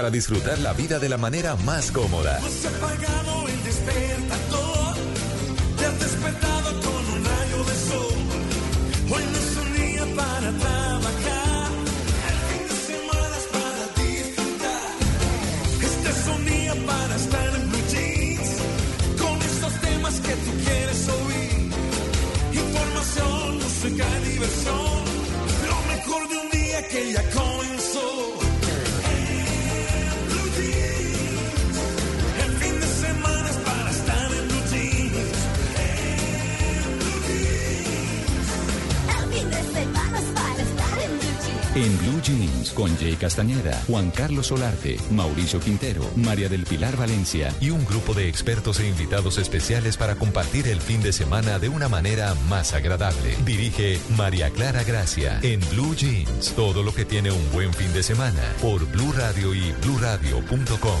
Para disfrutar la vida de la manera más cómoda. En Blue Jeans con Jay Castañeda, Juan Carlos Solarte, Mauricio Quintero, María del Pilar Valencia y un grupo de expertos e invitados especiales para compartir el fin de semana de una manera más agradable. Dirige María Clara Gracia en Blue Jeans. Todo lo que tiene un buen fin de semana por Blue Radio y bluradio.com.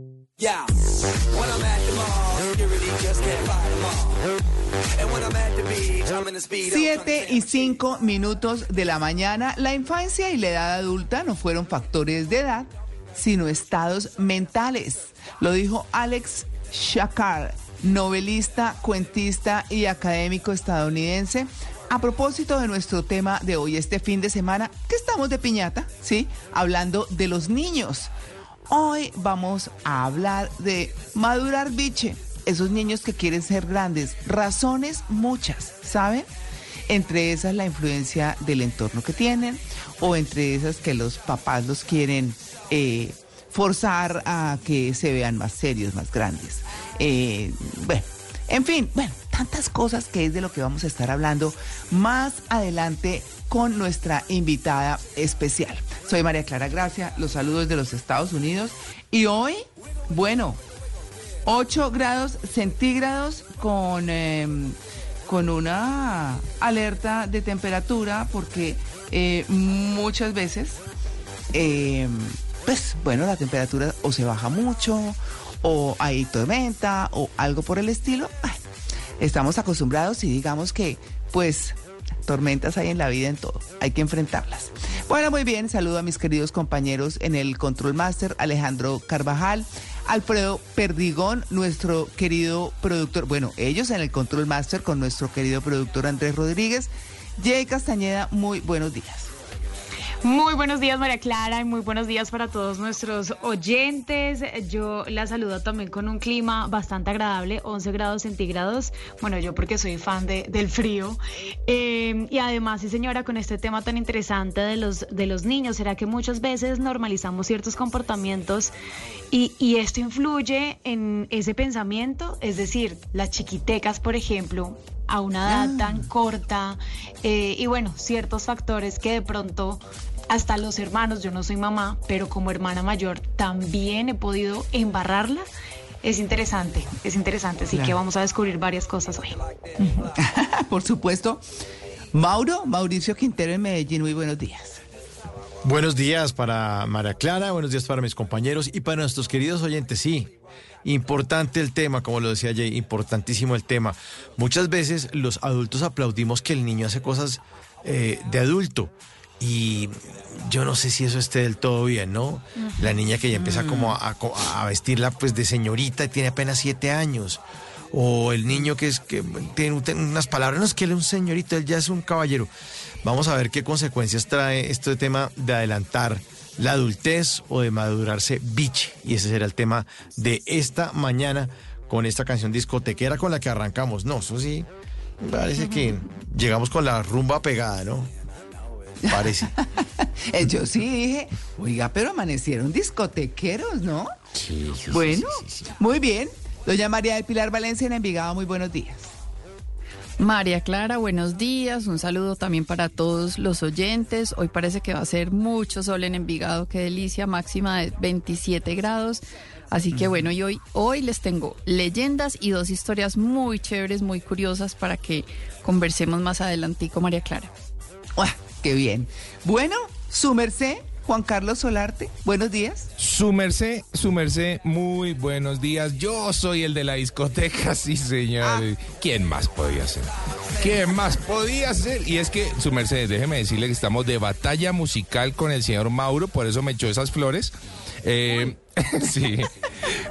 Yeah, when I'm at the mall, security just can't fight them all. And when I'm at the beach, I'm in the speed. Siete y cinco minutos de la mañana. La infancia y la edad adulta no fueron factores de edad, sino estados mentales. Lo dijo Alex Shakar, novelista, cuentista y académico estadounidense. A propósito de nuestro tema de hoy, este fin de semana, que estamos de piñata, ¿sí? Hablando de los niños. Hoy vamos a hablar de madurar biche, esos niños que quieren ser grandes. Razones muchas, ¿saben? Entre esas la influencia del entorno que tienen o entre esas que los papás los quieren eh, forzar a que se vean más serios, más grandes. Eh, bueno, en fin, bueno, tantas cosas que es de lo que vamos a estar hablando más adelante con nuestra invitada especial. Soy María Clara Gracia, los saludos de los Estados Unidos y hoy, bueno, 8 grados centígrados con, eh, con una alerta de temperatura porque eh, muchas veces, eh, pues bueno, la temperatura o se baja mucho o hay tormenta o algo por el estilo. Estamos acostumbrados y digamos que pues tormentas hay en la vida en todo, hay que enfrentarlas. Bueno, muy bien, saludo a mis queridos compañeros en el Control Master, Alejandro Carvajal, Alfredo Perdigón, nuestro querido productor, bueno, ellos en el Control Master con nuestro querido productor Andrés Rodríguez, Jay Castañeda, muy buenos días. Muy buenos días, María Clara, y muy buenos días para todos nuestros oyentes. Yo la saludo también con un clima bastante agradable, 11 grados centígrados. Bueno, yo porque soy fan de, del frío. Eh, y además, sí, señora, con este tema tan interesante de los, de los niños, ¿será que muchas veces normalizamos ciertos comportamientos y, y esto influye en ese pensamiento? Es decir, las chiquitecas, por ejemplo, a una edad tan corta eh, y bueno, ciertos factores que de pronto hasta los hermanos, yo no soy mamá, pero como hermana mayor también he podido embarrarla. Es interesante, es interesante, así que vamos a descubrir varias cosas hoy. Por supuesto. Mauro, Mauricio Quintero en Medellín, muy buenos días. Buenos días para María Clara, buenos días para mis compañeros y para nuestros queridos oyentes. Sí, importante el tema, como lo decía Jay, importantísimo el tema. Muchas veces los adultos aplaudimos que el niño hace cosas eh, de adulto y yo no sé si eso esté del todo bien, ¿no? La niña que ya empieza como a, a- vestirla pues de señorita y tiene apenas siete años. O el niño que es que tiene unas palabras, no es que él es un señorito, él ya es un caballero. Vamos a ver qué consecuencias trae este tema de adelantar la adultez o de madurarse biche. Y ese será el tema de esta mañana con esta canción discotequera con la que arrancamos. No, eso sí, parece que llegamos con la rumba pegada, ¿no? Parece. Eh, yo sí dije, oiga, pero amanecieron discotequeros, ¿no? Sí, sí, sí, Bueno, sí, sí, sí. muy bien. Doña María del Pilar Valencia en Envigado, muy buenos días. María Clara, buenos días. Un saludo también para todos los oyentes. Hoy parece que va a ser mucho sol en Envigado, qué delicia, máxima de 27 grados. Así que bueno, y hoy, hoy les tengo leyendas y dos historias muy chéveres, muy curiosas para que conversemos más adelantico, María Clara. ¡Uah, qué bien! Bueno, su merced, Juan Carlos Solarte, buenos días. Su merced, su merced, muy buenos días. Yo soy el de la discoteca, sí, señor. ¿Quién más podía ser? ¿Quién más podía ser? Y es que, su merced, déjeme decirle que estamos de batalla musical con el señor Mauro, por eso me echó esas flores. Eh, sí,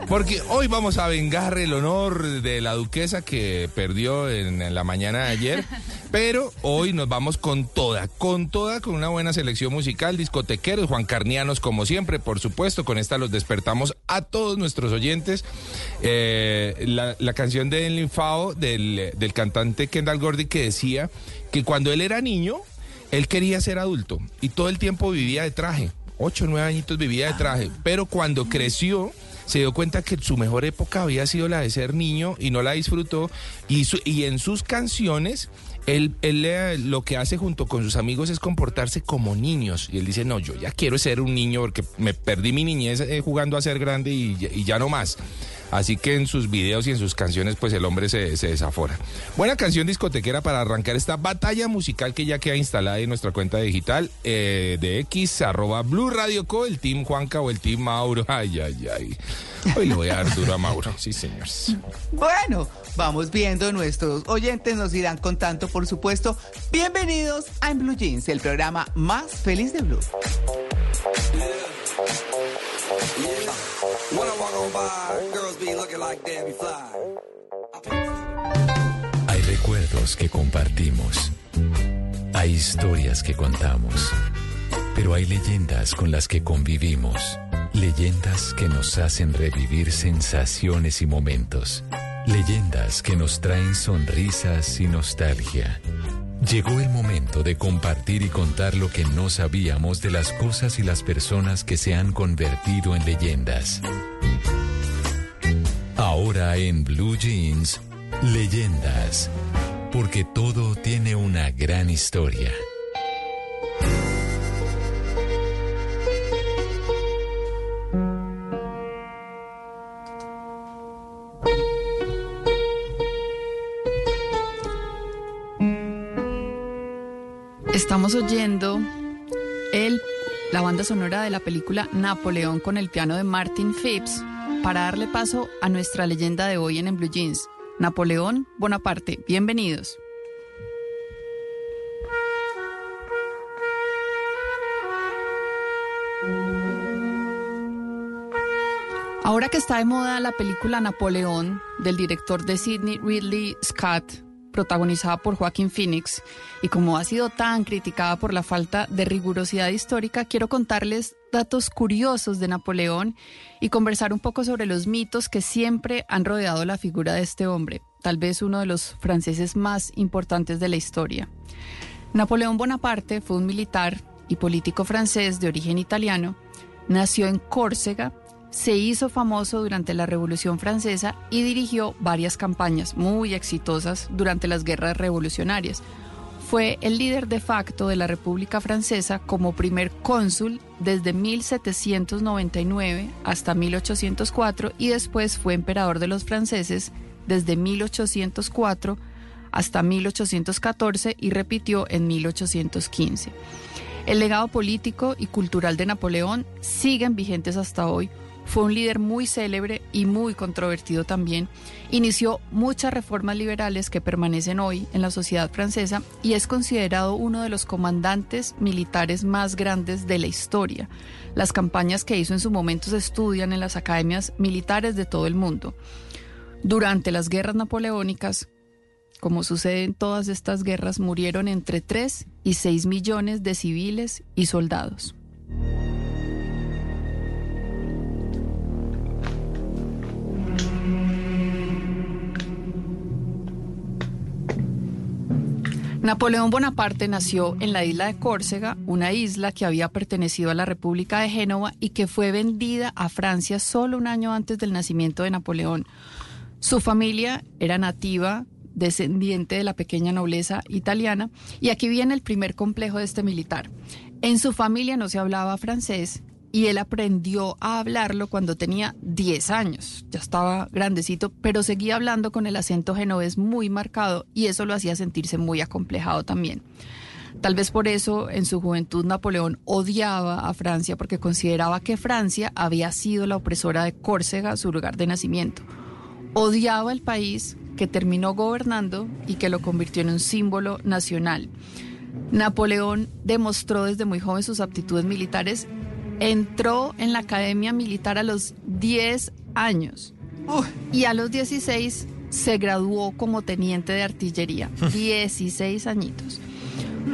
porque hoy vamos a vengar el honor de la duquesa que perdió en, la mañana de ayer, pero hoy nos vamos con toda, con toda, con una buena selección musical, discotequeros, Juan Carnianos como siempre, por supuesto, con esta los despertamos a todos nuestros oyentes. Eh, la, canción de El Fao del cantante Kendall Gordy que decía que cuando él era niño, él quería ser adulto y todo el tiempo vivía de traje. Ocho, nueve añitos vivía de traje. Pero cuando creció, se dio cuenta que su mejor época había sido la de ser niño y no la disfrutó. Y, su- y en sus canciones, él, él lo que hace junto con sus amigos es comportarse como niños. Y él dice, no, yo ya quiero ser un niño porque me perdí mi niñez eh, jugando a ser grande y ya no más. Así que en sus videos y en sus canciones, pues el hombre se, se desafora. Buena canción discotequera para arrancar esta batalla musical que ya queda instalada en nuestra cuenta digital eh, de X, arroba Blue Radio Co, el Team Juanca o el Team Mauro. Ay, ay, ay. Hoy le voy a dar duro a Mauro. Sí, señores. Bueno, vamos viendo, nuestros oyentes nos irán contando, por supuesto. Bienvenidos a En Blue Jeans, el programa más feliz de Blue. Hay recuerdos que compartimos. Hay historias que contamos. Pero hay leyendas con las que convivimos. Leyendas que nos hacen revivir sensaciones y momentos. Leyendas que nos traen sonrisas y nostalgia. Llegó el momento de compartir y contar lo que no sabíamos de las cosas y las personas que se han convertido en leyendas. Ahora en Blue Jeans, leyendas. Porque todo tiene una gran historia. Estamos oyendo el, la banda sonora de la película Napoleón con el piano de Martin Phipps para darle paso a nuestra leyenda de hoy en, en Blue Jeans. Napoleón Bonaparte, bienvenidos. Ahora que está de moda la película Napoleón del director de Sidney Ridley Scott, protagonizada por Joaquín Phoenix, y como ha sido tan criticada por la falta de rigurosidad histórica, quiero contarles datos curiosos de Napoleón y conversar un poco sobre los mitos que siempre han rodeado la figura de este hombre, tal vez uno de los franceses más importantes de la historia. Napoleón Bonaparte fue un militar y político francés de origen italiano, nació en Córcega, se hizo famoso durante la Revolución Francesa y dirigió varias campañas muy exitosas durante las guerras revolucionarias. Fue el líder de facto de la República Francesa como primer cónsul desde 1799 hasta 1804 y después fue emperador de los franceses desde 1804 hasta 1814 y repitió en 1815. El legado político y cultural de Napoleón siguen vigentes hasta hoy. Fue un líder muy célebre y muy controvertido también. Inició muchas reformas liberales que permanecen hoy en la sociedad francesa y es considerado uno de los comandantes militares más grandes de la historia. Las campañas que hizo en su momento se estudian en las academias militares de todo el mundo. Durante las guerras napoleónicas, como sucede en todas estas guerras, murieron entre 3 y 6 millones de civiles y soldados. Napoleón Bonaparte nació en la isla de Córcega, una isla que había pertenecido a la República de Génova y que fue vendida a Francia solo un año antes del nacimiento de Napoleón. Su familia era nativa, descendiente de la pequeña nobleza italiana, y aquí viene el primer complejo de este militar. En su familia no se hablaba francés y él aprendió a hablarlo cuando tenía 10 años. Ya estaba grandecito, pero seguía hablando con el acento genovés muy marcado y eso lo hacía sentirse muy acomplejado también. Tal vez por eso en su juventud Napoleón odiaba a Francia porque consideraba que Francia había sido la opresora de Córcega, su lugar de nacimiento. Odiaba el país que terminó gobernando y que lo convirtió en un símbolo nacional. Napoleón demostró desde muy joven sus aptitudes militares. Entró en la academia militar a los 10 años y a los 16 se graduó como teniente de artillería. 16 añitos.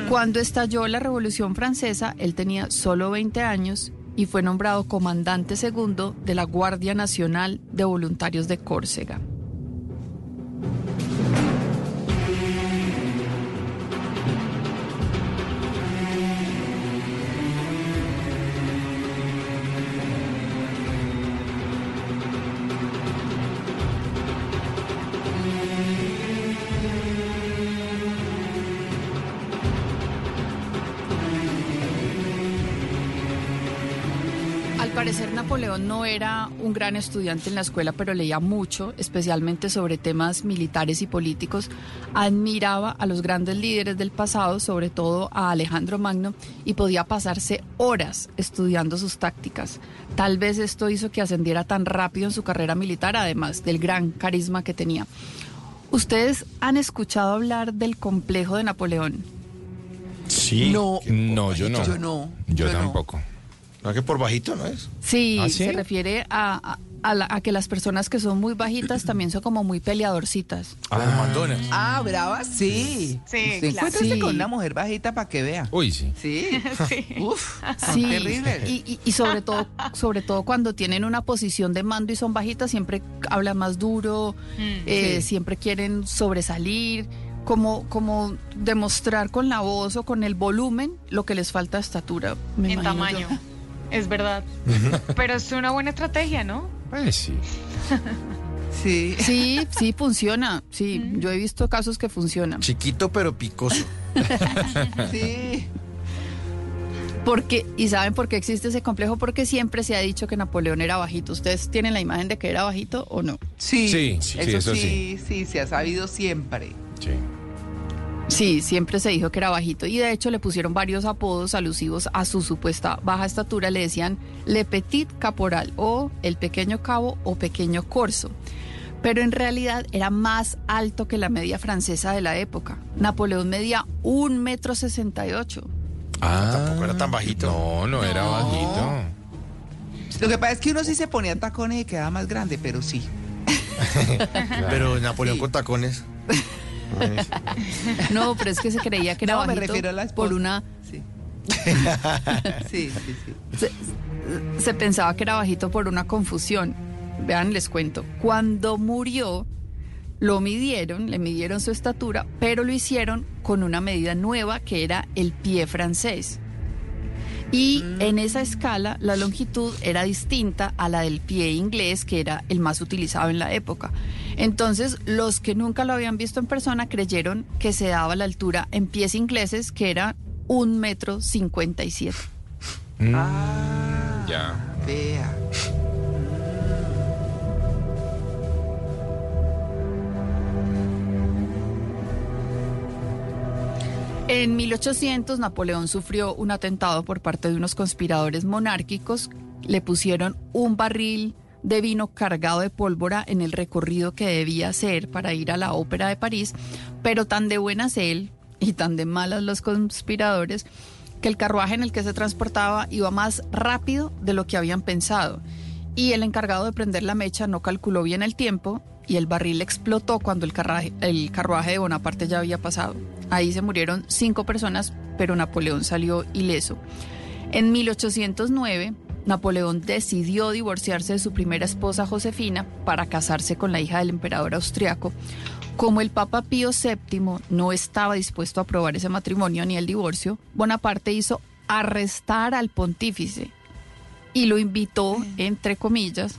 Cuando estalló la Revolución Francesa, él tenía solo 20 años y fue nombrado comandante segundo de la Guardia Nacional de Voluntarios de Córcega. No era un gran estudiante en la escuela, pero leía mucho, especialmente sobre temas militares y políticos. Admiraba a los grandes líderes del pasado, sobre todo a Alejandro Magno, y podía pasarse horas estudiando sus tácticas. Tal vez esto hizo que ascendiera tan rápido en su carrera militar, además del gran carisma que tenía. ¿Ustedes han escuchado hablar del complejo de Napoleón? Sí. No. No, yo no. Yo no, Yo, tampoco. ¿No que por bajito no es? Sí, ¿Ah, sí? se refiere a, a- a la- a que las personas que son muy bajitas también son como muy peleadorcitas. A las mandonas. Ah, brava, sí. Sí, Usted claro. encuéntrese Sí. con una mujer bajita para que vea. Uy, sí. Sí. Sí. Uf, son Sí, terribles. y, y- y sobre todo, sobre todo cuando tienen una posición de mando y son bajitas, siempre hablan más duro, eh, Sí. siempre quieren sobresalir, como, como demostrar con la voz o con el volumen lo que les falta de estatura. me en tamaño. yo. Es verdad. Pero es una buena estrategia, ¿no? Pues sí. Sí. Sí, sí, funciona. Sí, yo he visto casos que funcionan. Chiquito pero picoso. Sí. Porque, ¿y saben por qué existe ese complejo? Porque siempre se ha dicho que Napoleón era bajito. ¿Ustedes tienen la imagen de que era bajito o no? Sí. Sí, sí, eso, eso sí, sí, se ha sabido siempre. Sí. Sí, siempre se dijo que era bajito y de hecho le pusieron varios apodos alusivos a su supuesta baja estatura. Le decían Le Petit Caporal o el pequeño cabo o pequeño corso. Pero en realidad era más alto que la media francesa de la época. Napoleón medía un metro sesenta y ocho. Ah, tampoco era tan bajito. No, no era bajito. Lo que pasa es que uno sí se ponía tacones y quedaba más grande, pero sí. Pero Napoleón Sí. con tacones. No, pero es que se creía que era No, me bajito refiero a la por una Sí. sí, sí, sí. se, se pensaba que era bajito por una confusión. Vean, les cuento. Cuando murió, lo midieron, le midieron su estatura, pero lo hicieron con una medida nueva que era el pie francés. Y en esa escala la longitud era distinta a la del pie inglés, que era el más utilizado en la época. Entonces, los que nunca lo habían visto en persona creyeron que se daba la altura en pies ingleses, que era un metro cincuenta y siete. Mm, ya. Vea. En 1800 Napoleón sufrió un atentado por parte de unos conspiradores monárquicos. Le pusieron un barril de vino cargado de pólvora en el recorrido que debía hacer para ir a la ópera de París, pero tan de buenas él y tan de malas los conspiradores que el carruaje en el que se transportaba iba más rápido de lo que habían pensado. Y el encargado de prender la mecha no calculó bien el tiempo y el barril explotó cuando el carruaje, el carruaje de Bonaparte ya había pasado. Ahí se murieron cinco personas, pero Napoleón salió ileso. En 1809, Napoleón decidió divorciarse de su primera esposa Josefina para casarse con la hija del emperador austriaco. Como el Papa Pío VII no estaba dispuesto a aprobar ese matrimonio ni el divorcio, Bonaparte hizo arrestar al pontífice y lo invitó, entre comillas,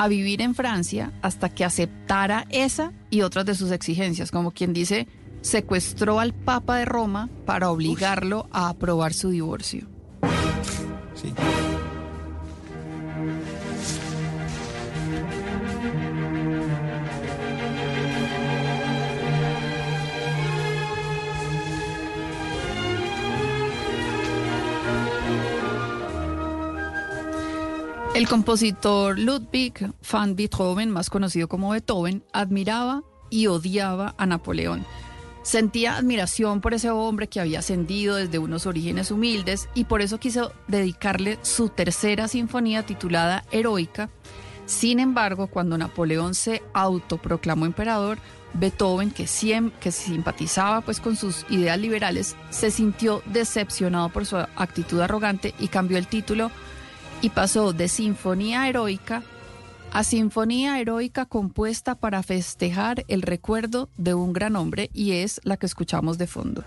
a vivir en Francia hasta que aceptara esa y otras de sus exigencias, como quien dice, secuestró al Papa de Roma para obligarlo a aprobar su divorcio. Sí. El compositor Ludwig van Beethoven, más conocido como Beethoven, admiraba y odiaba a Napoleón. Sentía admiración por ese hombre que había ascendido desde unos orígenes humildes y por eso quiso dedicarle su tercera sinfonía titulada Heroica. Sin embargo, cuando Napoleón se autoproclamó emperador, Beethoven, que, siem- que simpatizaba pues con sus ideas liberales, se sintió decepcionado por su actitud arrogante y cambió el título y pasó de Sinfonía Heroica a Sinfonía Heroica compuesta para festejar el recuerdo de un gran hombre y es la que escuchamos de fondo.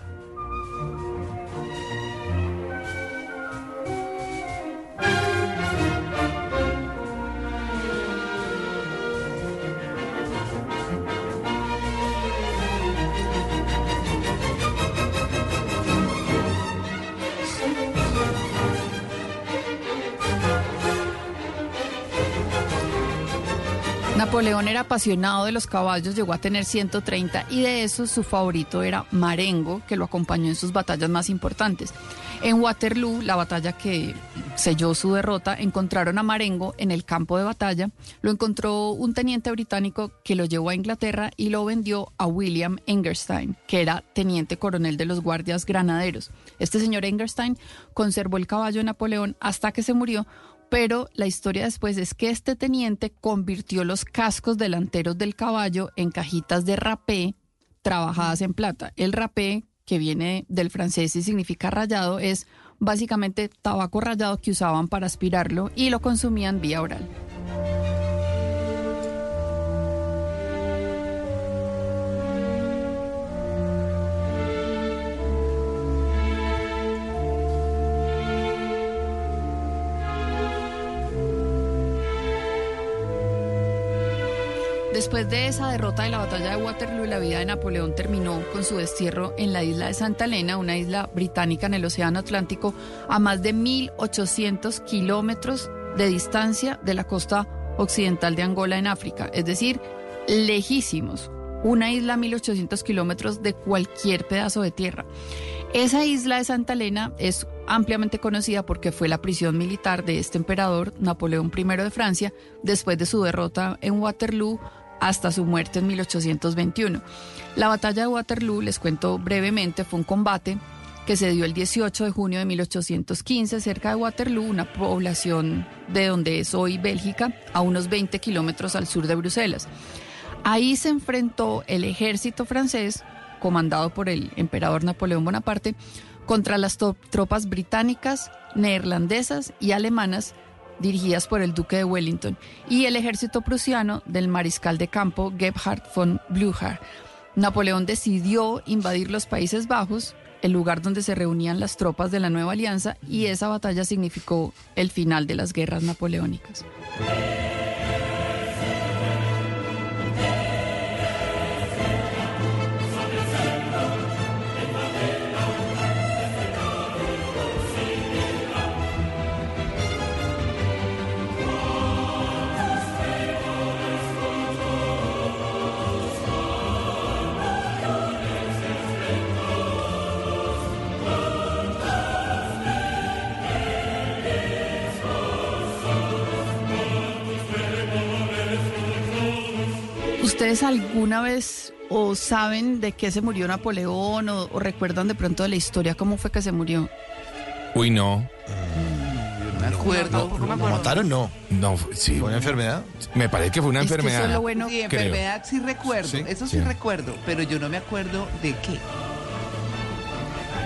Napoleón era apasionado de los caballos, llegó a tener 130 y de esos su favorito era Marengo, que lo acompañó en sus batallas más importantes. En Waterloo, la batalla que selló su derrota, encontraron a Marengo en el campo de batalla. Lo encontró un teniente británico que lo llevó a Inglaterra y lo vendió a William Engerstein, que era teniente coronel de los guardias granaderos. Este señor Engerstein conservó el caballo de Napoleón hasta que se murió, pero la historia después es que este teniente convirtió los cascos delanteros del caballo en cajitas de rapé trabajadas en plata. El rapé, que viene del francés y significa rayado, es básicamente tabaco rayado que usaban para aspirarlo y lo consumían vía oral. Después de esa derrota de la batalla de Waterloo, la vida de Napoleón terminó con su destierro en la isla de Santa Elena, una isla británica en el Océano Atlántico, a más de 1.800 kilómetros de distancia de la costa occidental de Angola en África, es decir, lejísimos. Una isla a 1.800 kilómetros de cualquier pedazo de tierra. Esa isla de Santa Elena es ampliamente conocida porque fue la prisión militar de este emperador, Napoleón I de Francia, después de su derrota en Waterloo hasta su muerte en 1821. La batalla de Waterloo, les cuento brevemente, fue un combate que se dio el 18 de junio de 1815 cerca de Waterloo, una población de donde es hoy Bélgica, a unos 20 kilómetros al sur de Bruselas. Ahí se enfrentó el ejército francés, comandado por el emperador Napoleón Bonaparte, contra las tropas británicas, neerlandesas y alemanas dirigidas por el duque de Wellington y el ejército prusiano del mariscal de campo Gebhard von Blücher. Napoleón decidió invadir los Países Bajos, el lugar donde se reunían las tropas de la nueva alianza, y esa batalla significó el final de las guerras napoleónicas. ¿Ustedes alguna vez o saben de qué se murió Napoleón o, o recuerdan de pronto de la historia cómo fue que se murió? Uy, no. Me acuerdo. ¿Lo mataron? No. No, sí. ¿Fue una enfermedad? Me parece que fue una Es que eso enfermedad. es lo bueno. Sí, creo. enfermedad sí recuerdo, Sí, eso sí, sí. recuerdo, pero yo no me acuerdo de qué.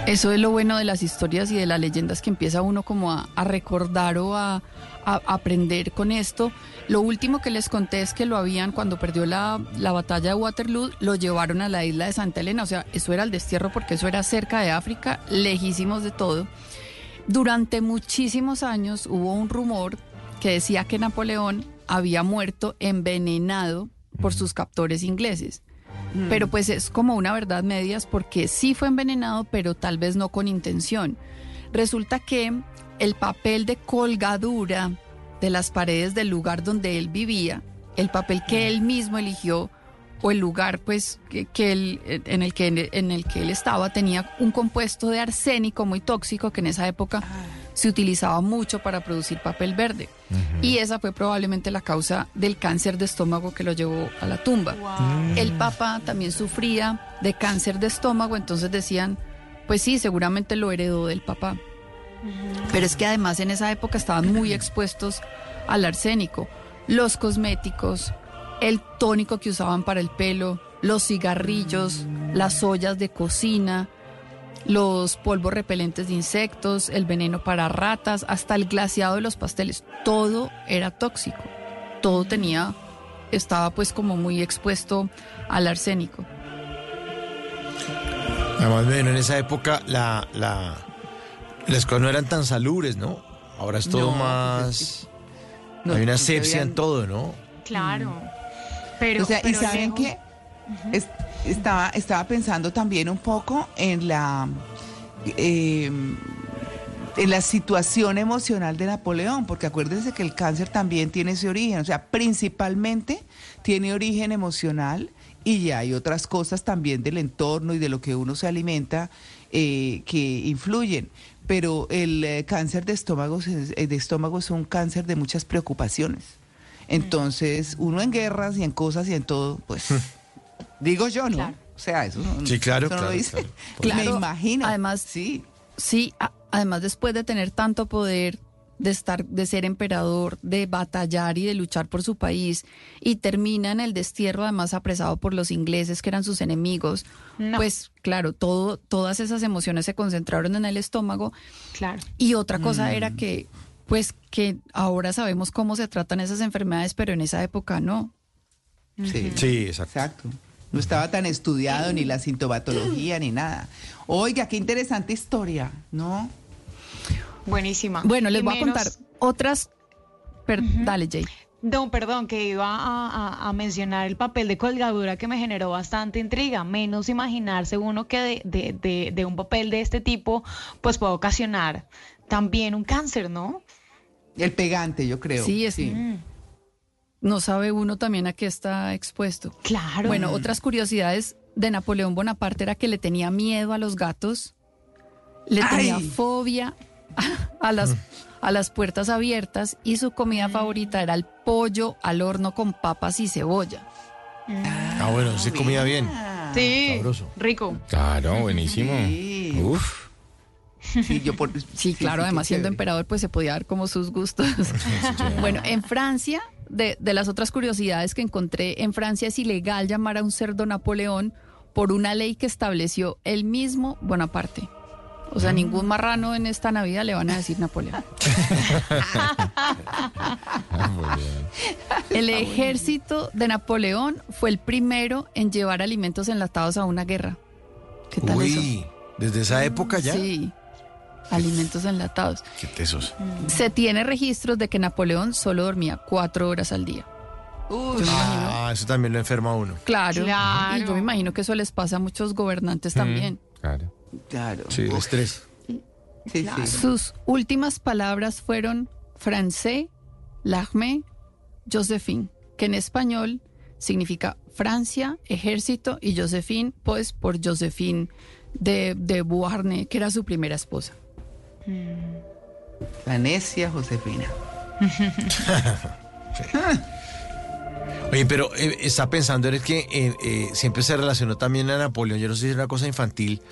Eso es lo bueno de las historias y de las leyendas que empieza uno como a, recordar o a, a aprender con esto. Lo último que les conté es que lo habían, cuando perdió la, la batalla de Waterloo, lo llevaron a la isla de Santa Elena. O sea, eso era el destierro porque eso era cerca de África, lejísimos de todo. Durante muchísimos años hubo un rumor que decía que Napoleón había muerto envenenado por sus captores ingleses. Pero pues es como una verdad medias porque sí fue envenenado, pero tal vez no con intención. Resulta que el papel de colgadura de las paredes del lugar donde él vivía, el papel que él mismo eligió o el lugar pues que, que él- en, el que, en el que él estaba tenía un compuesto de arsénico muy tóxico que en esa época se utilizaba mucho para producir papel verde. Y esa fue probablemente la causa del cáncer de estómago que lo llevó a la tumba. El Papa también sufría de cáncer de estómago, entonces decían, pues sí, seguramente lo heredó del papá. Pero es que además en esa época estaban muy expuestos al arsénico. Los cosméticos, el tónico que usaban para el pelo, los cigarrillos, las ollas de cocina, los polvos repelentes de insectos, el veneno para ratas, hasta el glaseado de los pasteles. Todo era tóxico. Todo tenía, estaba pues como muy expuesto al arsénico. Además, bueno, en esa época la, la, las cosas no eran tan salubres, ¿no? Ahora es todo No, más... pues No, hay una no se asepsia en todo, ¿no? Claro. Pero, o sea, y pero saben lejos- qué? Es- estaba, estaba pensando también un poco en la eh, en la situación emocional de Napoleón, porque acuérdense que el cáncer también tiene ese origen, o sea, principalmente tiene origen emocional y ya hay otras cosas también del entorno y de lo que uno se alimenta eh, que influyen. Pero el eh, cáncer de estómago, es- eh, de estómago es un cáncer de muchas preocupaciones. Entonces, uno en guerras y en cosas y en todo, pues, digo yo, ¿no? Claro. O sea, eso no, Sí, claro, eso no lo claro, dice. claro. Claro, Me imagino. además- sí. Sí, a- además después de tener tanto poder, de estar, de ser emperador, de batallar y de luchar por su país, y termina en el destierro, además apresado por los ingleses que eran sus enemigos, No. pues claro, todo, todas esas emociones se concentraron en el estómago. Claro. Y otra cosa Mm. era que, pues que ahora sabemos cómo se tratan esas enfermedades, pero en esa época no. Sí, Sí, exacto. exacto. No estaba tan estudiado ni la sintomatología ni nada. Oiga, qué interesante historia, ¿no? Buenísima. Bueno, les Y voy a contar otras... per- Dale, Jay. No, perdón, que iba a, a- a mencionar el papel de colgadura que me generó bastante intriga. Menos imaginarse uno que de, de- de- de un papel de este tipo, pues puede ocasionar también un cáncer, ¿no? El pegante, yo creo. Sí, es- No sabe uno también a qué está expuesto. Claro. Bueno, otras curiosidades de Napoleón Bonaparte era que le tenía miedo a los gatos, le tenía fobia a las, a las puertas abiertas y su comida favorita era el pollo al horno con papas y cebolla. Ah, bueno, se comía bien. sí, sabroso. rico. Claro, buenísimo. Sí. Uf. Sí, yo por- Sí, claro, además siendo chévere. emperador pues se podía dar como sus gustos. bueno, en Francia, de, de las otras curiosidades que encontré, en Francia es ilegal llamar a un cerdo Napoleón por una ley que estableció el mismo Bonaparte. O sea, ningún marrano en esta Navidad le van a decir Napoleón. Ah, muy bien. El ejército de Napoleón fue el primero en llevar alimentos enlatados a una guerra. ¿Qué tal eso? Uy, Desde esa época ya. Sí, alimentos enlatados. Qué tesos. Se tiene registros de que Napoleón solo dormía cuatro horas al día. Imagino. Ah, eso también lo enferma a uno. Claro. Claro. Y yo me imagino que eso les pasa a muchos gobernantes también. Claro. claro. Sí, el estrés. Sí, sí. Sus últimas palabras fueron francés, l'armée, Josephine, que en español significa Francia, ejército, y Josephine, pues por Josephine de, de Beauharnais, que era su primera esposa. La necia Josefina. Oye, pero eh, está pensando es que eh, eh, siempre se relacionó también a Napoleón, yo no sé si es una cosa infantil,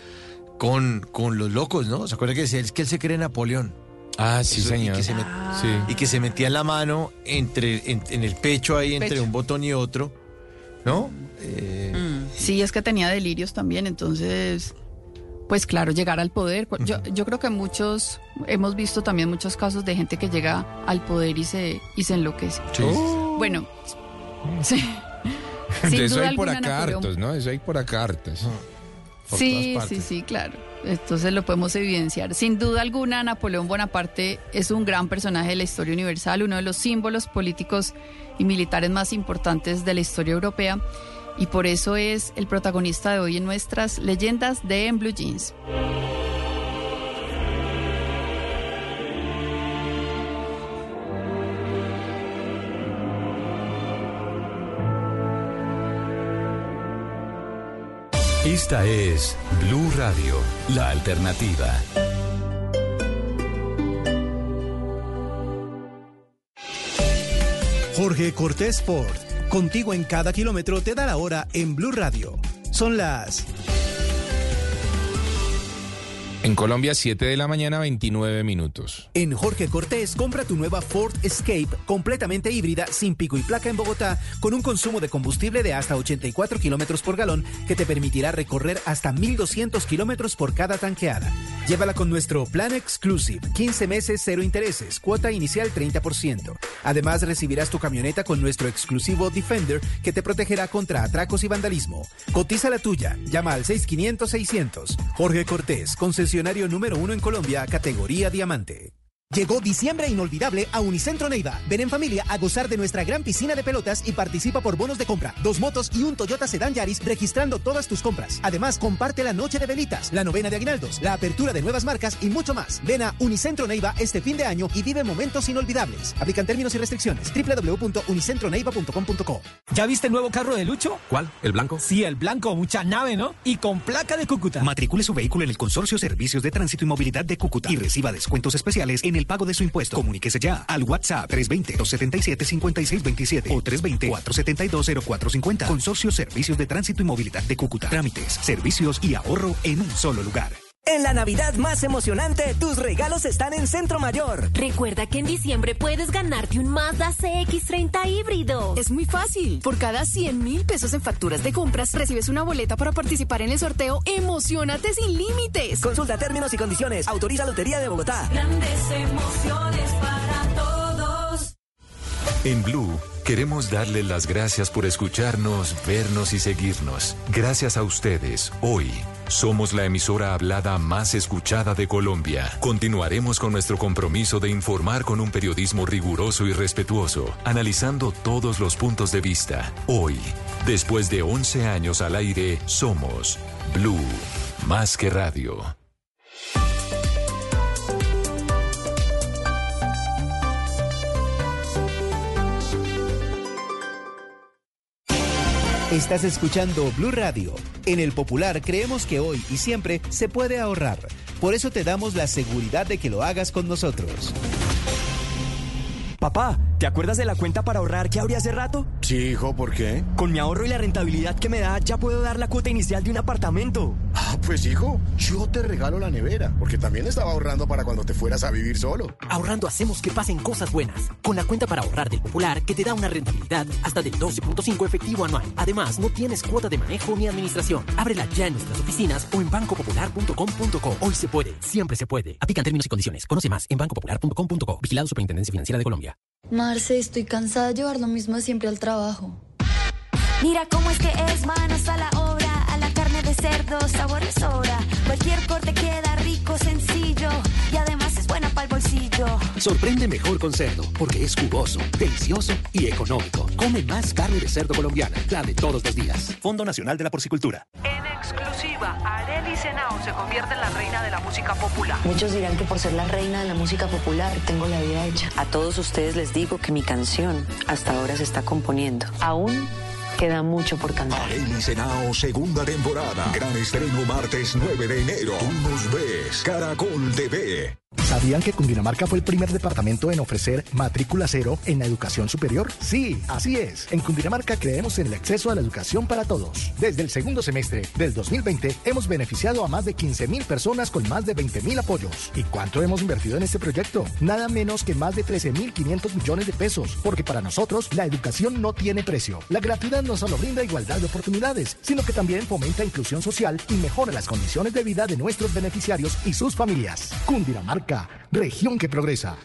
con, con los locos, ¿no? ¿Se acuerda que decía, es que él se cree Napoleón? Ah, sí, Eso, señor. Y que, se met- Sí. y que se metía la mano entre, en, en el pecho ahí, entre Pecho. un botón y otro, ¿no? Eh, Sí, es que tenía delirios también, entonces, pues claro, llegar al poder. Yo, yo creo que muchos, hemos visto también muchos casos de gente que llega al poder y se, y se enloquece. sí. Bueno, sí. Sin eso duda hay por alguna, acá Napoleón- hartos, ¿no? Eso hay por acá hartos. por Sí, sí, sí, claro. Entonces lo podemos evidenciar. Sin duda alguna, Napoleón Bonaparte es un gran personaje de la historia universal, uno de los símbolos políticos y militares más importantes de la historia europea. Y por eso es el protagonista de hoy en nuestras leyendas de En Blue Jeans. Esta es Blue Radio, la alternativa. Jorge Cortés Ford, contigo en cada kilómetro te da la hora en Blue Radio. Son las En Colombia, 7 de la mañana, 29 minutos. En Jorge Cortés, compra tu nueva Ford Escape completamente híbrida, sin pico y placa en Bogotá, con un consumo de combustible de hasta 84 kilómetros por galón que te permitirá recorrer hasta 1,200 kilómetros por cada tanqueada. Llévala con nuestro plan exclusive, 15 meses, cero intereses, cuota inicial 30%. Además, recibirás tu camioneta con nuestro exclusivo Defender que te protegerá contra atracos y vandalismo. Cotiza la tuya, llama al 6500-600. Jorge Cortés, concesionario número uno en Colombia, categoría diamante. Llegó diciembre inolvidable a Unicentro Neiva. Ven en familia a gozar de nuestra gran piscina de pelotas y participa por bonos de compra, dos motos y un Toyota Sedan Yaris registrando todas tus compras. Además, comparte la noche de velitas, la novena de aguinaldos, la apertura de nuevas marcas y mucho más. Ven a Unicentro Neiva este fin de año y vive momentos inolvidables. Aplican términos y restricciones. www.unicentroneiva.com.co ¿Ya viste el nuevo carro de Lucho? ¿Cuál? ¿El blanco? Sí, el blanco, mucha nave, ¿no? Y con placa de Cúcuta. Matricule su vehículo en el Consorcio Servicios de Tránsito y Movilidad de Cúcuta y reciba descuentos especiales en el pago de su impuesto. Comuníquese ya al WhatsApp 320-277-5627 o 320-472-0450. Consorcio Servicios de Tránsito y Movilidad de Cúcuta. Trámites, servicios y ahorro en un solo lugar. En la Navidad más emocionante, tus regalos están en Centro Mayor. Recuerda que en diciembre puedes ganarte un Mazda CX30 híbrido. Es muy fácil. Por cada 100 mil pesos en facturas de compras, recibes una boleta para participar en el sorteo Emocionate sin límites. Consulta términos y condiciones. Autoriza Lotería de Bogotá. Grandes emociones para todos. En Blue queremos darle las gracias por escucharnos, vernos y seguirnos. Gracias a ustedes, hoy somos la emisora hablada más escuchada de Colombia. Continuaremos con nuestro compromiso de informar con un periodismo riguroso y respetuoso, analizando todos los puntos de vista. Hoy, después de 11 años al aire, somos Blue, más que radio. Estás escuchando Blue Radio. En el Popular creemos que hoy y siempre se puede ahorrar. Por eso te damos la seguridad de que lo hagas con nosotros. Papá, ¿te acuerdas de la cuenta para ahorrar que abrí hace rato? Sí, hijo, ¿por qué? Con mi ahorro y la rentabilidad que me da, ya puedo dar la cuota inicial de un apartamento. Ah, pues hijo, yo te regalo la nevera, porque también estaba ahorrando para cuando te fueras a vivir solo. Ahorrando hacemos que pasen cosas buenas. Con la cuenta para ahorrar del Popular, que te da una rentabilidad hasta del 12.5 efectivo anual. Además, no tienes cuota de manejo ni administración. Ábrela ya en nuestras oficinas o en bancopopular.com.co. Hoy se puede, siempre se puede. Aplican términos y condiciones. Conoce más en bancopopular.com.co. Vigilado Superintendencia Financiera de Colombia. Marce, estoy cansada de llevar lo mismo de siempre al trabajo. Mira cómo es que es manos a la obra, cerdo, sabor de sobra. Cualquier corte queda rico, sencillo y además es buena para el bolsillo. Sorprende mejor con cerdo, porque es jugoso, delicioso y económico. Come más carne de cerdo colombiana, la de todos los días. Fondo Nacional de la Porcicultura. En exclusiva, Arely Senao se convierte en la reina de la música popular. Muchos dirán que por ser la reina de la música popular tengo la vida hecha. A todos ustedes les digo que mi canción hasta ahora se está componiendo. Aún queda mucho por cantar. Arely Senao, segunda temporada. Gran estreno martes 9 de enero. Tú nos ves. Caracol TV. ¿Sabían que Cundinamarca fue el primer departamento en ofrecer matrícula cero en la educación superior? Sí, así es. En Cundinamarca creemos en el acceso a la educación para todos. Desde el segundo semestre del 2020 hemos beneficiado a más de 15 mil personas con más de 20 mil apoyos. ¿Y cuánto hemos invertido en este proyecto? Nada menos que más de 13 mil 500 millones de pesos, porque para nosotros la educación no tiene precio. La gratuidad no solo brinda igualdad de oportunidades, sino que también fomenta inclusión social y mejora las condiciones de vida de nuestros beneficiarios y sus familias. Cundinamarca, región que progresa.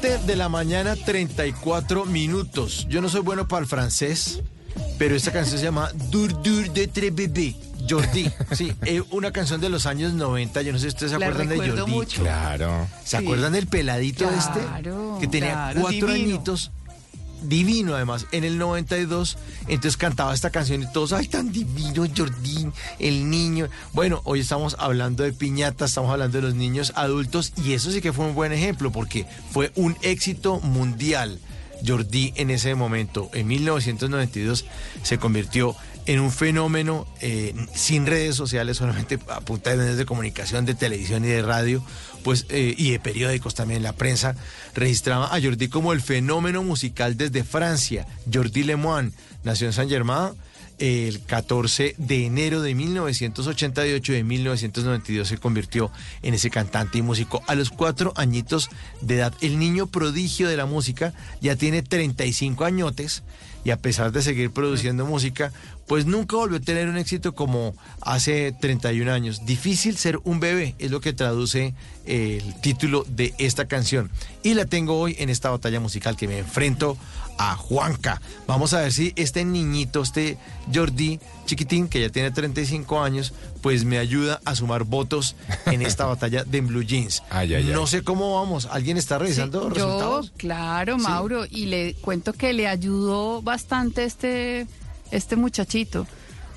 de la mañana, 34 minutos. Yo no soy bueno para el francés, pero esta canción se llama Dur Dur de Trebebe. Jordi, sí, eh, una canción de los años 90, yo no sé si ustedes se acuerdan de Jordi. Mucho. Claro. ¿Se acuerdan del peladito este? claro, este? Que tenía claro, cuatro divino. añitos Divino, además, en el 92. Entonces cantaba esta canción y todos, ¡ay, tan divino, Jordi, el niño! Bueno, hoy estamos hablando de piñatas, estamos hablando de los niños adultos, y eso sí que fue un buen ejemplo, porque fue un éxito mundial. Jordi en ese momento, en 1992, se convirtió en un fenómeno eh, sin redes sociales, solamente a punta de medios de comunicación, de televisión y de radio, pues eh, y de periódicos también, la prensa registraba a Jordi como el fenómeno musical desde Francia. Jordi Lemoine nació en Saint Germain el 14 de enero de 1988 y de 1992 se convirtió en ese cantante y músico. A los cuatro añitos de edad, el niño prodigio de la música ya tiene 35 añotes y a pesar de seguir produciendo música, pues nunca volvió a tener un éxito como hace 31 años. Difícil ser un bebé, es lo que traduce el título de esta canción. Y la tengo hoy en esta batalla musical que me enfrento a Juanca. Vamos a ver si este niñito, este Jordi chiquitín, que ya tiene 35 años, pues me ayuda a sumar votos en esta batalla de Blue Jeans. Ay, ay, no ay. sé cómo vamos. ¿Alguien está revisando Yo, resultados? claro, Sí. Mauro, y le cuento que le ayudó bastante este, este muchachito,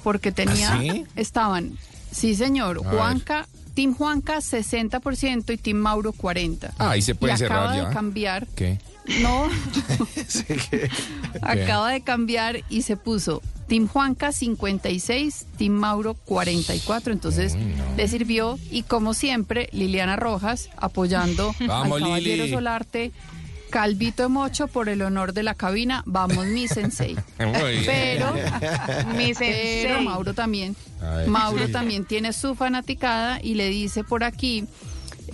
porque tenía, ¿Ah, sí? estaban, sí señor, A ver. Juanca, Team Juanca 60% y Team Mauro 40%. Ah, ahí se puede y cerrar acaba ya. de cambiar, ¿Qué? no, acaba de cambiar y se puso Team Juanca 56, Team Mauro 44, entonces le sirvió y como siempre Liliana Rojas apoyando Vamos, al caballero Lili. Solarte, Calvito Mocho por el honor de la cabina, vamos mi sensei. Pero, Mi pero. Mauro también. Mauro también tiene su fanaticada y le dice por aquí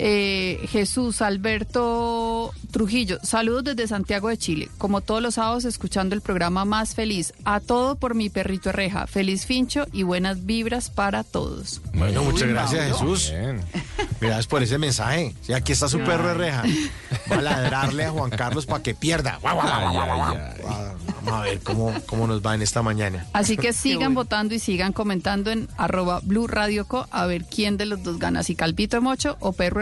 Eh, Jesús Alberto Trujillo, saludos desde Santiago de Chile. Como todos los sábados, escuchando el programa más feliz. A todo por mi perrito Reja. Feliz fincho y buenas vibras para todos. Bueno, muchas Uy, gracias, Mauro. Jesús. Gracias por ese mensaje. Sí, aquí está su perro de reja. Va a ladrarle a Juan Carlos para que pierda. Vamos a ver cómo, cómo nos va en esta mañana. Así que sigan votando y sigan comentando en arroba Blue Radio Co a ver quién de los dos gana, si Calvito Mocho o Perro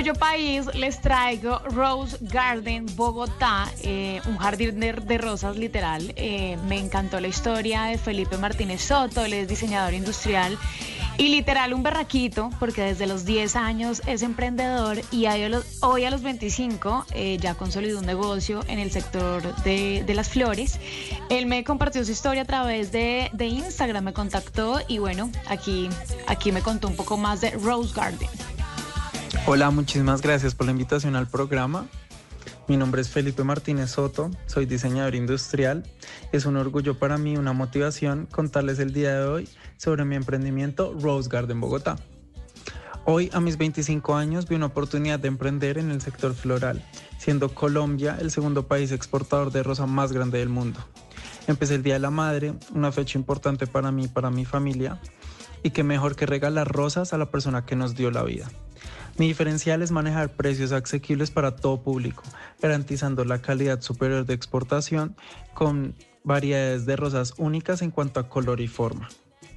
Orgullo País les traigo Rose Garden Bogotá, eh, un jardín de, rosas literal. Eh, me encantó la historia de Felipe Martínez Soto, él es diseñador industrial y literal un berraquito, porque desde los 10 años es emprendedor y hoy a los, hoy a los 25 eh, ya consolidó un negocio en el sector de, de las flores. Él me compartió su historia a través de, de Instagram, me contactó y bueno, aquí, aquí me contó un poco más de Rose Garden. Hola, muchísimas gracias por la invitación al programa. Mi nombre es Felipe Martínez Soto, soy diseñador industrial. Es un orgullo para mí, una motivación contarles el día de hoy sobre mi emprendimiento Rose Garden Bogotá. Hoy, a mis 25 años, vi una oportunidad de emprender en el sector floral, siendo Colombia el segundo país exportador de rosa más grande del mundo. Empecé el Día de la Madre, una fecha importante para mí y para mi familia, y qué mejor que regalar rosas a la persona que nos dio la vida. Mi diferencial es manejar precios asequibles para todo público, garantizando la calidad superior de exportación con variedades de rosas únicas en cuanto a color y forma.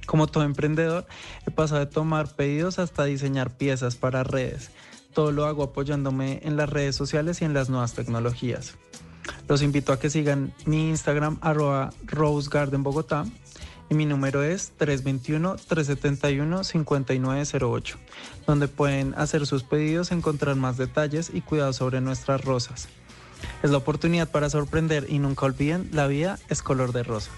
Como todo emprendedor, he pasado de tomar pedidos hasta diseñar piezas para redes. Todo lo hago apoyándome en las redes sociales y en las nuevas tecnologías. Los invito a que sigan mi Instagram arroba Rose Garden Bogotá y mi número es 321-371-5908, donde pueden hacer sus pedidos, encontrar más detalles y cuidados sobre nuestras rosas. Es la oportunidad para sorprender y nunca olviden, la vida es color de rosa.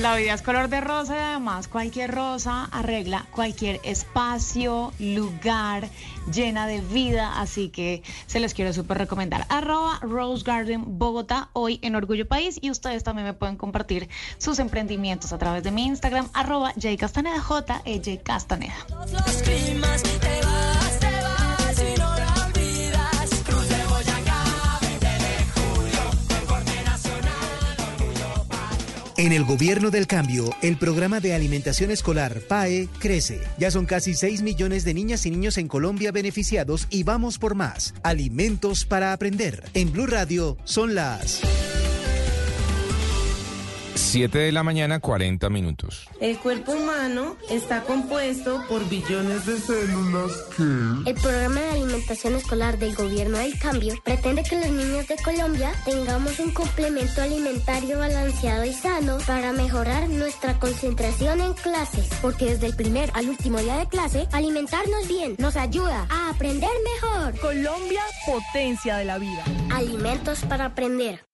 La vida es color de rosa y además cualquier rosa arregla cualquier espacio, lugar, llena de vida, así que se los quiero súper recomendar. Arroba Rose Garden Bogotá hoy en Orgullo País y ustedes también me pueden compartir sus emprendimientos a través de mi Instagram arroba J Castaneda J E J Castaneda. Los climas, te vas, En el gobierno del cambio, el programa de alimentación escolar PAE crece. Ya son casi 6 millones de niñas y niños en Colombia beneficiados y vamos por más. Alimentos para aprender. En Blue Radio son las 7 de la mañana, 40 minutos. El cuerpo humano está compuesto por billones de células que... El programa de alimentación escolar del gobierno del cambio pretende que los niños de Colombia tengamos un complemento alimentario balanceado y sano para mejorar nuestra concentración en clases. Porque desde el primer al último día de clase, alimentarnos bien nos ayuda a aprender mejor. Colombia, potencia de la vida. Alimentos para aprender.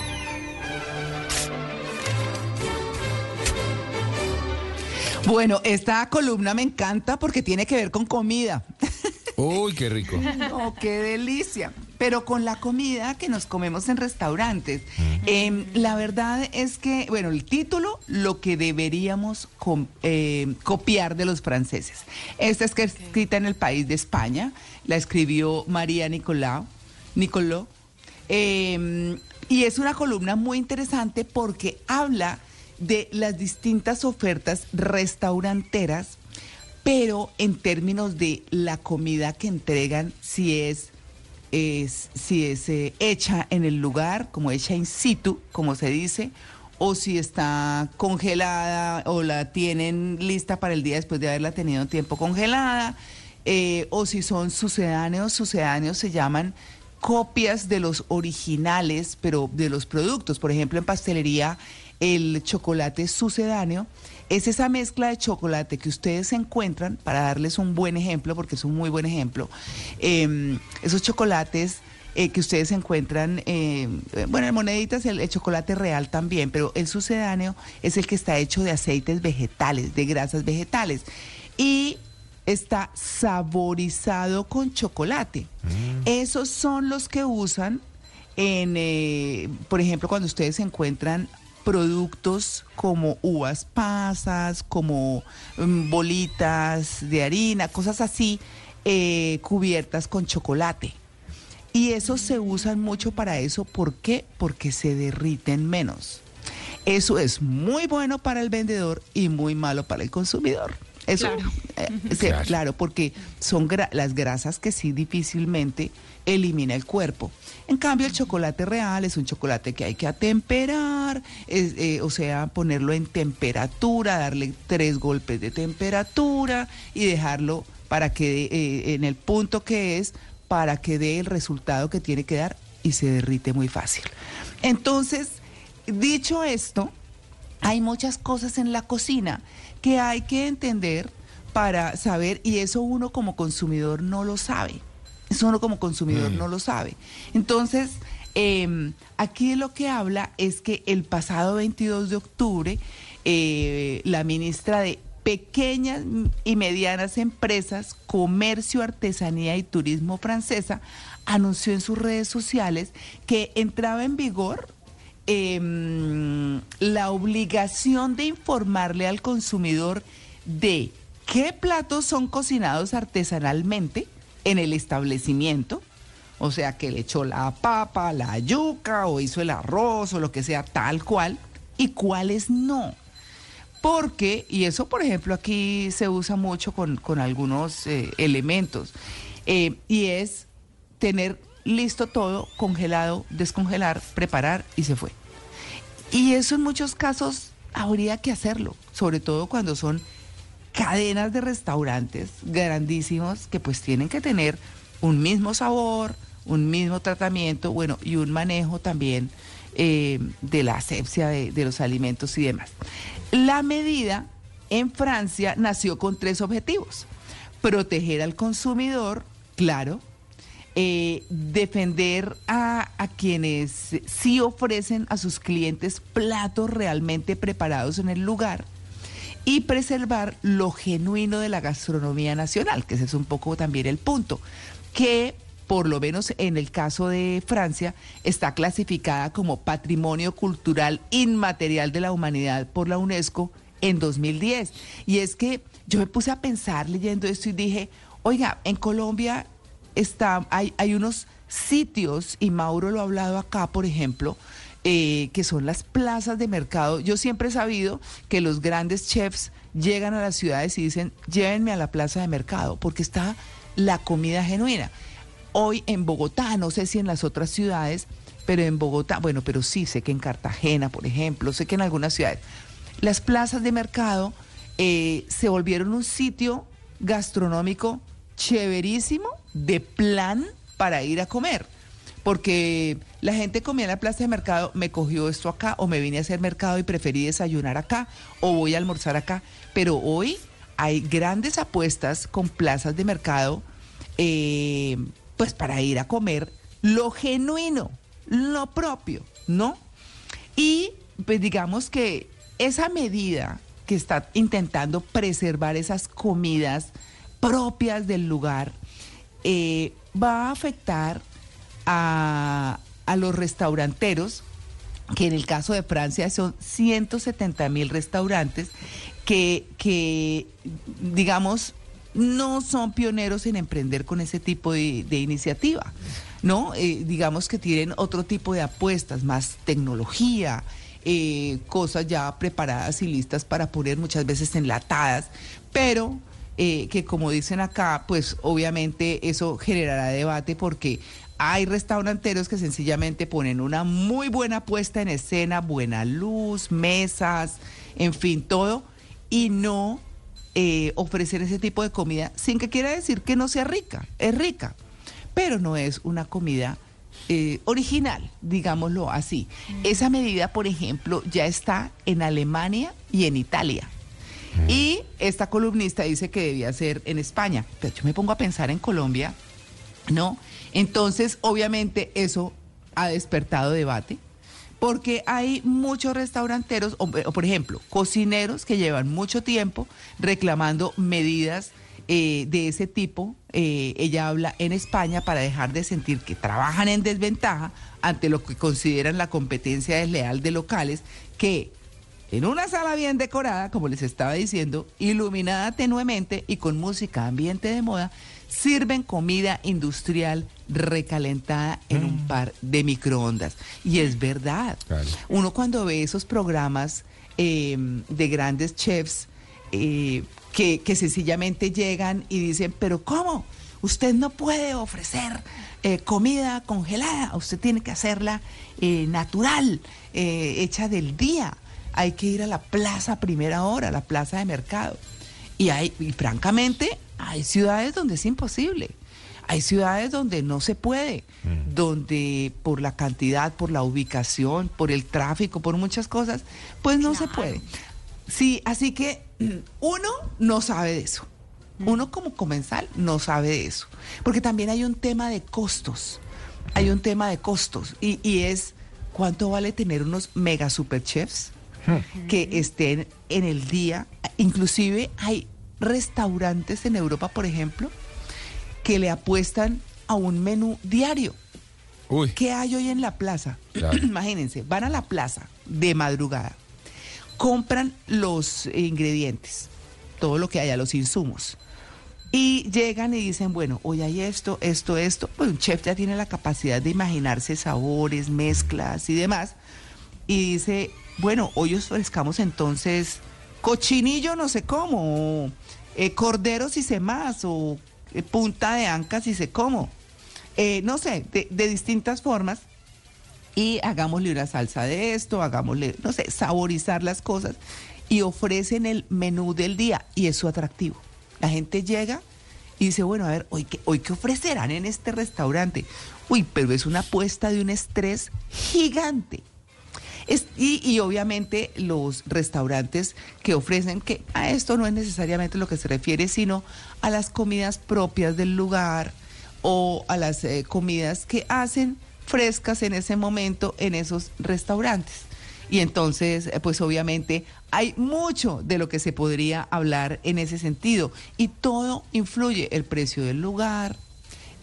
Bueno, esta columna me encanta porque tiene que ver con comida. Uy, qué rico. No, qué delicia. Pero con la comida que nos comemos en restaurantes. Em, la verdad es que, bueno, el título, lo que deberíamos eh, copiar de los franceses. Esta es que escrita en el país de España, la escribió María Nicolau. Nicoló. Em, y es una columna muy interesante porque habla de las distintas ofertas restauranteras pero en términos de la comida que entregan, si es, si es eh, hecha en el lugar, como hecha in situ, como se dice, o si está congelada o la tienen lista para el día después de haberla tenido tiempo congelada. eh, o si son sucedáneos, sucedáneos se llaman copias de los originales, pero de los productos. Por ejemplo, en pastelería, el chocolate sucedáneo es esa mezcla de chocolate que ustedes encuentran, para darles un buen ejemplo, porque es un muy buen ejemplo, eh, esos chocolates eh, que ustedes encuentran, eh, bueno, en moneditas el, el chocolate real también, pero el sucedáneo es el que está hecho de aceites vegetales, de grasas vegetales. Y está saborizado con chocolate. Esos son los que usan en, eh, por ejemplo, cuando ustedes encuentran productos como uvas pasas, como mm, bolitas de harina, cosas así, eh, cubiertas con chocolate. Y esos se usan mucho para eso. ¿Por qué? Porque se derriten menos. Eso es muy bueno para el vendedor y muy malo para el consumidor. Eso, Claro. eh, Ujú. sí, Claro. claro, porque son gra- las grasas que sí difícilmente elimina el cuerpo. En cambio, el chocolate real es un chocolate que hay que atemperar, eh, o sea, ponerlo en temperatura, darle tres golpes de temperatura y dejarlo para que eh, en el punto que es, para que dé el resultado que tiene que dar y se derrite muy fácil. Entonces, dicho esto, hay muchas cosas en la cocina que hay que entender para saber, y eso uno como consumidor no lo sabe. Eso uno como consumidor Mm. no lo sabe. Entonces, eh, aquí lo que habla es que el pasado 22 de octubre, eh, la ministra de Pequeñas y Medianas Empresas, Comercio, Artesanía y Turismo francesa anunció en sus redes sociales que entraba en vigor em, la obligación de informarle al consumidor de qué platos son cocinados artesanalmente en el establecimiento. O sea, que le echó la papa, la yuca o hizo el arroz o lo que sea, tal cual, y cuáles no. Porque, y eso por ejemplo aquí se usa mucho con, con algunos eh, elementos, eh, y es tener listo todo, congelado, descongelar, preparar y se fue. Y eso en muchos casos habría que hacerlo, sobre todo cuando son cadenas de restaurantes grandísimos que pues tienen que tener un mismo sabor, un mismo tratamiento, bueno, y un manejo también eh, de la asepsia de, los alimentos y demás. La medida en Francia nació con tres objetivos. Proteger al consumidor, claro, eh, defender a, a quienes sí ofrecen a sus clientes platos realmente preparados en el lugar y preservar lo genuino de la gastronomía nacional, que ese es un poco también el punto, que por lo menos en el caso de Francia está clasificada como Patrimonio Cultural Inmaterial de la Humanidad por la UNESCO en 2010. Y es que yo me puse a pensar leyendo esto y dije, oiga, en Colombia está, hay, hay unos sitios, y Mauro lo ha hablado acá, por ejemplo, eh, que son las plazas de mercado. Yo siempre he sabido que los grandes chefs llegan a las ciudades y dicen, llévenme a la plaza de mercado, porque está la comida genuina. Hoy en Bogotá, no sé si en las otras ciudades, pero en Bogotá, bueno, pero sí, sé que en Cartagena, por ejemplo, sé que en algunas ciudades, las plazas de mercado eh, se volvieron un sitio gastronómico chéverísimo de plan para ir a comer. Porque la gente comía en la plaza de mercado, me cogió esto acá, o me vine a hacer mercado y preferí desayunar acá, o voy a almorzar acá. Pero hoy hay grandes apuestas con plazas de mercado, eh, pues para ir a comer lo genuino, lo propio, ¿no? Y pues digamos que esa medida que está intentando preservar esas comidas propias del lugar eh, va a afectar a, a los restauranteros, que en el caso de Francia son 170 mil restaurantes, que, que, digamos, no son pioneros en emprender con ese tipo de, iniciativa, ¿no? Eh, digamos que tienen otro tipo de apuestas, más tecnología, eh, cosas ya preparadas y listas para poner muchas veces enlatadas, pero eh, que como dicen acá, pues obviamente eso generará debate porque hay restauranteros que sencillamente ponen una muy buena puesta en escena, buena luz, mesas, en fin, todo, y no eh, ofrecer ese tipo de comida sin que quiera decir que no sea rica, es rica, pero no es una comida eh, original, digámoslo así. Esa medida, por ejemplo, ya está en Alemania y en Italia. Y esta columnista dice que debía ser en España. Pero yo me pongo a pensar en Colombia, ¿no? Entonces, obviamente, eso ha despertado debate. Porque hay muchos restauranteros, o, por ejemplo, cocineros que llevan mucho tiempo reclamando medidas eh, de ese tipo. Eh, ella habla en España para dejar de sentir que trabajan en desventaja ante lo que consideran la competencia desleal de locales que en una sala bien decorada, como les estaba diciendo, iluminada tenuemente y con música ambiente de moda, sirven comida industrial recalentada en un par de microondas. Y es verdad. Uno cuando ve esos programas eh, de grandes chefs eh, que, que sencillamente llegan y dicen, pero ¿cómo? Usted no puede ofrecer eh, comida congelada, usted tiene que hacerla eh, natural, hecha del día. Hay que ir a la plaza a primera hora, a la plaza de mercado. Y, hay, y francamente, hay ciudades donde es imposible. Hay ciudades donde no se puede, donde por la cantidad, por la ubicación, por el tráfico, por muchas cosas, pues no se puede. Sí, así que uno no sabe de eso. Uno como comensal no sabe de eso. Porque también hay un tema de costos. Hay un tema de costos. Y, y es cuánto vale tener unos mega super chefs que estén en el día. Inclusive hay restaurantes en Europa, por ejemplo, que le apuestan a un menú diario. ¿Qué hay hoy en la plaza? Claro. Imagínense, van a la plaza de madrugada, compran los ingredientes, todo lo que haya, los insumos, y llegan y dicen, bueno, hoy hay esto, esto, esto. Pues un chef ya tiene la capacidad de imaginarse sabores, mezclas y demás. Y dice, bueno, hoy ofrezcamos entonces cochinillo no sé cómo, eh, cordero si sé más, o eh, punta de anca si sé cómo. Eh, no sé, de, de distintas formas. Y hagámosle una salsa de esto, hagámosle, no sé, saborizar las cosas. Y ofrecen el menú del día y es su atractivo. La gente llega y dice, bueno, a ver, ¿hoy qué, hoy qué ofrecerán en este restaurante? Uy, pero es una apuesta de un estrés gigante. Y obviamente los restaurantes que ofrecen, que a esto no es necesariamente lo que se refiere, sino a las comidas propias del lugar o a las eh, comidas que hacen frescas en ese momento en esos restaurantes. Y entonces, eh, pues obviamente hay mucho de lo que se podría hablar en ese sentido. Y todo influye, el precio del lugar,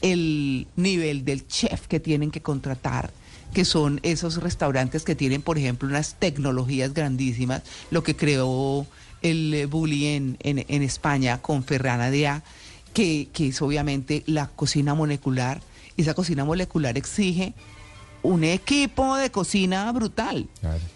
el nivel del chef que tienen que contratar, que son esos restaurantes que tienen, por ejemplo, unas tecnologías grandísimas, lo que creó el eh, Bully en, en, en España con Ferrana de A, que, que es obviamente la cocina molecular. Y esa cocina molecular exige un equipo de cocina brutal,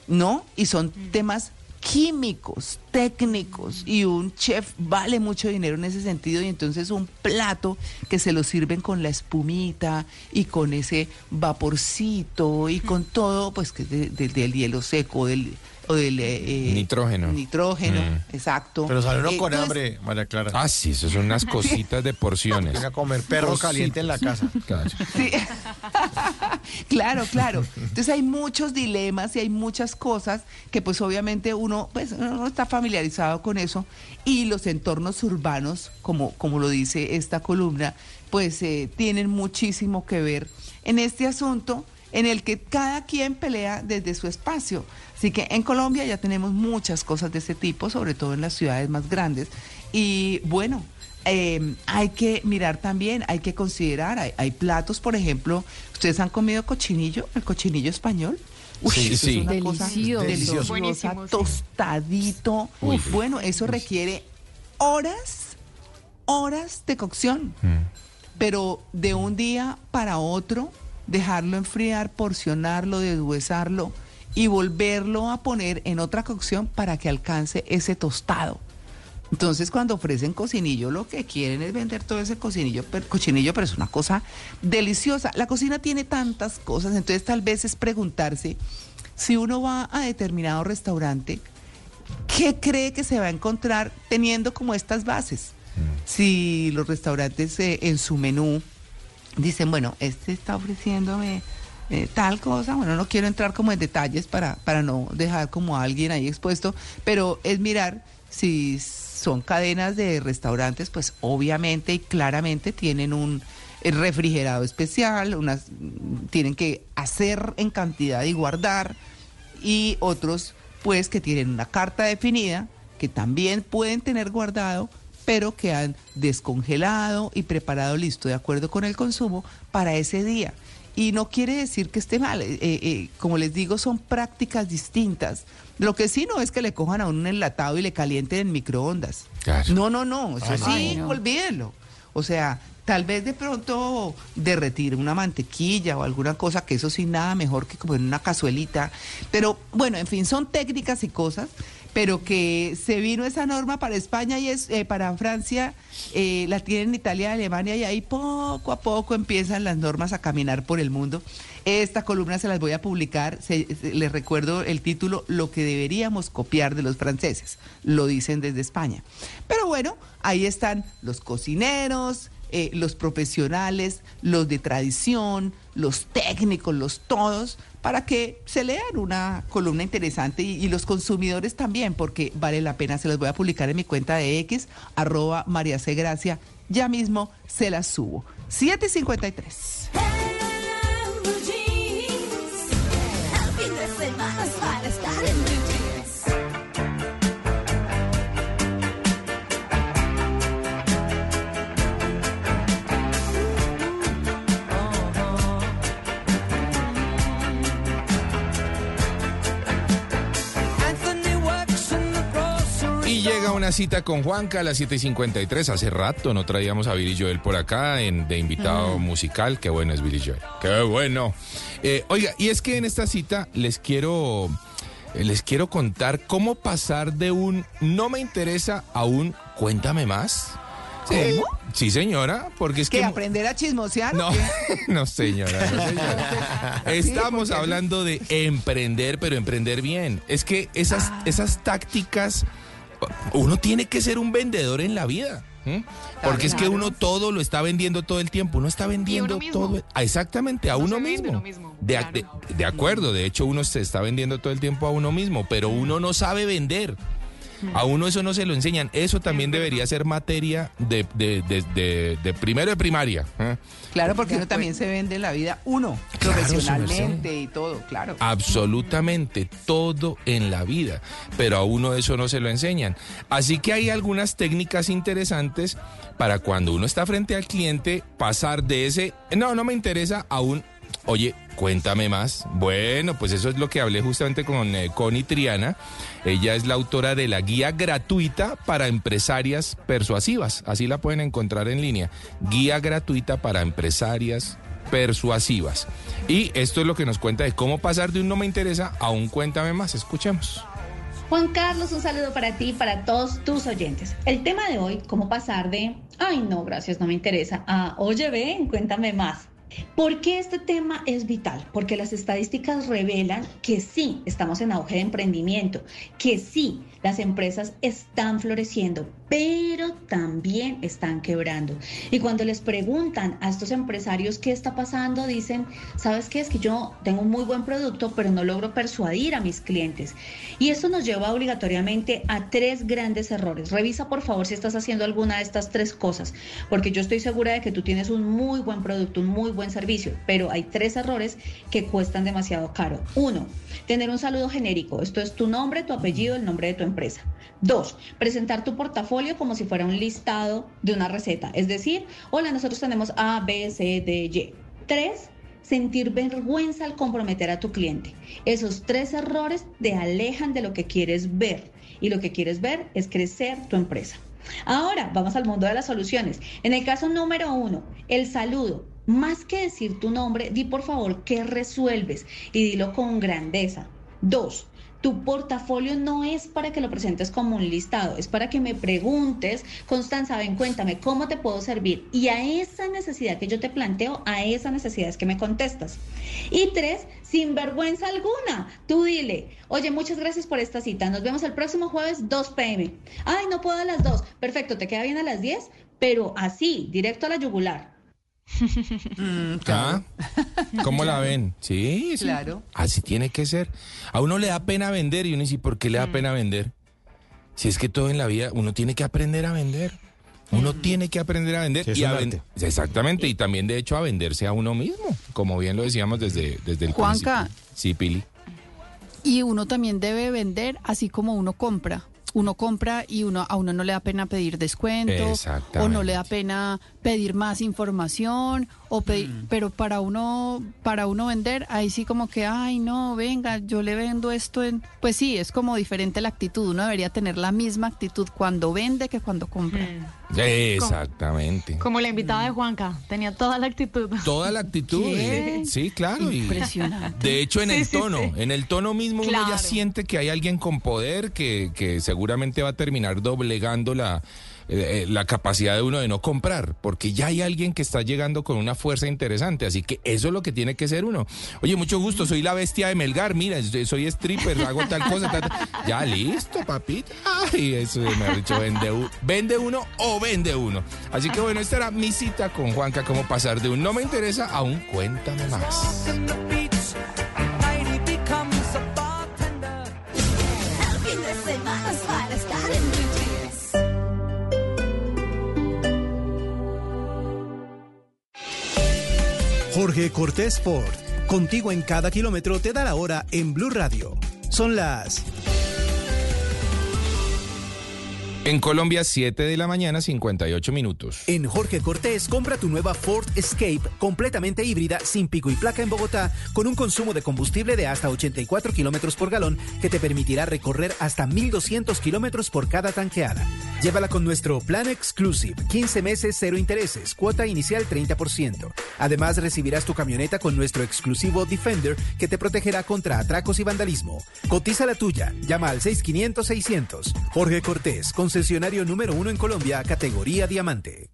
¿no? Y son temas químicos, técnicos, y un chef vale mucho dinero en ese sentido, y entonces un plato que se lo sirven con la espumita y con ese vaporcito y con todo, pues que de- de- del hielo seco del, o del eh, eh, Nitrógeno. nitrógeno, Mm. exacto. Pero sale uno Eh, con entonces, hambre, María Clara. Ah, sí, eso son unas cositas de porciones. Venga a comer perro Cositas. caliente en la casa. Claro. Sí. claro, claro. Entonces hay muchos dilemas y hay muchas cosas que pues obviamente uno, pues, no está familiarizado con eso y los entornos urbanos, como, como lo dice esta columna, pues eh, tienen muchísimo que ver en este asunto en el que cada quien pelea desde su espacio. Así que en Colombia ya tenemos muchas cosas de ese tipo, sobre todo en las ciudades más grandes. Y bueno, eh, hay que mirar también, hay que considerar, hay, hay platos, por ejemplo, ¿ustedes han comido cochinillo, el cochinillo español? Uy, Sí, eso sí. es una cosa Delicioso. deliciosa, Buenísimo, sí. tostadito. Uy. Bueno, eso requiere horas, horas de cocción pero de un día para otro, dejarlo enfriar, porcionarlo, deshuesarlo y volverlo a poner en otra cocción para que alcance ese tostado. Entonces, cuando ofrecen cocinillo, lo que quieren es vender todo ese cocinillo, pero, cochinillo, pero es una cosa deliciosa. La cocina tiene tantas cosas, entonces tal vez es preguntarse si uno va a determinado restaurante, ¿qué cree que se va a encontrar teniendo como estas bases? Si los restaurantes eh, en su menú dicen, bueno, este está ofreciéndome eh, tal cosa, bueno, no quiero entrar como en detalles para, para no dejar como a alguien ahí expuesto, pero es mirar si son cadenas de restaurantes, pues obviamente y claramente tienen un eh, refrigerado especial, unas tienen que hacer en cantidad y guardar, y otros pues que tienen una carta definida, que también pueden tener guardado, pero que han descongelado y preparado listo de acuerdo con el consumo para ese día. Y no quiere decir que esté mal, eh, eh, como les digo, son prácticas distintas. Lo que sí no es que le cojan a un enlatado y le calienten en microondas. No, no, no, eso Ay, sí, no. olvídenlo. O sea, tal vez de pronto derretir una mantequilla o alguna cosa, que eso sí nada mejor que como en una cazuelita. Pero bueno, en fin, son técnicas y cosas, pero que se vino esa norma para España y es eh, para Francia, eh, la tienen Italia y Alemania y ahí poco a poco empiezan las normas a caminar por el mundo. Esta columna se las voy a publicar, les recuerdo el título, Lo que deberíamos copiar de los franceses, lo dicen desde España. Pero bueno, ahí están los cocineros, eh, los profesionales, los de tradición, los técnicos, los todos, para que se lean una columna interesante y, los consumidores también, porque vale la pena, se las voy a publicar en mi cuenta de X, arroba María C. Gracia, ya mismo se las subo. 753. Una cita con Juanca a las 7.53. Hace rato no traíamos a Billy Joel por acá en, de invitado musical. Qué bueno es Billy Joel. Qué bueno. Eh, oiga, y es que en esta cita les quiero, les quiero contar cómo pasar de un no me interesa a un cuéntame más. Sí, sí, señora, porque es ¿Que que... aprender a chismosear? No, qué? no señora, no señora. Estamos hablando de emprender, pero emprender bien. Es que esas, Ah. esas tácticas, uno tiene que ser un vendedor en la vida. Porque es que uno todo lo está vendiendo todo el tiempo. Uno está vendiendo todo. Exactamente, a No uno mismo. uno mismo, De, claro. de- de acuerdo, de hecho uno se está vendiendo todo el tiempo a uno mismo, pero uno no sabe vender. A uno eso no se lo enseñan. Eso también debería ser materia de, de- de- de- de primero de primaria. ¿eh? Claro, porque uno también se vende en la vida uno, Claro, profesionalmente y todo, claro. Absolutamente todo en la vida, pero a uno eso no se lo enseñan. Así que hay algunas técnicas interesantes para cuando uno está frente al cliente pasar de ese, no, no me interesa, a un, oye, cuéntame más. Bueno, pues eso es lo que hablé justamente con eh, Connie Triana. Ella es la autora de la guía gratuita para empresarias persuasivas. Así la pueden encontrar en línea. Guía gratuita para empresarias persuasivas. Y esto es lo que nos cuenta de cómo pasar de un no me interesa a un cuéntame más. Escuchemos. Juan Carlos, un saludo para ti y para todos tus oyentes. El tema de hoy, cómo pasar de, ay no, gracias, no me interesa, a, oye, ven, cuéntame más. ¿Por qué este tema es vital? Porque las estadísticas revelan que sí, estamos en auge de emprendimiento, que sí, las empresas están floreciendo, pero también están quebrando. Y cuando les preguntan a estos empresarios qué está pasando, dicen, ¿sabes qué? Es que yo tengo un muy buen producto, pero no logro persuadir a mis clientes. Y esto nos lleva obligatoriamente a tres grandes errores. Revisa por favor si estás haciendo alguna de estas tres cosas, porque yo estoy segura de que tú tienes un muy buen producto, un muy buen servicio, pero hay tres errores que cuestan demasiado caro. Uno, tener un saludo genérico. Esto es tu nombre, tu apellido, el nombre de tu empresa. Dos, presentar tu portafolio como si fuera un listado de una receta. Es decir, hola, nosotros tenemos A, B, C, D, Y. Tres, sentir vergüenza al comprometer a tu cliente. Esos tres errores te alejan de lo que quieres ver y lo que quieres ver es crecer tu empresa. Ahora, vamos al mundo de las soluciones. En el caso número uno, el saludo. Más que decir tu nombre, di por favor qué resuelves y dilo con grandeza. Dos, tu portafolio no es para que lo presentes como un listado, es para que me preguntes, Constanza, ven, cuéntame, ¿cómo te puedo servir? Y a esa necesidad que yo te planteo, a esa necesidad es que me contestas. Y tres, sin vergüenza alguna. Tú dile, oye, muchas gracias por esta cita. Nos vemos el próximo jueves 2 pm. Ay, no puedo a las 2. Perfecto, ¿te queda bien a las 10? Pero así, directo a la yugular. ¿Ah? ¿Cómo la ven? Sí, sí. Claro. Así tiene que ser. A uno le da pena vender y uno dice, ¿por qué le da Mm. pena vender? Si es que todo en la vida uno tiene que aprender a vender. Uno tiene que aprender a vender Sí, y a vender. Exactamente, y también de hecho a venderse a uno mismo, como bien lo decíamos desde, desde el Juanca. principio. Sí, Pili. Y uno también debe vender así como uno compra. Uno compra y uno a uno no le da pena pedir descuento o no le da pena pedir más información o pedir, Mm. pero para uno para uno vender ahí sí como que ay no venga yo le vendo esto en pues sí es como diferente la actitud uno debería tener la misma actitud cuando vende que cuando compra Exactamente. Como la invitada de Juanca, tenía toda la actitud. Toda la actitud. ¿Qué? eh, Sí, claro. y- Impresionante. De hecho, en Sí, el tono, sí. en el tono mismo uno ya siente que hay alguien con poder que, que seguramente va a terminar doblegando la, eh, eh, la capacidad de uno de no comprar, porque ya hay alguien que está llegando con una fuerza interesante, así que eso es lo que tiene que ser uno. Oye, mucho gusto, soy la bestia de Melgar, mira, yo soy stripper, hago tal cosa, tal, ya listo, papita. Ay, eso me ha dicho, vende, vende uno o vende uno. Así que bueno, esta era mi cita con Juanca, cómo pasar de un no me interesa a un cuéntame más. Jorge Cortés Ford, contigo en cada kilómetro te da la hora en Blue Radio. Son las En Colombia, 7 de la mañana, 58 minutos. En Jorge Cortés, compra tu nueva Ford Escape completamente híbrida, sin pico y placa en Bogotá, con un consumo de combustible de hasta 84 kilómetros por galón que te permitirá recorrer hasta 1,200 kilómetros por cada tanqueada. Llévala con nuestro Plan Exclusive, 15 meses, cero intereses, cuota inicial 30%. Además, recibirás tu camioneta con nuestro exclusivo Defender que te protegerá contra atracos y vandalismo. Cotiza la tuya, llama al 6500-600. Jorge Cortés, concesionario número uno en Colombia, categoría diamante.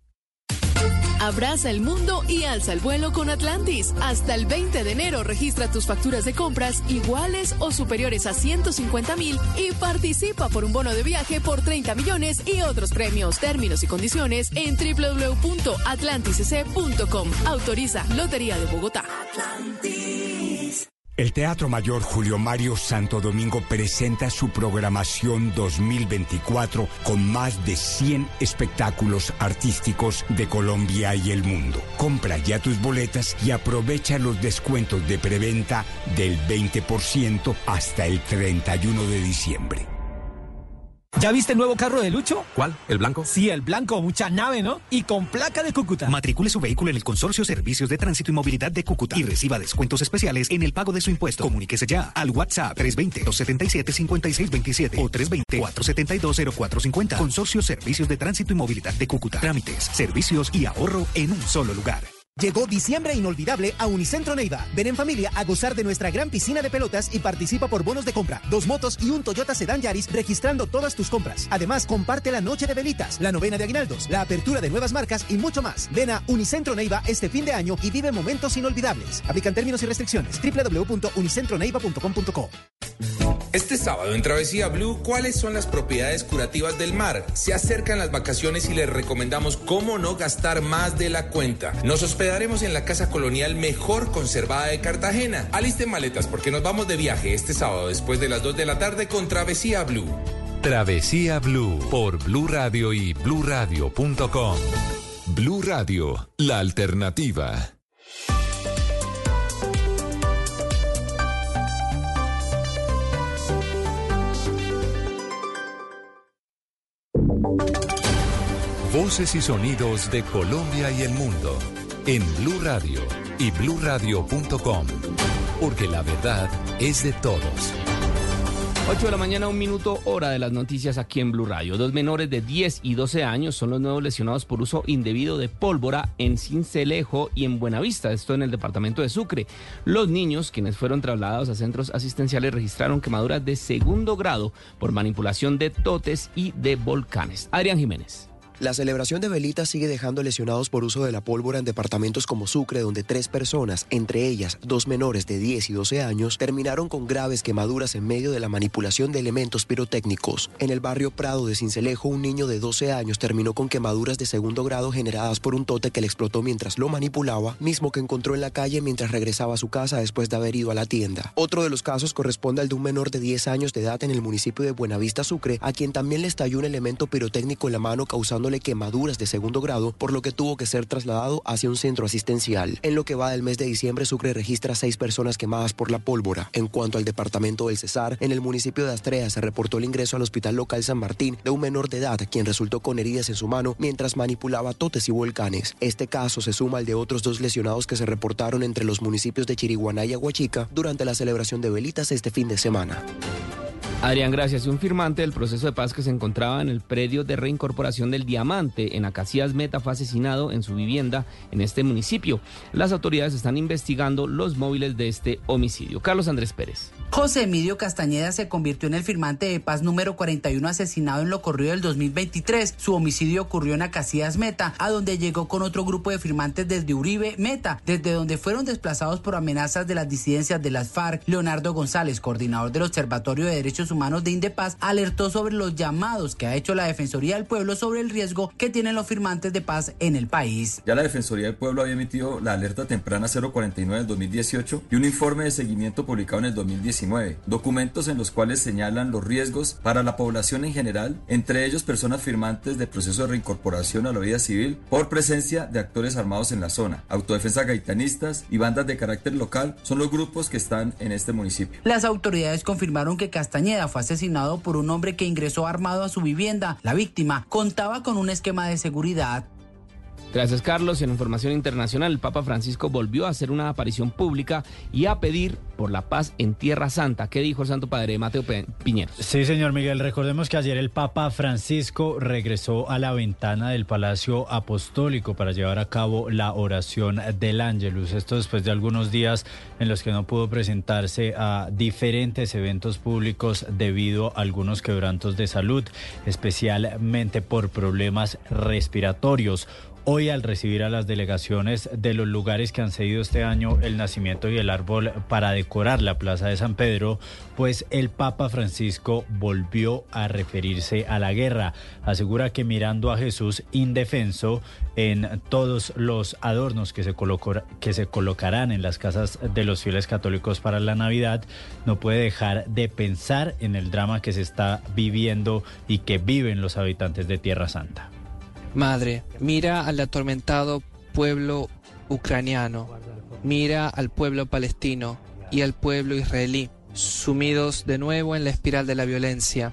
Abraza el mundo y alza el vuelo con Atlantis. Hasta el 20 de enero registra tus facturas de compras iguales o superiores a 150 mil y participa por un bono de viaje por 30 millones y otros premios. Términos y condiciones en www.atlantisc.com. Autoriza Lotería de Bogotá. El Teatro Mayor Julio Mario Santo Domingo presenta su programación 2024 con más de 100 espectáculos artísticos de Colombia y el mundo. Compra ya tus boletas y aprovecha los descuentos de preventa del 20% hasta el 31 de diciembre. ¿Ya viste el nuevo carro de Lucho? ¿Cuál? ¿El blanco? Sí, el blanco, mucha nave, ¿no? Y con placa de Cúcuta. Matricule su vehículo en el Consorcio Servicios de Tránsito y Movilidad de Cúcuta y reciba descuentos especiales en el pago de su impuesto. Comuníquese ya al WhatsApp 320-277-5627 o 320-472-0450. Consorcio Servicios de Tránsito y Movilidad de Cúcuta. Trámites, servicios y ahorro en un solo lugar. Llegó diciembre inolvidable a Unicentro Neiva. Ven en familia a gozar de nuestra gran piscina de pelotas y participa por bonos de compra, dos motos y un Toyota Sedan Yaris registrando todas tus compras. Además, comparte la noche de velitas, la novena de aguinaldos, la apertura de nuevas marcas y mucho más. Ven a Unicentro Neiva este fin de año y vive momentos inolvidables. Aplican términos y restricciones. www.unicentroneiva.com.co Este sábado en Travesía Blue, ¿cuáles son las propiedades curativas del mar? Se acercan las vacaciones y les recomendamos cómo no gastar más de la cuenta. Nos hospedaremos en la casa colonial mejor conservada de Cartagena. Alisten maletas porque nos vamos de viaje este sábado después de las 2 de la tarde con Travesía Blue. Travesía Blue por Blue Radio y bluradio.com. Blue Radio, la alternativa. Voces y sonidos de Colombia y el mundo en Blue Radio y bluradio.com, porque la verdad es de todos. 8 de la mañana, un minuto, hora de las noticias aquí en Blue Radio. Dos menores de 10 y 12 años son los nuevos lesionados por uso indebido de pólvora en Cincelejo y en Buenavista, esto en el departamento de Sucre. Los niños, quienes fueron trasladados a centros asistenciales, registraron quemaduras de segundo grado por manipulación de totes y de volcanes. Adrián Jiménez. La celebración de velitas sigue dejando lesionados por uso de la pólvora en departamentos como Sucre, donde tres personas, entre ellas dos menores de 10 y 12 años, terminaron con graves quemaduras en medio de la manipulación de elementos pirotécnicos. En el barrio Prado de Cincelejo, un niño de 12 años terminó con quemaduras de segundo grado generadas por un tote que le explotó mientras lo manipulaba, mismo que encontró en la calle mientras regresaba a su casa después de haber ido a la tienda. Otro de los casos corresponde al de un menor de 10 años de edad en el municipio de Buenavista, Sucre, a quien también le estalló un elemento pirotécnico en la mano causándole quemaduras de segundo grado, por lo que tuvo que ser trasladado hacia un centro asistencial. En lo que va del mes de diciembre, Sucre registra seis personas quemadas por la pólvora. En cuanto al departamento del Cesar, en el municipio de Astrea se reportó el ingreso al hospital local San Martín de un menor de edad, quien resultó con heridas en su mano mientras manipulaba totes y volcanes. Este caso se suma al de otros dos lesionados que se reportaron entre los municipios de Chiriguaná y Aguachica durante la celebración de velitas este fin de semana. Adrián, gracias. Un firmante del proceso de paz que se encontraba en el predio de reincorporación del Diamante en Acacias Meta fue asesinado en su vivienda en este municipio. Las autoridades están investigando los móviles de este homicidio. Carlos Andrés Pérez. José Emilio Castañeda se convirtió en el firmante de paz número 41 asesinado en lo corrido del 2023. Su homicidio ocurrió en Acacias Meta, a donde llegó con otro grupo de firmantes desde Uribe Meta, desde donde fueron desplazados por amenazas de las disidencias de las FARC. Leonardo González, coordinador del Observatorio de Derechos Humanos de Indepaz, alertó sobre los llamados que ha hecho la Defensoría del Pueblo sobre el riesgo que tienen los firmantes de paz en el país. Ya la Defensoría del Pueblo había emitido la alerta temprana 049 del 2018 y un informe de seguimiento publicado en el 2019, documentos en los cuales señalan los riesgos para la población en general, entre ellos personas firmantes de proceso de reincorporación a la vida civil por presencia de actores armados en la zona, autodefensa gaitanistas y bandas de carácter local son los grupos que están en este municipio. Las autoridades confirmaron que Castañeda fue asesinado por un hombre que ingresó armado a su vivienda. La víctima contaba con un esquema de seguridad. Gracias, Carlos. En información internacional, el Papa Francisco volvió a hacer una aparición pública y a pedir por la paz en Tierra Santa. ¿Qué dijo el Santo Padre Mateo Piñeros? Sí, señor Miguel. Recordemos que ayer el Papa Francisco regresó a la ventana del Palacio Apostólico para llevar a cabo la oración del Ángelus. Esto después de algunos días en los que no pudo presentarse a diferentes eventos públicos debido a algunos quebrantos de salud, especialmente por problemas respiratorios. Hoy al recibir a las delegaciones de los lugares que han cedido este año el nacimiento y el árbol para decorar la Plaza de San Pedro, pues el Papa Francisco volvió a referirse a la guerra. Asegura que mirando a Jesús indefenso en todos los adornos que se, que se colocarán en las casas de los fieles católicos para la Navidad, no puede dejar de pensar en el drama que se está viviendo y que viven los habitantes de Tierra Santa. Madre, mira al atormentado pueblo ucraniano, mira al pueblo palestino y al pueblo israelí, sumidos de nuevo en la espiral de la violencia.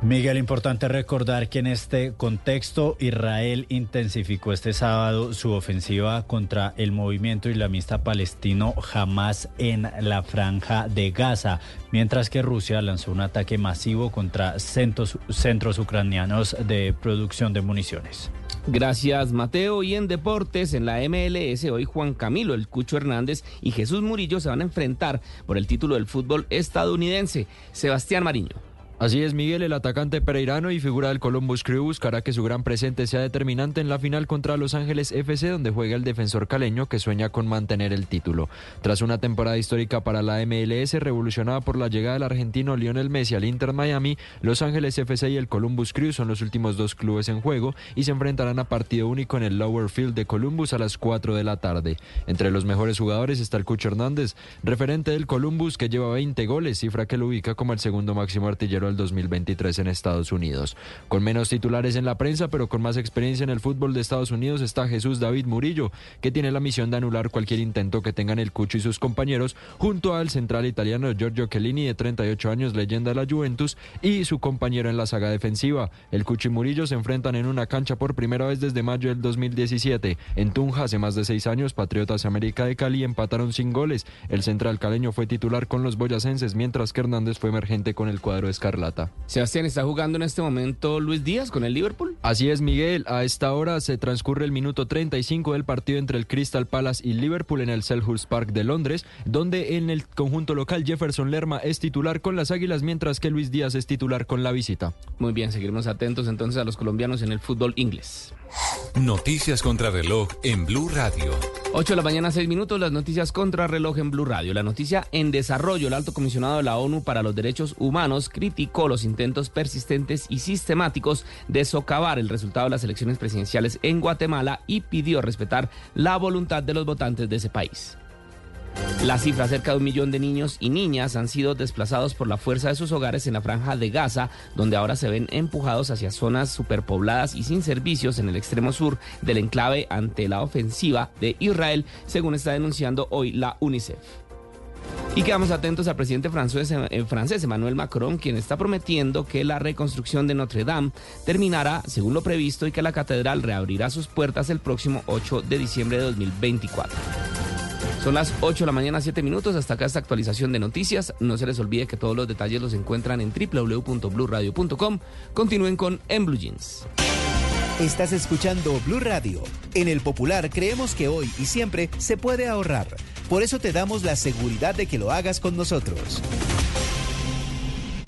Miguel, importante recordar que en este contexto Israel intensificó este sábado su ofensiva contra el movimiento islamista palestino Hamas en la franja de Gaza, mientras que Rusia lanzó un ataque masivo contra centros, centros ucranianos de producción de municiones. Gracias, Mateo. Y en deportes, en la MLS, hoy Juan Camilo, el Cucho Hernández y Jesús Murillo se van a enfrentar por el título del fútbol estadounidense. Sebastián Mariño. Así es, Miguel, el atacante pereirano y figura del Columbus Crew buscará que su gran presente sea determinante en la final contra Los Ángeles FC, donde juega el defensor caleño que sueña con mantener el título. Tras una temporada histórica para la MLS, revolucionada por la llegada del argentino Lionel Messi al Inter Miami, Los Ángeles FC y el Columbus Crew son los últimos dos clubes en juego y se enfrentarán a partido único en el Lower Field de Columbus a las 4 de la tarde. Entre los mejores jugadores está el Cucho Hernández, referente del Columbus que lleva 20 goles, cifra que lo ubica como el segundo máximo artillero del 2023 en Estados Unidos. Con menos titulares en la prensa, pero con más experiencia en el fútbol de Estados Unidos está Jesús David Murillo, que tiene la misión de anular cualquier intento que tengan el Cucho y sus compañeros, junto al central italiano Giorgio Chiellini, de 38 años, leyenda de la Juventus, y su compañero en la saga defensiva. El Cucho y Murillo se enfrentan en una cancha por primera vez desde mayo del 2017. En Tunja, hace más de seis años, Patriotas América de Cali empataron sin goles. El central caleño fue titular con los boyacenses, mientras que Hernández fue emergente con el cuadro de Scarlett Escarlata. Sebastián, ¿está jugando en este momento Luis Díaz con el Liverpool? Así es, Miguel. A esta hora se transcurre el minuto 35 del partido entre el Crystal Palace y Liverpool en el Selhurst Park de Londres, donde en el conjunto local Jefferson Lerma es titular con las Águilas, mientras que Luis Díaz es titular con la visita. Muy bien, seguiremos atentos entonces a los colombianos en el fútbol inglés. Noticias contra reloj en Blue Radio. 8 de la mañana, 6 minutos, las noticias contra reloj en Blue Radio. La noticia en desarrollo, el alto comisionado de la ONU para los Derechos Humanos criticó los intentos persistentes y sistemáticos de socavar el resultado de las elecciones presidenciales en Guatemala y pidió respetar la voluntad de los votantes de ese país. La cifra, cerca de un millón de niños y niñas han sido desplazados por la fuerza de sus hogares en la franja de Gaza, donde ahora se ven empujados hacia zonas superpobladas y sin servicios en el extremo sur del enclave ante la ofensiva de Israel, según está denunciando hoy la UNICEF. Y quedamos atentos al presidente francés, eh, francés, Emmanuel Macron, quien está prometiendo que la reconstrucción de Notre Dame terminará según lo previsto y que la catedral reabrirá sus puertas el próximo 8 de diciembre de 2024. Son las 8 de la mañana, 7 minutos. Hasta acá esta actualización de noticias. No se les olvide que todos los detalles los encuentran en www.bluradio.com. Continúen con En Blue Jeans. Estás escuchando Blue Radio. En el Popular creemos que hoy y siempre se puede ahorrar. Por eso te damos la seguridad de que lo hagas con nosotros.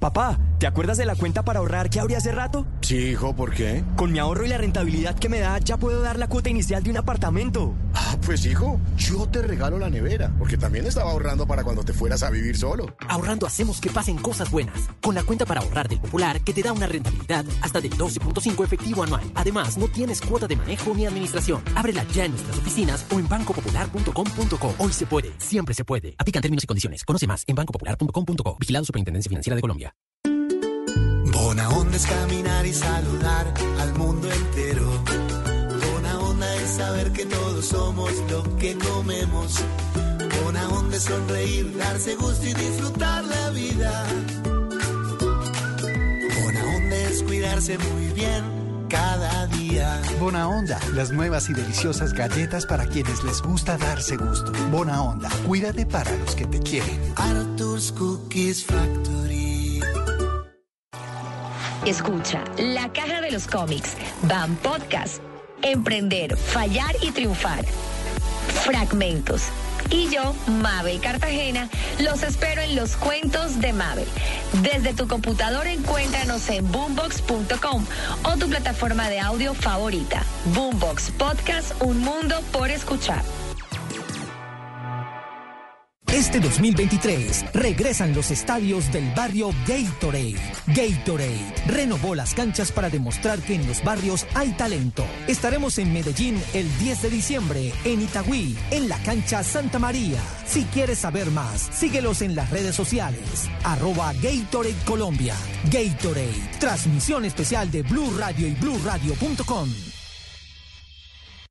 Papá, ¿te acuerdas de la cuenta para ahorrar que abrí hace rato? Sí, hijo, ¿por qué? Con mi ahorro y la rentabilidad que me da, ya puedo dar la cuota inicial de un apartamento. Ah, pues hijo, yo te regalo la nevera, porque también estaba ahorrando para cuando te fueras a vivir solo. Ahorrando hacemos que pasen cosas buenas. Con la cuenta para ahorrar del Popular, que te da una rentabilidad hasta del 12.5 efectivo anual. Además, no tienes cuota de manejo ni administración. Ábrela ya en nuestras oficinas o en bancopopular.com.co. Hoy se puede, siempre se puede. Aplican términos y condiciones. Conoce más en bancopopular.com.co. Vigilado Superintendencia Financiera de Colombia. Bona onda es caminar y saludar al mundo entero. Bona onda es saber que todos somos lo que comemos. Bona onda es sonreír, darse gusto y disfrutar la vida. Bona onda es cuidarse muy bien cada día. Bona Onda, las nuevas y deliciosas galletas para quienes les gusta darse gusto. Bona Onda, cuídate para los que te quieren. Arthur's Cookies Factory. Escucha La Caja de los Cómics, Van Podcast, Emprender, Fallar y Triunfar, Fragmentos. Y yo, Mabel Cartagena, los espero en los cuentos de Mabel. Desde tu computador encuéntranos en boombox.com o tu plataforma de audio favorita. Boombox Podcast, un mundo por escuchar. Este 2023 regresan los estadios del barrio Gatorade. Gatorade renovó las canchas para demostrar que en los barrios hay talento. Estaremos en Medellín el 10 de diciembre, en Itagüí, en la cancha Santa María. Si quieres saber más, síguelos en las redes sociales. Arroba Gatorade Colombia. Gatorade, transmisión especial de Blue Radio y BlueRadio.com.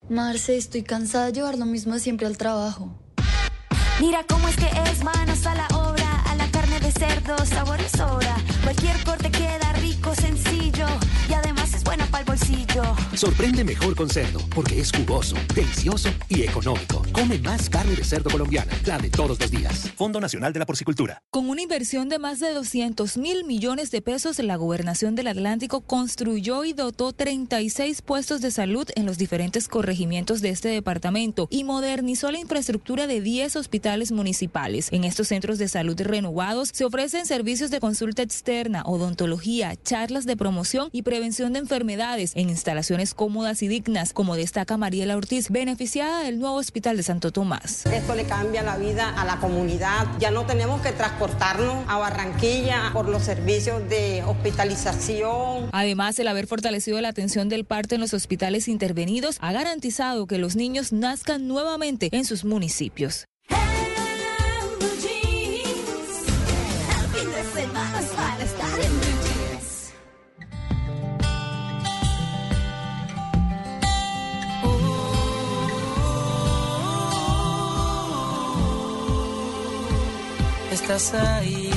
Marce, estoy cansada de llevar lo mismo siempre al trabajo. Mira cómo es que es manos a la cerdo, sabor y sobra. Cualquier corte queda rico, sencillo y además es buena para el bolsillo. Sorprende mejor con cerdo, porque es jugoso, delicioso y económico. Come más carne de cerdo colombiana, la de todos los días. Fondo Nacional de la Porcicultura. Con una inversión de más de 200 mil millones de pesos, la Gobernación del Atlántico construyó y dotó 36 puestos de salud en los diferentes corregimientos de este departamento y modernizó la infraestructura de 10 hospitales municipales. En estos centros de salud renovados se ofrecen servicios de consulta externa, odontología, charlas de promoción y prevención de enfermedades en instalaciones cómodas y dignas, como destaca Mariela Ortiz, beneficiada del nuevo hospital de Santo Tomás. Esto le cambia la vida a la comunidad. Ya no tenemos que transportarnos a Barranquilla por los servicios de hospitalización. Además, el haber fortalecido la atención del parto en los hospitales intervenidos ha garantizado que los niños nazcan nuevamente en sus municipios. Estás ahí,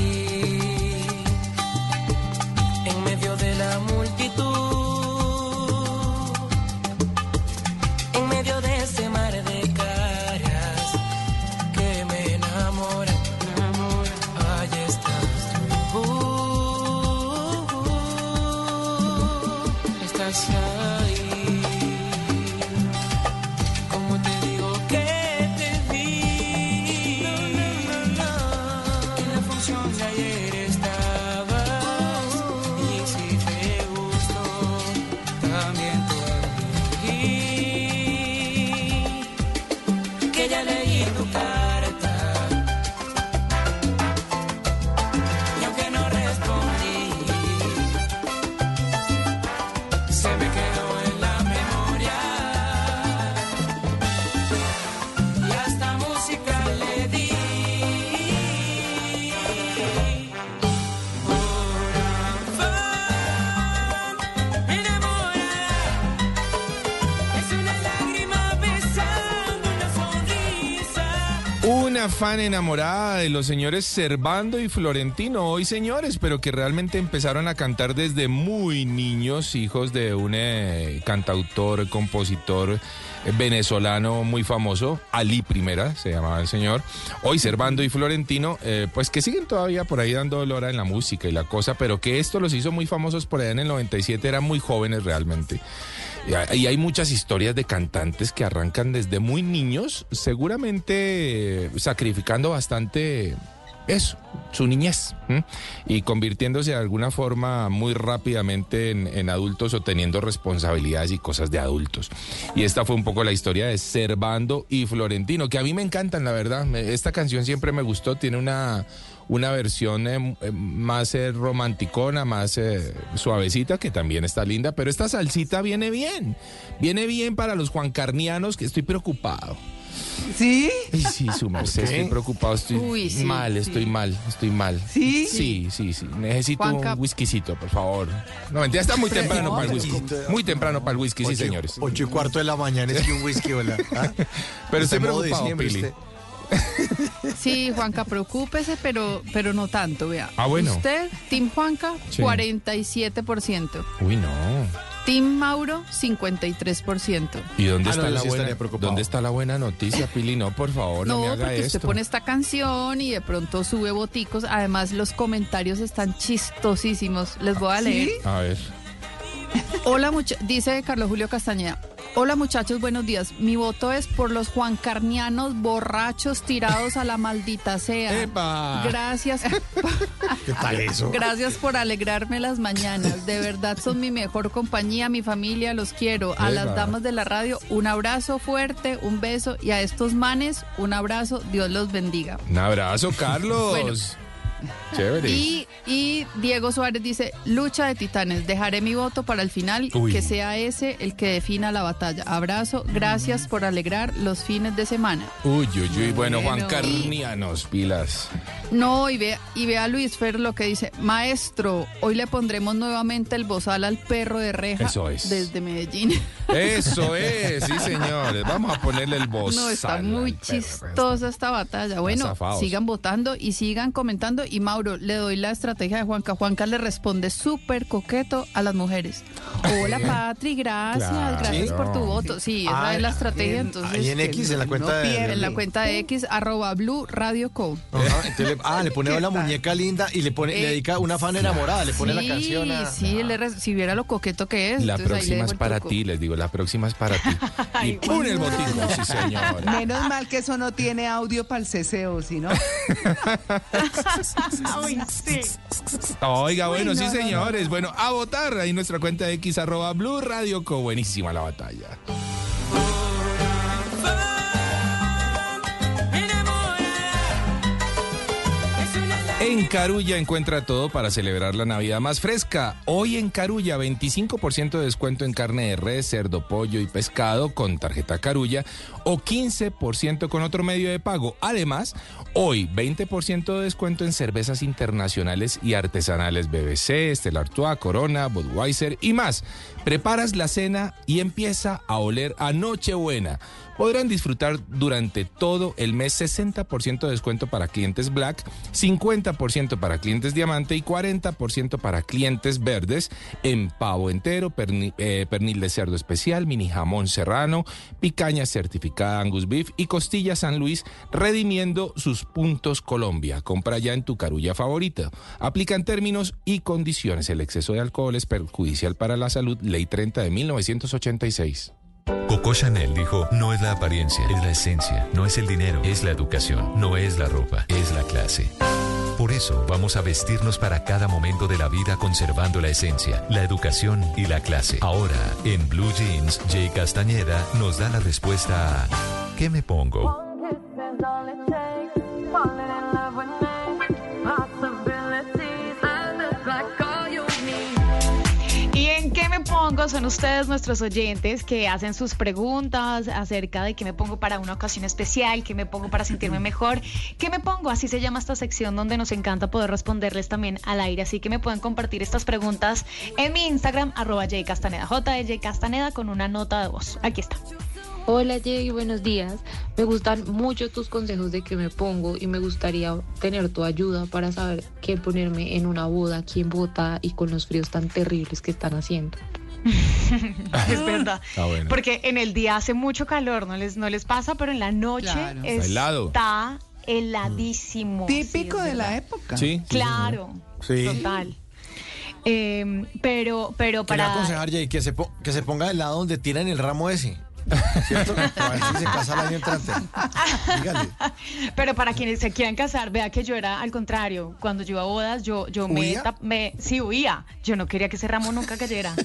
Una fan enamorada de los señores Servando y Florentino, hoy señores, pero que realmente empezaron a cantar desde muy niños, hijos de un eh, cantautor, compositor eh, venezolano muy famoso, Ali Primera, se llamaba el señor. Hoy Servando y Florentino, eh, pues que siguen todavía por ahí dando lora en la música y la cosa, pero que esto los hizo muy famosos por allá en el 97, eran muy jóvenes realmente. Y hay- muchas historias de cantantes que arrancan desde muy niños, seguramente eh, sacrificando bastante eso, su niñez, y convirtiéndose de alguna forma muy rápidamente en, en adultos o teniendo responsabilidades y cosas de adultos. Y esta fue un poco la historia de Servando y Florentino, que a mí me encantan, la verdad. Esta canción siempre me gustó, tiene una, una versión eh, más eh, romanticona, más eh, suavecita, que también está linda, pero esta salsita viene bien, viene bien para los juancarnianos, que estoy preocupado. ¿Sí? Ay, sí, su merced, estoy preocupado, estoy Uy, sí, mal, estoy mal, estoy mal. ¿Sí? Sí, sí, sí. Necesito Juanca- un whiskycito, por favor. No, mentira, está muy temprano para el whisky. Muy temprano para el whisky, sí, señores. Ocho y cuarto de la mañana es que un whisky, hola. ¿Ah? Pero estoy preocupado, Pili. usted. Sí, Juanca, preocúpese, pero, pero no tanto, vea. Ah, bueno. Usted, Team Juanca, Sí. 47%. Uy, no. Team Mauro, 53%. ¿Y dónde Ah, está la sí buena? ¿Dónde está la buena noticia, Pili? No, por favor, no, No, me haga porque esto. usted pone esta canción y de pronto sube boticos. Además, los comentarios están chistosísimos. Les voy a leer. A ver. Hola, dice Carlos Julio Castañeda. Hola muchachos, buenos días. Mi voto es por los juancarnianos borrachos tirados a la maldita sea. ¡Epa! Gracias. ¿Qué tal eso? Gracias por alegrarme las mañanas. De verdad son mi mejor compañía, mi familia, los quiero. A las damas de la radio, un abrazo fuerte, un beso. Y a estos manes, un abrazo. Dios los bendiga. Un abrazo, Carlos. Chévere. Y, y Diego Suárez dice, lucha de titanes, dejaré mi voto para el final, Uy. que sea ese el que defina la batalla. Abrazo, gracias por alegrar los fines de semana. Uy, uy, uy. Bueno, Juan. Carnianos, pilas. No, y ve, y ve a Luis Fer lo que dice, maestro, hoy le pondremos nuevamente el bozal al perro de reja Eso es. desde Medellín. Eso es, sí, señores. Vamos a ponerle el voz. No, está muy chistosa esta batalla. Bueno, sigan votando y sigan comentando. Y Mauro, le doy la estrategia de Juanca. Juanca le responde súper coqueto a las mujeres. Hola, Patri, gracias. Claro. Gracias Sí. por tu voto. Sí, esa Ah, es la estrategia. en- Entonces, ahí en X, en la cuenta no de-. En la cuenta de X, arroba Blue Radio Co. Ajá, le- ah, le pone la muñeca linda y le pone, le Eh, dedica una fan enamorada, le pone la canción a. Sí, le si viera lo coqueto que es. La le próxima es para ti, les digo, la próxima es para ti. Y pon el botico, sí, señor. Menos mal que eso no tiene audio para el ceseo, ¿sí no? Oiga, bueno, Uy, sí, no, no, señores. Bueno, a votar. Ahí nuestra cuenta de X, arroba Blue Radio Co. Buenísima la batalla. En Carulla encuentra todo para celebrar la Navidad más fresca. Hoy en Carulla, 25% de descuento en carne de res, cerdo, pollo y pescado con tarjeta Carulla o 15% con otro medio de pago. Además, hoy 20% de descuento en cervezas internacionales y artesanales BBC, Stella Artois, Corona, Budweiser y más. Preparas la cena y empieza a oler a Nochebuena. Podrán disfrutar durante todo el mes 60% de descuento para clientes Black, 50% 60% para clientes diamante y 40% para clientes verdes en pavo entero, perni- eh, pernil de cerdo especial, mini jamón serrano, picaña certificada Angus Beef y costilla San Luis, redimiendo sus puntos Colombia. Compra ya en tu carulla favorita. Aplican términos y condiciones. El exceso de alcohol es perjudicial para la salud. Ley 30 de 1986. Coco Chanel dijo, no es la apariencia, es la esencia, no es el dinero, es la educación, no es la ropa, es la clase. Por eso vamos a vestirnos para cada momento de la vida conservando la esencia, la educación y la clase. Ahora, en Blue Jeans, Jay Castañeda nos da la respuesta a ¿qué me pongo? Pongo? Son ustedes nuestros oyentes que hacen sus preguntas acerca de qué me pongo para una ocasión especial, qué me pongo para sentirme mejor, qué me pongo. Así se llama esta sección donde nos encanta poder responderles también al aire. Así que me pueden compartir estas preguntas en mi Instagram, arroba jcastaneda, J de Castaneda con una nota de voz. Aquí está. Hola Jay, buenos días. Me gustan mucho tus consejos de qué me pongo y me gustaría tener tu ayuda para saber qué ponerme en una boda aquí en Bogotá y con los fríos tan terribles que están haciendo. es verdad. Está bueno. Porque en el día hace mucho calor, no les, no les pasa, pero en la noche Claro. Está helado. heladísimo. Típico Sí, de la época. Sí, Claro, Sí. total. Eh, pero, pero Quería para. aconsejar, Jay, que se, po- que se ponga del lado donde tiran el ramo ese. ¿Cierto? A ver si se casa el año entrante. Dígale. Pero para quienes se quieran casar, vea que yo era al contrario. Cuando yo iba a bodas, yo, yo me, ¿Huía? me. Sí, huía. Yo no quería que ese ramo nunca cayera.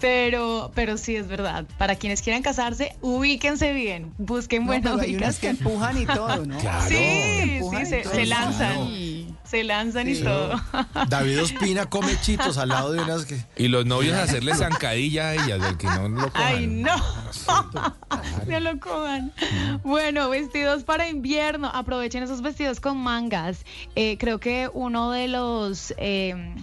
pero, pero sí es verdad. Para quienes quieran casarse, ubíquense bien. Busquen No, buena pero hay unas que empujan y todo, ¿no? Claro. Sí, sí, se, todo. se lanzan. Claro. Se lanzan y todo. David Ospina come chitos al lado de unas que. Y los novios hacerle zancadilla a ellas, del que no lo cojan. Ay, no. No lo coman. Bueno, vestidos para invierno. Aprovechen esos vestidos con mangas. Eh, creo que uno de los. eh,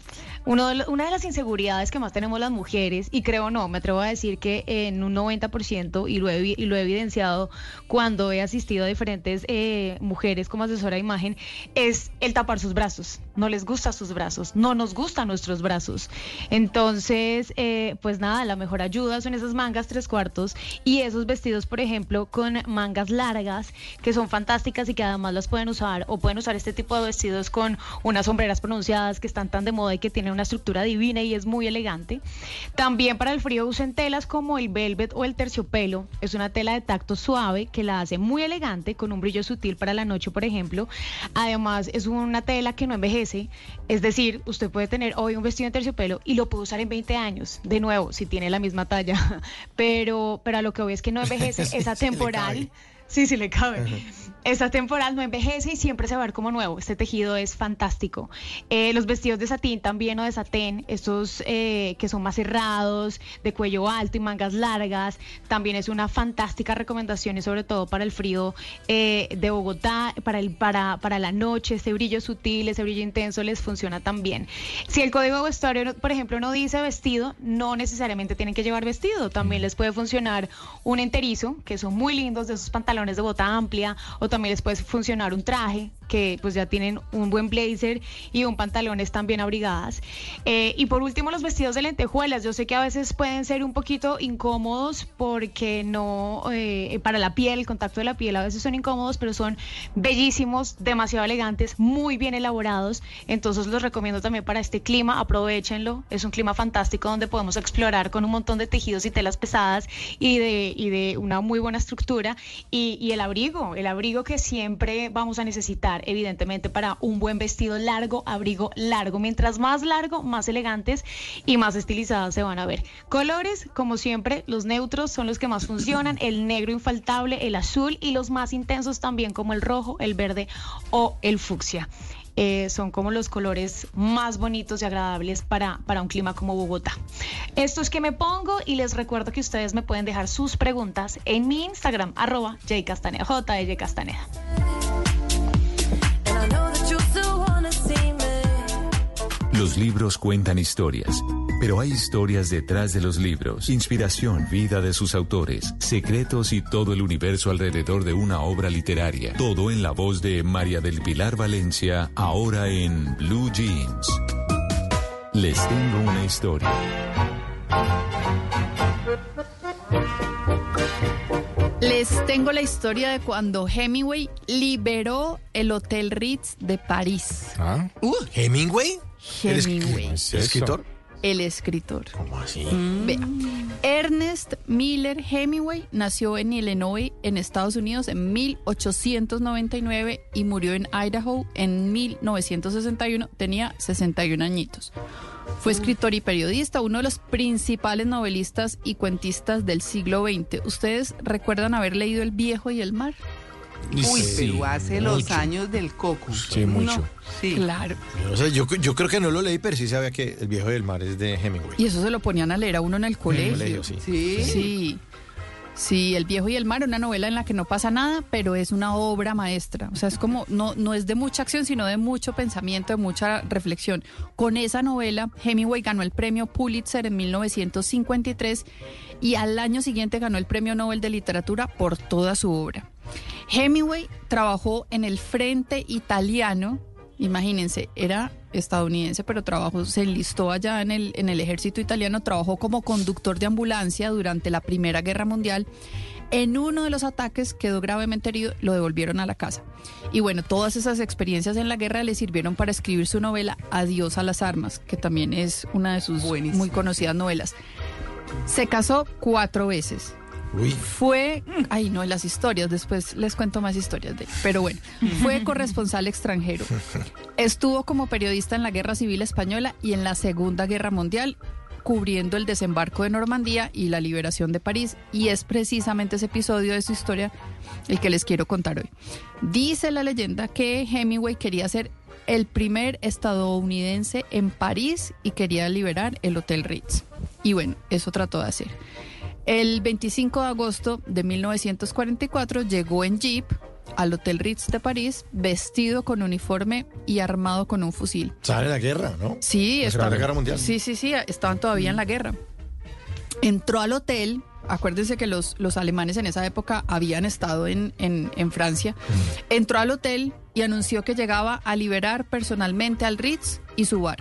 una de las inseguridades que más tenemos las mujeres, y creo no, me atrevo a decir que en un 90%, y lo he, lo he evidenciado cuando he asistido a diferentes eh, mujeres como asesora de imagen, es el tapar sus brazos. No les gusta sus brazos, no nos gustan nuestros brazos. Entonces, eh, pues nada, la mejor ayuda son esas mangas tres cuartos y esos vestidos, por ejemplo, con mangas largas, que son fantásticas y que además las pueden usar, o pueden usar este tipo de vestidos con unas sombreras pronunciadas que están tan de moda y que tienen una estructura divina y es muy elegante. También para el frío usen telas como el velvet o el terciopelo. Es una tela de tacto suave que la hace muy elegante, con un brillo sutil para la noche, por ejemplo. Además, es una tela que no envejece. Es decir, usted puede tener hoy un vestido en terciopelo y lo puede usar en 20 años, de nuevo, si tiene la misma talla. Pero, pero a lo que voy es que no envejece, Sí, esa sí le temporal. cabe. Sí, sí le cabe. Esta temporal no envejece y siempre se va a ver como nuevo. Este tejido es fantástico. Eh, los vestidos de satín también o de satén, estos eh, que son más cerrados, de cuello alto y mangas largas, también es una fantástica recomendación y sobre todo para el frío eh, de Bogotá, para, el, para, para la noche, ese brillo sutil, ese brillo intenso les funciona también. Si el código de vestuario, por ejemplo, no dice vestido, no necesariamente tienen que llevar vestido. También les puede funcionar un enterizo, que son muy lindos, de esos pantalones de bota amplia, o también les puede funcionar un traje, que pues ya tienen un buen blazer y un pantalón están bien abrigadas. Eh, y por último, los vestidos de lentejuelas. Yo sé que a veces pueden ser un poquito incómodos porque no, eh, para la piel, el contacto de la piel a veces son incómodos, pero son bellísimos, demasiado elegantes, muy bien elaborados. Entonces los recomiendo también para este clima, aprovechenlo. Es un clima fantástico donde podemos explorar con un montón de tejidos y telas pesadas y de, y de una muy buena estructura. Y, y el abrigo, el abrigo que siempre vamos a necesitar, evidentemente, para un buen vestido largo, abrigo largo. Mientras más largo, más elegantes y más estilizadas se van a ver. Colores, como siempre, los neutros son los que más funcionan. El negro infaltable, el azul y los más intensos también como el rojo, el verde o el fucsia. Eh, son como los colores más bonitos y agradables para, para un clima como Bogotá. Esto es que me pongo y les recuerdo que ustedes me pueden dejar sus preguntas en mi Instagram, arroba J. Los libros cuentan historias, pero hay historias detrás de los libros, inspiración, vida de sus autores, secretos y todo el universo alrededor de una obra literaria. Todo en la voz de María del Pilar Valencia, ahora en Blue Jeans. Les tengo una historia. Les tengo la historia de cuando Hemingway liberó el Hotel Ritz de París. ¿Ah? Uh, Hemingway. ¿El escri- Hemingway. ¿El escritor? El escritor. ¿Cómo así? Vea, Ernest Miller Hemingway nació en Illinois, en Estados Unidos, en 1899 y murió en Idaho en 1961. Tenía 61 añitos. Fue escritor y periodista, uno de los principales novelistas y cuentistas del siglo XX. ¿Ustedes recuerdan haber leído El viejo y el mar? Uy, Sí, pero hace los años del coco. Sí, mucho. No, sí. Claro. Yo, yo, yo creo que no lo leí, pero sí sabía que El viejo del mar es de Hemingway. Y eso se lo ponían a leer a uno en el colegio. colegio, sí. Sí. Sí. Sí, El viejo y el mar, una novela en la que no pasa nada, pero es una obra maestra. O sea, es como, no, no es de mucha acción, sino de mucho pensamiento, de mucha reflexión. Con esa novela, Hemingway ganó el premio Pulitzer en 1953 y al año siguiente ganó el premio Nobel de Literatura por toda su obra. Hemingway trabajó en el Frente Italiano, imagínense, era estadounidense, pero trabajó, se enlistó allá en el, en el ejército italiano, trabajó como conductor de ambulancia durante la Primera Guerra Mundial. En uno de los ataques quedó gravemente herido, lo devolvieron a la casa. Y bueno, todas esas experiencias en la guerra le sirvieron para escribir su novela Adiós a las armas, que también es una de sus muy conocidas novelas. Se casó cuatro veces. Fue, ay no, las historias, después les cuento más historias de él. Pero bueno, fue corresponsal extranjero. Estuvo como periodista en la Guerra Civil Española y en la Segunda Guerra Mundial, cubriendo el desembarco de Normandía y la liberación de París. Y es precisamente ese episodio de su historia el que les quiero contar hoy. Dice la leyenda que Hemingway quería ser el primer estadounidense en París y quería liberar el Hotel Ritz. Y bueno, eso trató de hacer. El 25 de agosto de 1944 llegó en jeep al Hotel Ritz de París, vestido con uniforme y armado con un fusil. Sale la guerra, ¿no? Sí, La Guerra Mundial. Sí, sí, sí, estaban todavía en la guerra. Entró al hotel, acuérdense que los, los alemanes en esa época habían estado en, en- en Francia. Entró al hotel y anunció que llegaba a liberar personalmente al Ritz y su bar.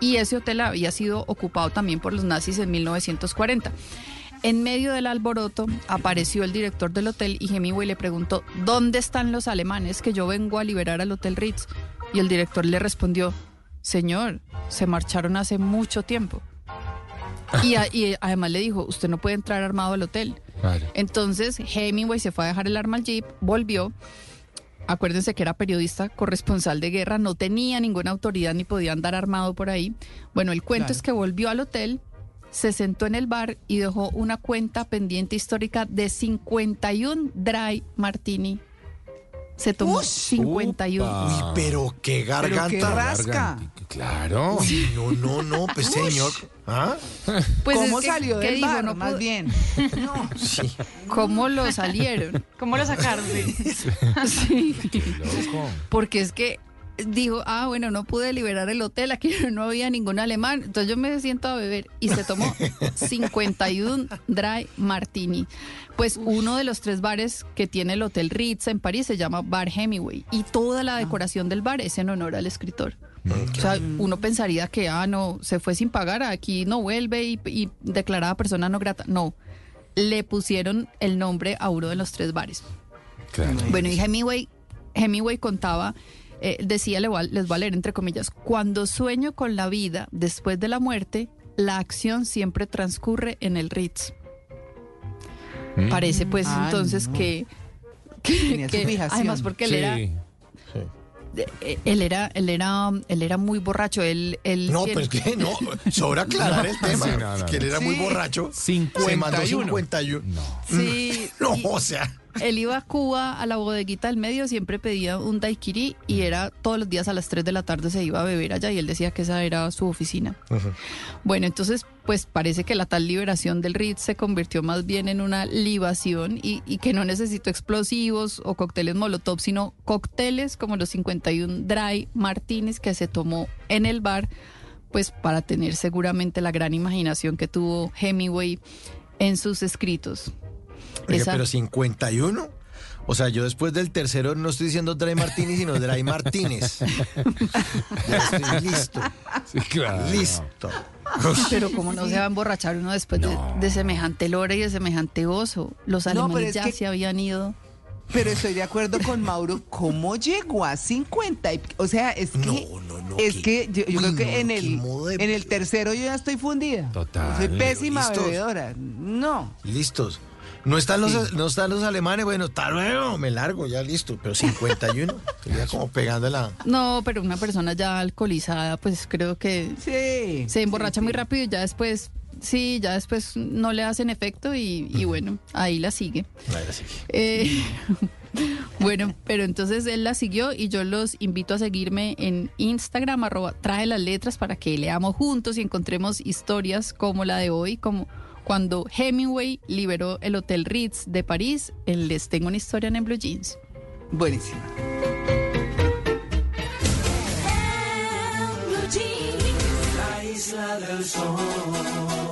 Y ese hotel había sido ocupado también por los nazis en 1940. En medio del alboroto apareció el director del hotel y Hemingway le preguntó, ¿dónde están los alemanes que yo vengo a liberar al Hotel Ritz? Y el director le respondió, señor, se marcharon hace mucho tiempo. Y, a- y además le dijo, usted no puede entrar armado al hotel. Entonces Hemingway se fue a dejar el arma al jeep, volvió. Acuérdense que era periodista, corresponsal de guerra, no tenía ninguna autoridad ni podía andar armado por ahí. Bueno, el cuento Claro. es que volvió al hotel, se sentó en el bar y dejó una cuenta pendiente histórica de 51 dry martini. Se tomó 51. Uy, pero qué garganta. qué rasca. Claro. Uy, no, no, no, pues señor. ¿Ah? Pues ¿Cómo es que- salió ¿qué del dijo? bar, No más bien? Sí. ¿Cómo lo salieron? ¿Cómo lo sacaron? Sí. Loco. Porque es que dijo, ah, bueno, no pude liberar el hotel, aquí no había ningún alemán, entonces yo me siento a beber y se tomó 51 dry martini. Pues uno de los tres bares que tiene el Hotel Ritz en París se llama Bar Hemingway y toda la decoración del bar es en honor al escritor. O sea, uno pensaría que, ah, no, se fue sin pagar, aquí no vuelve y, y declarada persona no grata. No, le pusieron el nombre a uno de los tres bares. Bueno, y Hemingway, Hemingway contaba, eh, decía, le voy a- les voy a leer entre comillas, cuando sueño con la vida después de la muerte, la acción siempre transcurre en el Ritz. Mm. Parece pues entonces no. que, que- que- además porque él era Sí. eh, él era él era él era muy borracho él, él No, tiene- pues que no, sobra aclarar el tema. Sí, no, no, que él no. era muy borracho. Se mandó 51. 51. sí No, y- o sea. Él iba a Cuba a la bodeguita del medio, siempre pedía un daiquiri y era todos los días a las 3 de la tarde se iba a beber allá y él decía que esa era su oficina. Bueno, entonces pues parece que la tal liberación del Ritz se convirtió más bien en una libación y, y que no necesitó explosivos o cócteles molotov, sino cócteles como los 51 dry martinis que se tomó en el bar pues para tener seguramente la gran imaginación que tuvo Hemingway en sus escritos. Oiga, pero 51. O sea, yo después del tercero no estoy diciendo Dray Martínez, sino Dray Martínez. ya estoy listo. Sí, claro. Listo. Pero como no se va a emborrachar uno después de, de semejante lora y de semejante oso. Los No, alemanes es ya que- se habían ido. Pero estoy de acuerdo con Mauro. ¿Cómo llegó a 50? Y- O sea, es que. es que yo, yo creo que en el, en el tercero yo ya estoy fundida. Total. Soy pésima ¿Listos? bebedora. No. Listos. No están los, no están los alemanes, bueno, está luego, me largo, ya listo. Pero 51, sería como pegando la. No, pero una persona ya alcoholizada, pues creo que Sí, se emborracha muy rápido y ya después, sí, ya después no le hacen efecto y, y bueno, ahí la sigue. Eh, bueno, pero entonces él la siguió y yo los invito a seguirme en Instagram, arroba trae las letras para que leamos juntos y encontremos historias como la de hoy, como cuando Hemingway liberó el Hotel Ritz de París. en Les tengo una historia en Blue Jeans. Buenísima. La isla del sol.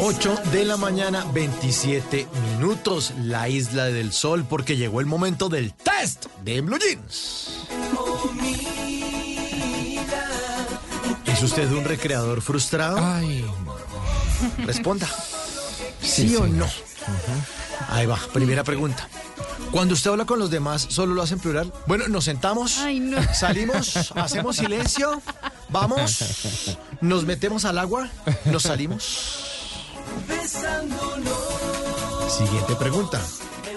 8 de la mañana, 27 minutos, la isla del sol, porque llegó el momento del test de Blue Jeans. ¿Es usted un recreador frustrado? Ay, Responda. ¿Sí, o no? Ahí va, primera pregunta. Cuando usted habla con los demás, ¿solo lo hace en plural? Bueno, nos sentamos, Ay, no. salimos, hacemos silencio, vamos, nos metemos al agua, nos salimos. Siguiente pregunta.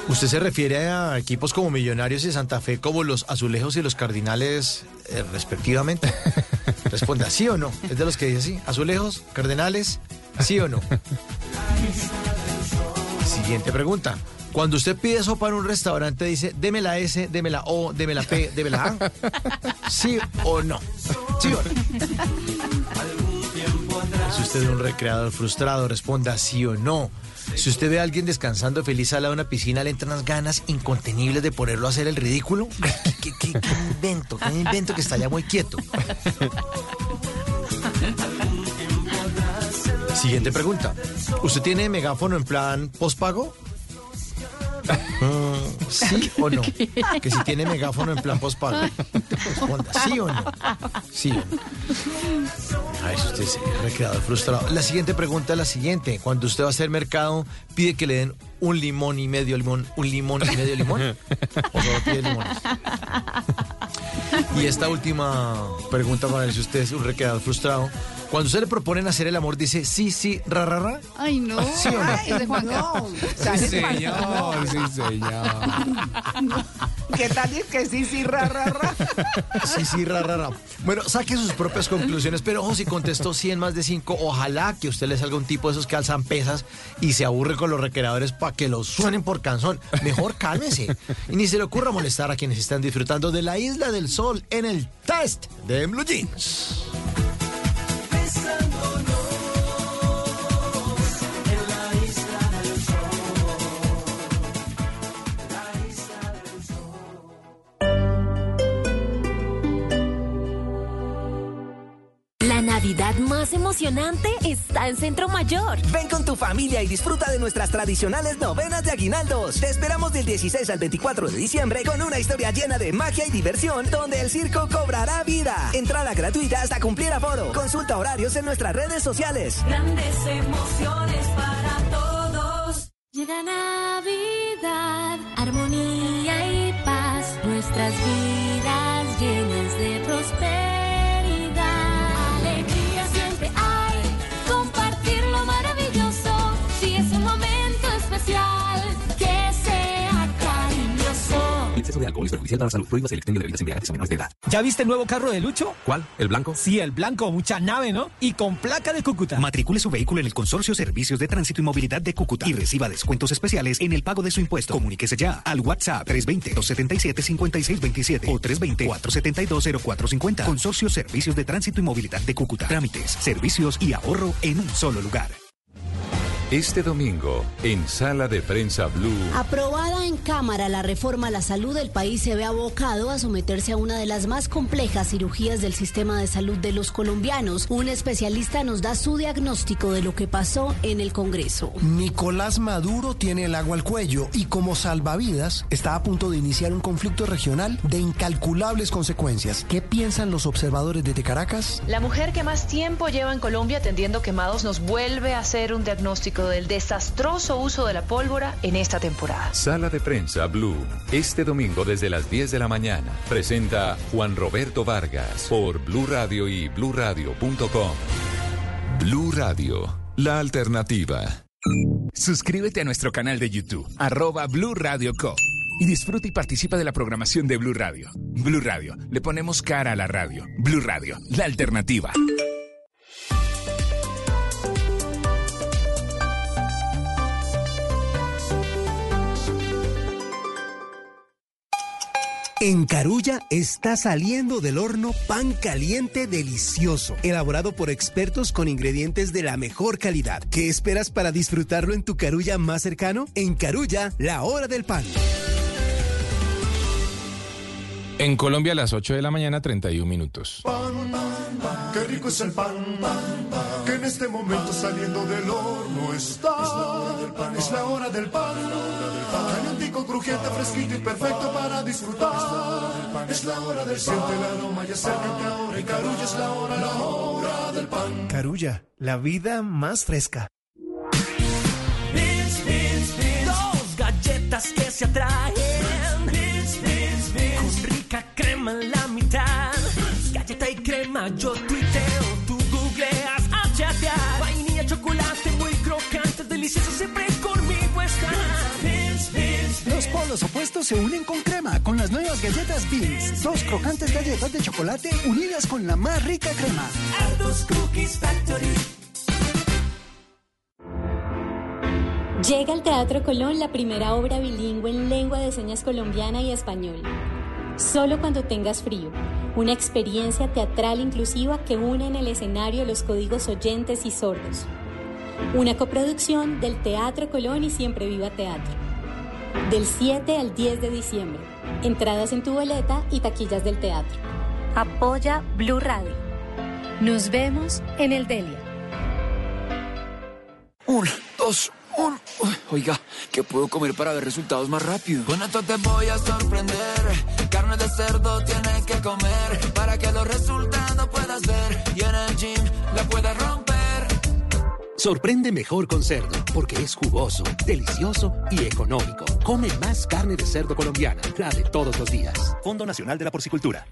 ¿Usted se refiere a equipos como Millonarios y Santa Fe como los Azulejos y los Cardinales eh, respectivamente? Responda, ¿sí o no? Es de los que dice así. Azulejos, Cardenales, ¿sí o no? Siguiente pregunta. Cuando usted pide sopa en un restaurante, dice, deme la S, deme la O, deme la P, deme la A. ¿Sí o no? ¿Sí o no? Si usted es un recreador frustrado, responda sí o no. Si usted ve a alguien descansando feliz al lado de una piscina, le entran unas ganas incontenibles de ponerlo a hacer el ridículo. Ay, ¿Qué, qué- qué- qué invento? ¿Qué invento que está ya muy quieto? Siguiente pregunta. ¿Usted tiene megáfono en plan postpago? Mm, ¿Sí o no? Que si tiene megáfono en plan postpago. Responda, ¿sí o no? Sí o no. A ver si usted es recreador frustrado. La siguiente pregunta es la siguiente. Cuando usted va a hacer mercado, pide que le den un limón y medio limón, un limón y medio limón. ¿O solo pide limones? Y esta última pregunta para ver si usted es un recreador frustrado. Cuando usted le proponen hacer el amor, dice sí, sí, ra, ra, ra. Ay, no. ¿Sí o no? Ay, es de Juanca. No. sí, señor, sí, señor. ¿Qué tal es que sí, sí, ra, ra, ra? Sí, sí, ra, ra, ra. Bueno, saque sus propias conclusiones, pero ojo, si contestó 100 más de 5, ojalá que usted le salga un tipo de esos que alzan pesas y se aburre con los recreadores para que los suenen por canción. Mejor cálmese. Y ni se le ocurra molestar a quienes están disfrutando de la Isla del Sol en el test de Blue Jeans. La Navidad más emocionante está en Centro Mayor. Ven con tu familia y disfruta de nuestras tradicionales novenas de aguinaldos. Te esperamos del 16 al 24 de diciembre con una historia llena de magia y diversión donde el circo cobrará vida. Entrada gratuita hasta cumplir aforo. Consulta horarios en nuestras redes sociales. Grandes emociones para todos. Llega Navidad, armonía y paz, nuestras vidas llenas de prosperidad. De alcohol es perjudicial para la salud. Prohíbas el expendio de bebidas embriagantes a menores de edad. ¿Ya viste el nuevo carro de Lucho? ¿Cuál? ¿El blanco? Sí, el blanco, mucha nave, ¿no? Y con placa de Cúcuta. Matricule su vehículo en el Consorcio Servicios de Tránsito y Movilidad de Cúcuta y reciba descuentos especiales en el pago de su impuesto. Comuníquese ya al WhatsApp 320-277-5627 o 320-472-0450. Consorcio Servicios de Tránsito y Movilidad de Cúcuta. Trámites, servicios y ahorro en un solo lugar. Este domingo, en Sala de Prensa Blue. Aprobada en Cámara la reforma a la salud, el país se ve abocado a someterse a una de las más complejas cirugías del sistema de salud de los colombianos. Un especialista nos da su diagnóstico de lo que pasó en el Congreso. Nicolás Maduro tiene el agua al cuello y como salvavidas está a punto de iniciar un conflicto regional de incalculables consecuencias. ¿Qué piensan los observadores desde Caracas? La mujer que más tiempo lleva en Colombia atendiendo quemados nos vuelve a hacer un diagnóstico del desastroso uso de la pólvora en esta temporada. Sala de Prensa Blue. Este domingo desde las 10 de la mañana. Presenta Juan Roberto Vargas por Blue Radio y bluradio.com. Blue Radio, la alternativa. Suscríbete a nuestro canal de YouTube, arroba Blue Radio Co. Y disfruta y participa de la programación de Blue Radio. Blue Radio, le ponemos cara a la radio. Blue Radio, la alternativa. En Carulla está saliendo del horno pan caliente delicioso, elaborado por expertos con ingredientes de la mejor calidad. ¿Qué esperas para disfrutarlo en tu Carulla más cercano? En Carulla, la hora del pan. En Colombia a las 8 de la mañana, 31 minutos. Qué rico es el pan, que en este momento saliendo del horno está. Es la hora del pan, calientico, crujiente, fresquito y perfecto para disfrutar. Es la hora del siente el aroma y acércate ahora y Carulla es la hora, la hora del pan. Carulla, la vida más fresca. Dos galletas que se atraen. Con rica crema en la se unen con crema con las nuevas galletas Beans. Dos crocantes galletas de chocolate unidas con la más rica crema. Ardos Cookies Factory. Llega al Teatro Colón la primera obra bilingüe en lengua de señas colombiana y español. Solo cuando tengas frío. Una experiencia teatral inclusiva que une en el escenario los códigos oyentes y sordos. Una coproducción del Teatro Colón y Siempre Viva Teatro. Del 7 al 10 de diciembre. Entradas en tu boleta y taquillas del teatro. Apoya Blue Radio. Nos vemos en el Delia. Un, dos, un. Uy, Oiga, ¿qué puedo comer para ver resultados más rápido? Con esto te voy a sorprender. Carne de cerdo tienes que comer para que los resultados puedas ver y en el gym la puedas romper. Sorprende mejor con cerdo, porque es jugoso, delicioso y económico. Come más carne de cerdo colombiana, la de todos los días. Fondo Nacional de la Porcicultura.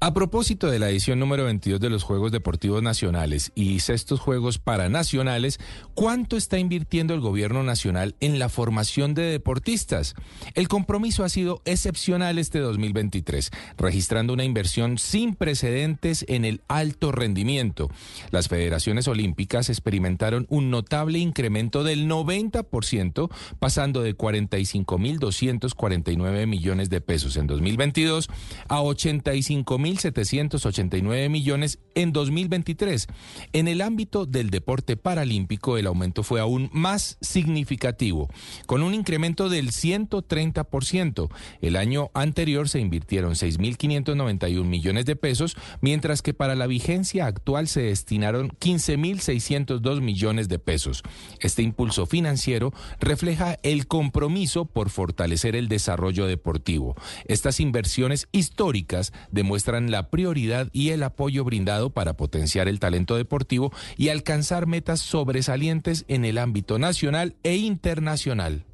A propósito de la edición número 22 de los Juegos Deportivos Nacionales y sextos Juegos Paranacionales, ¿cuánto está invirtiendo el gobierno nacional en la formación de deportistas? El compromiso ha sido excepcional este 2023, registrando una inversión sin precedentes en el alto rendimiento. Las federaciones olímpicas experimentaron un notable incremento del 90%, pasando de 45.249 millones de pesos en 2022 a 85.789 millones en 2023. En el ámbito del deporte paralímpico, el aumento fue aún más significativo, con un incremento del 130%. El año anterior se invirtieron 6.591 millones de pesos, mientras que para la vigencia actual se destinaron 15.602 millones de pesos. Este impulso financiero refleja el compromiso por fortalecer el desarrollo deportivo. Estas inversiones históricas demuestran la prioridad y el apoyo brindado para potenciar el talento deportivo y alcanzar metas sobresalientes en el ámbito nacional e internacional.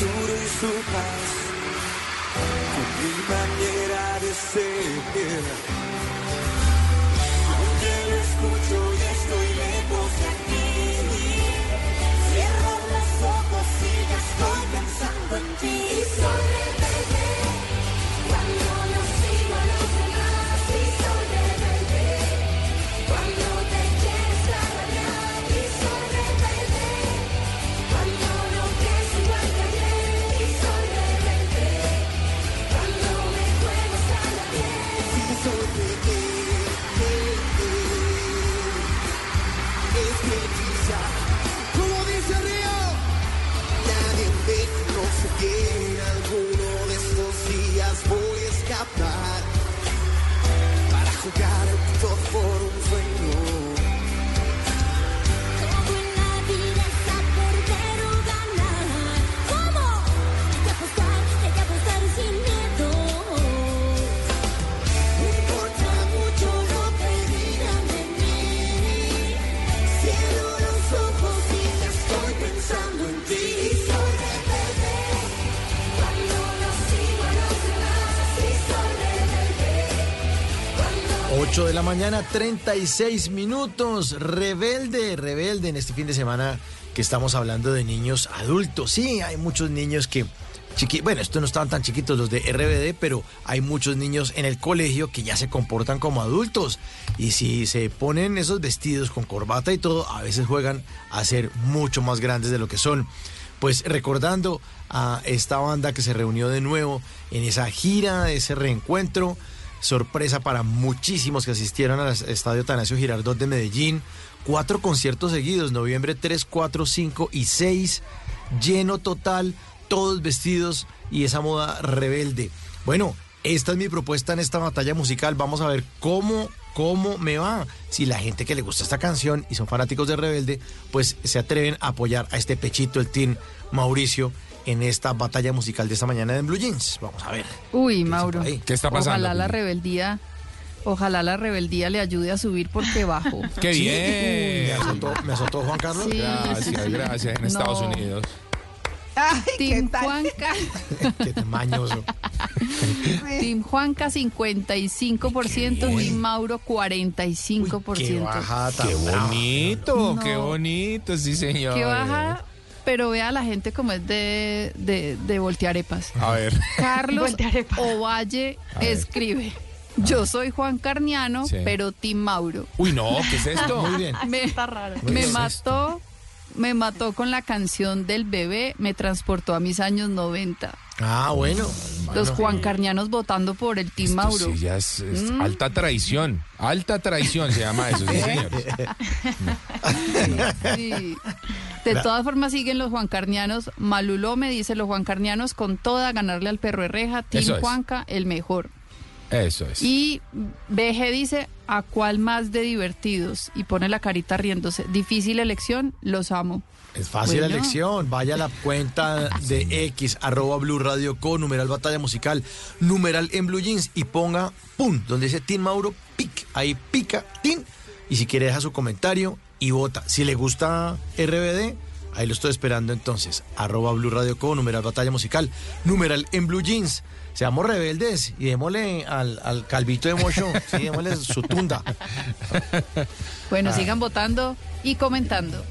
futuro y su paz, con mi manera de ser. Aunque lo escucho y estoy lejos de aquí, cierro los ojos y ya estoy pensando en ti. 8 de la mañana, 36 minutos. Rebelde, rebelde en este fin de semana que estamos hablando de niños adultos. Sí, hay muchos niños que... Chiqui bueno, estos no estaban tan chiquitos los de RBD, pero hay muchos niños en el colegio que ya se comportan como adultos. Y si se ponen esos vestidos con corbata y todo, a veces juegan a ser mucho más grandes de lo que son. Pues recordando a esta banda que se reunió de nuevo en esa gira, ese reencuentro, sorpresa para muchísimos que asistieron al Estadio Tanasio Girardot de Medellín. Cuatro conciertos seguidos, noviembre 3, 4, 5 y 6, lleno total, todos vestidos y esa moda rebelde. Bueno, esta es mi propuesta en esta batalla musical. Vamos a ver cómo, cómo me va. Si la gente que le gusta esta canción y son fanáticos de Rebelde, pues se atreven a apoyar a este pechito, el team Mauricio, en esta batalla musical de esta mañana en Blue Jeans. Vamos a ver. Uy, Mauro. ¿Qué está pasando? Ojalá la rebeldía, ojalá la rebeldía le ayude a subir porque bajo. ¡Qué Sí. bien! Me azotó, me azotó Juan Carlos. Sí, Gracias, gracias. En No. Estados Unidos. Team Juanca, Qué mañoso. Team Juanca 55%, Team Mauro 45%. Qué bajada tan ¡Qué bonito! No. ¡Qué bonito! Sí, señor. Que baja, pero vea a la gente como es de, de, de voltearepas. A ver. Carlos Ovalle A ver. escribe. Yo soy Juan Carniano, Sí. pero Team Mauro. Uy, no, ¿qué es esto? Muy bien. Me, Muy me bien. mató, me mató con la canción del bebé, me transportó a mis años 90. Ah, bueno. Los Bueno. Juan Carnianos votando por el Team Esto Mauro. sí ya es, es Mm. alta traición. Alta traición se llama eso, sí, señor. Sí. De todas formas siguen los Juan Carnianos. Maluló me dice los Juan Carnianos con toda ganarle al perro de reja. Team Eso es. Juanca, el mejor. Eso es. Y BG dice, ¿a cuál más de divertidos? Y pone la carita riéndose. Difícil elección, los amo. Es fácil la Bueno. elección. Vaya a la cuenta de X, arroba Blue Radio con numeral batalla musical, numeral en Blue Jeans y ponga, pum, donde dice Team Mauro, pic. Ahí pica, tin. Y si quiere deja su comentario y vota. Si le gusta RBD, ahí lo estoy esperando entonces. Arroba Blue Radio con numeral batalla musical, numeral en Blue Jeans. Seamos rebeldes y démosle al, al calvito de Mocho, sí, démosle su tunda. Bueno, Ah. sigan votando y comentando.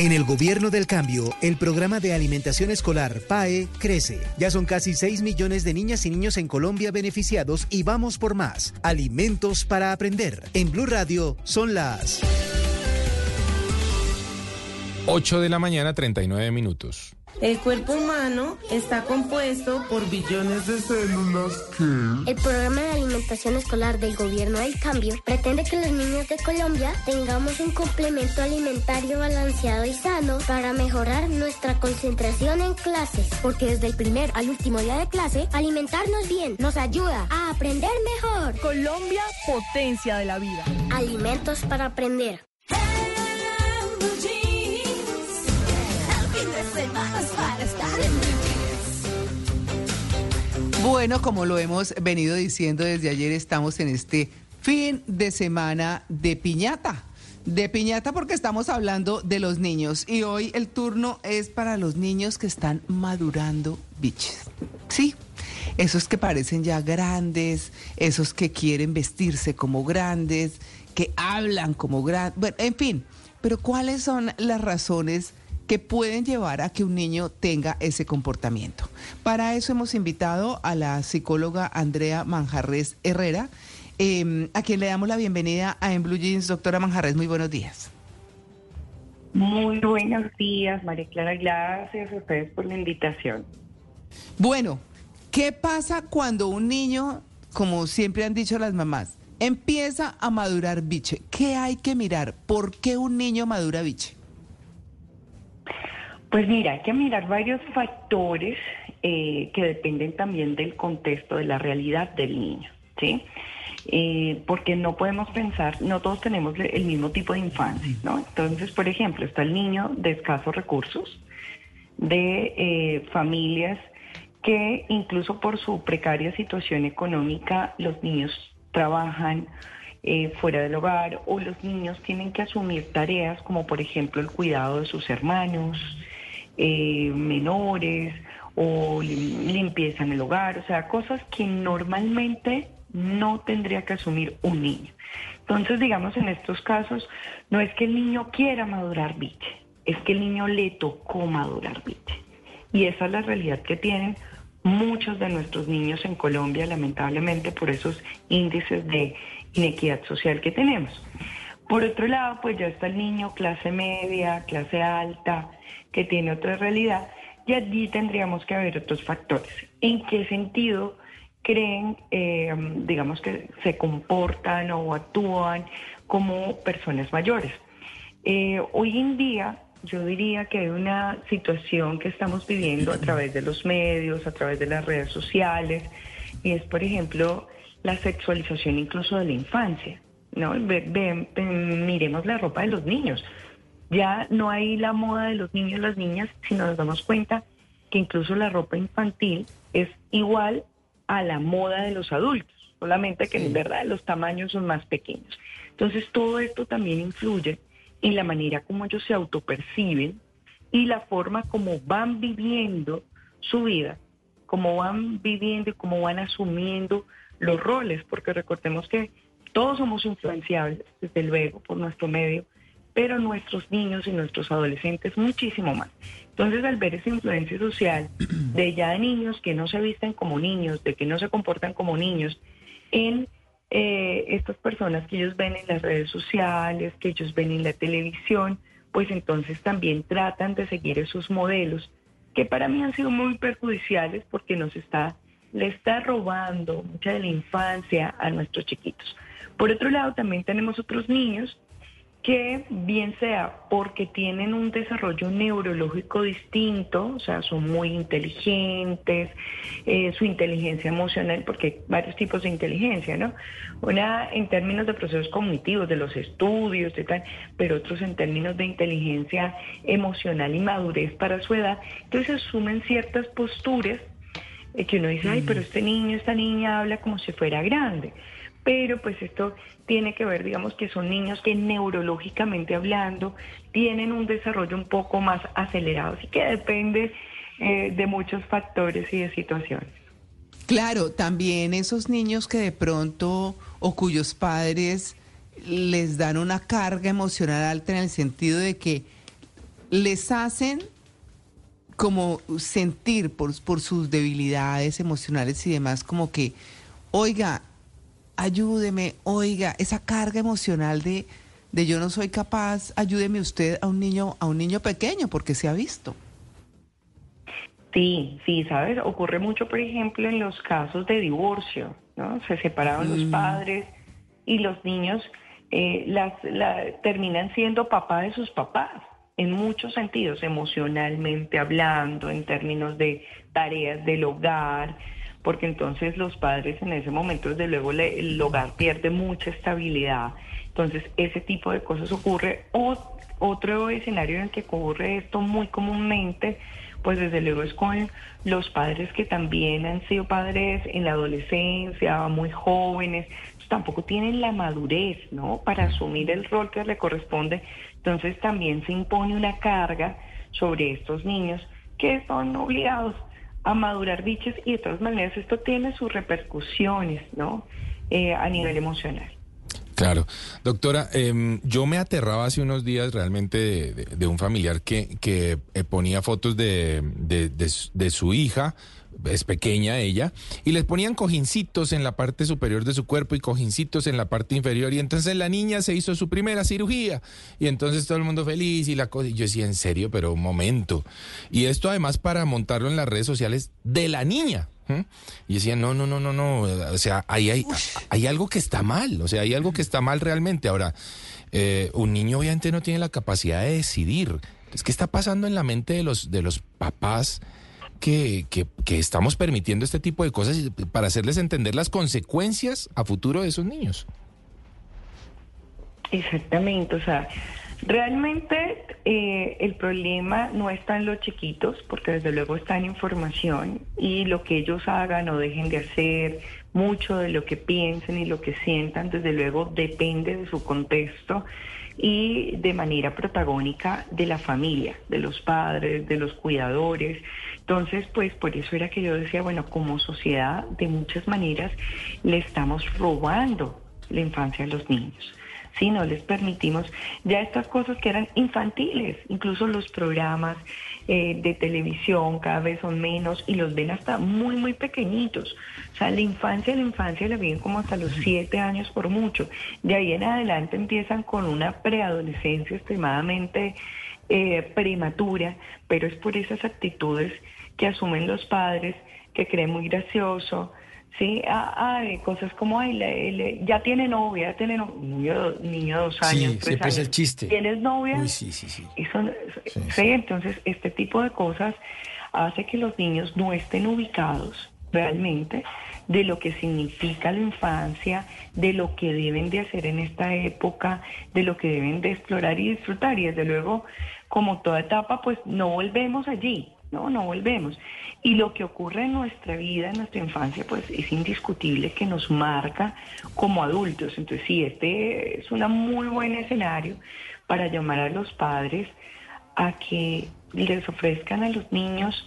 En el gobierno del cambio, el programa de alimentación escolar PAE crece. Ya son casi 6 millones de niñas y niños en Colombia beneficiados y vamos por más. Alimentos para aprender. En Blue Radio son las 8 de la mañana, 39 minutos. El cuerpo humano está compuesto por billones de células que... El programa de alimentación escolar del gobierno del cambio pretende que los niños de Colombia tengamos un complemento alimentario balanceado y sano para mejorar nuestra concentración en clases. Porque desde el primer al último día de clase, alimentarnos bien nos ayuda a aprender mejor. Colombia, potencia de la vida. Alimentos para aprender. Bueno, como lo hemos venido diciendo desde ayer, estamos en este fin de semana de piñata. De piñata porque estamos hablando de los niños y hoy el turno es para los niños que están madurando biches. Sí, esos que parecen ya grandes, esos que quieren vestirse como grandes, que hablan como grandes, bueno, en fin, pero ¿cuáles son las razones que pueden llevar a que un niño tenga ese comportamiento. Para eso hemos invitado a la psicóloga Andrea Manjarres Herrera, eh, a quien le damos la bienvenida a En Blue Jeans. Doctora Manjarres, muy buenos días. Muy buenos días, María Clara. Gracias a ustedes por la invitación. Bueno, ¿qué pasa cuando un niño, como siempre han dicho las mamás, empieza a madurar biche? ¿Qué hay que mirar? ¿Por qué un niño madura biche? Pues mira, hay que mirar varios factores eh, que dependen también del contexto, de la realidad del niño, ¿sí? Eh, porque no podemos pensar, no todos tenemos el mismo tipo de infancia, ¿no? Entonces, por ejemplo, está el niño de escasos recursos, de eh, familias que incluso por su precaria situación económica, los niños trabajan fuera del hogar o los niños tienen que asumir tareas como por ejemplo el cuidado de sus hermanos eh, menores o lim- limpieza en el hogar, o sea, cosas que normalmente no tendría que asumir un niño. Entonces, digamos, en estos casos, no es que el niño quiera madurar biche, es que el niño le tocó madurar biche. Y esa es la realidad que tienen muchos de nuestros niños en Colombia, lamentablemente, por esos índices de inequidad social que tenemos. Por otro lado, pues ya está el niño clase media, clase alta, que tiene otra realidad, y allí tendríamos que ver otros factores. ¿En qué sentido creen, eh, digamos que se comportan o actúan como personas mayores? Eh, hoy en día yo diría que hay una situación que estamos viviendo a través de los medios, a través de las redes sociales, y es, por ejemplo, la sexualización incluso de la infancia. ¿no? Miremos la ropa de los niños. Ya no hay la moda de los niños y las niñas, sino nos damos cuenta que incluso la ropa infantil es igual a la moda de los adultos, solamente que en verdad los tamaños son más pequeños. Entonces todo esto también influye en la manera como ellos se autoperciben y la forma como van viviendo su vida, cómo van viviendo y cómo van asumiendo los roles, porque recordemos que todos somos influenciables, desde luego, por nuestro medio, pero nuestros niños y nuestros adolescentes muchísimo más. Entonces, al ver esa influencia social de ya de niños que no se visten como niños, de que no se comportan como niños, en eh, estas personas que ellos ven en las redes sociales, que ellos ven en la televisión, pues entonces también tratan de seguir esos modelos que para mí han sido muy perjudiciales porque nos está le está robando mucha de la infancia a nuestros chiquitos. Por otro lado, también tenemos otros niños que bien sea porque tienen un desarrollo neurológico distinto, o sea, son muy inteligentes, eh, su inteligencia emocional, porque hay varios tipos de inteligencia, ¿no? Una en términos de procesos cognitivos, de los estudios, y tal, pero otros en términos de inteligencia emocional y madurez para su edad. Entonces asumen ciertas posturas eh, que uno dice, ay, pero este niño, esta niña habla como si fuera grande. Pero pues esto tiene que ver, digamos, que son niños que neurológicamente hablando tienen un desarrollo un poco más acelerado, así que depende eh, de muchos factores y de situaciones. Claro, también esos niños que de pronto o cuyos padres les dan una carga emocional alta en el sentido de que les hacen como sentir por, por sus debilidades emocionales y demás, como que, oiga, ayúdeme, oiga, esa carga emocional de, de yo no soy capaz, ayúdeme usted a un niño, a un niño pequeño, porque se ha visto. Sí, sí, sabes, ocurre mucho, por ejemplo, en los casos de divorcio, ¿no? Se separaron los padres y los niños eh, las, la- terminan siendo papá de sus papás, en muchos sentidos, emocionalmente hablando, en términos de tareas del hogar, porque entonces los padres en ese momento, desde luego, le- el hogar pierde mucha estabilidad. Entonces, ese tipo de cosas ocurre. O- otro escenario en el que ocurre esto muy comúnmente, pues desde luego es con los padres que también han sido padres en la adolescencia, muy jóvenes, pues tampoco tienen la madurez, ¿no? Para asumir el rol que le corresponde. Entonces también se impone una carga sobre estos niños que son obligados a madurar biches y de todas maneras esto tiene sus repercusiones, ¿no? Eh, a nivel emocional. Claro. Doctora, em, yo me aterraba hace unos días realmente de, de- de un familiar que, que eh, ponía fotos de, de su hija, es pequeña ella, y les ponían cojincitos en la parte superior de su cuerpo y cojincitos en la parte inferior. Y entonces la niña se hizo su primera cirugía. Y entonces todo el mundo feliz y la cosa. Y yo decía, en serio, pero un momento. Y esto además para montarlo en las redes sociales de la niña. Y decía, no, no, no, no, no, o sea, ahí hay, hay algo que está mal, o sea, hay algo que está mal realmente. Ahora, eh, un niño obviamente no tiene la capacidad de decidir. Entonces, ¿qué está pasando en la mente de los, de los papás que, que, que estamos permitiendo este tipo de cosas para hacerles entender las consecuencias a futuro de esos niños? Exactamente, o sea, realmente eh, el problema no está en los chiquitos, porque desde luego está en información y lo que ellos hagan o dejen de hacer, mucho de lo que piensen y lo que sientan, desde luego depende de su contexto y de manera protagónica de la familia, de los padres, de los cuidadores. Entonces, pues por eso era que yo decía, bueno, como sociedad, de muchas maneras, le estamos robando la infancia a los niños. Si no les permitimos ya estas cosas que eran infantiles, incluso los programas eh, de televisión cada vez son menos y los ven hasta muy, muy pequeñitos. O sea, la infancia, la infancia la viven como hasta los siete años por mucho. De ahí en adelante empiezan con una preadolescencia extremadamente eh, prematura, pero es por esas actitudes que asumen los padres, que creen muy gracioso, Sí, ah, ah, cosas como, ay, le- le- ya tiene novia, ya tiene no- niño, niño de dos Sí, años. tres siempre es el chiste. ¿Tienes novia? Uy, sí, sí, sí. Eso, sí, entonces este tipo de cosas hace que los niños no estén ubicados realmente de lo que significa la infancia, de lo que deben de hacer en esta época, de lo que deben de explorar y disfrutar. Y desde luego, como toda etapa, pues no volvemos allí, no, no volvemos. Y lo que ocurre en nuestra vida, en nuestra infancia, pues es indiscutible que nos marca como adultos. Entonces, sí, este es un muy buen escenario para llamar a los padres a que les ofrezcan a los niños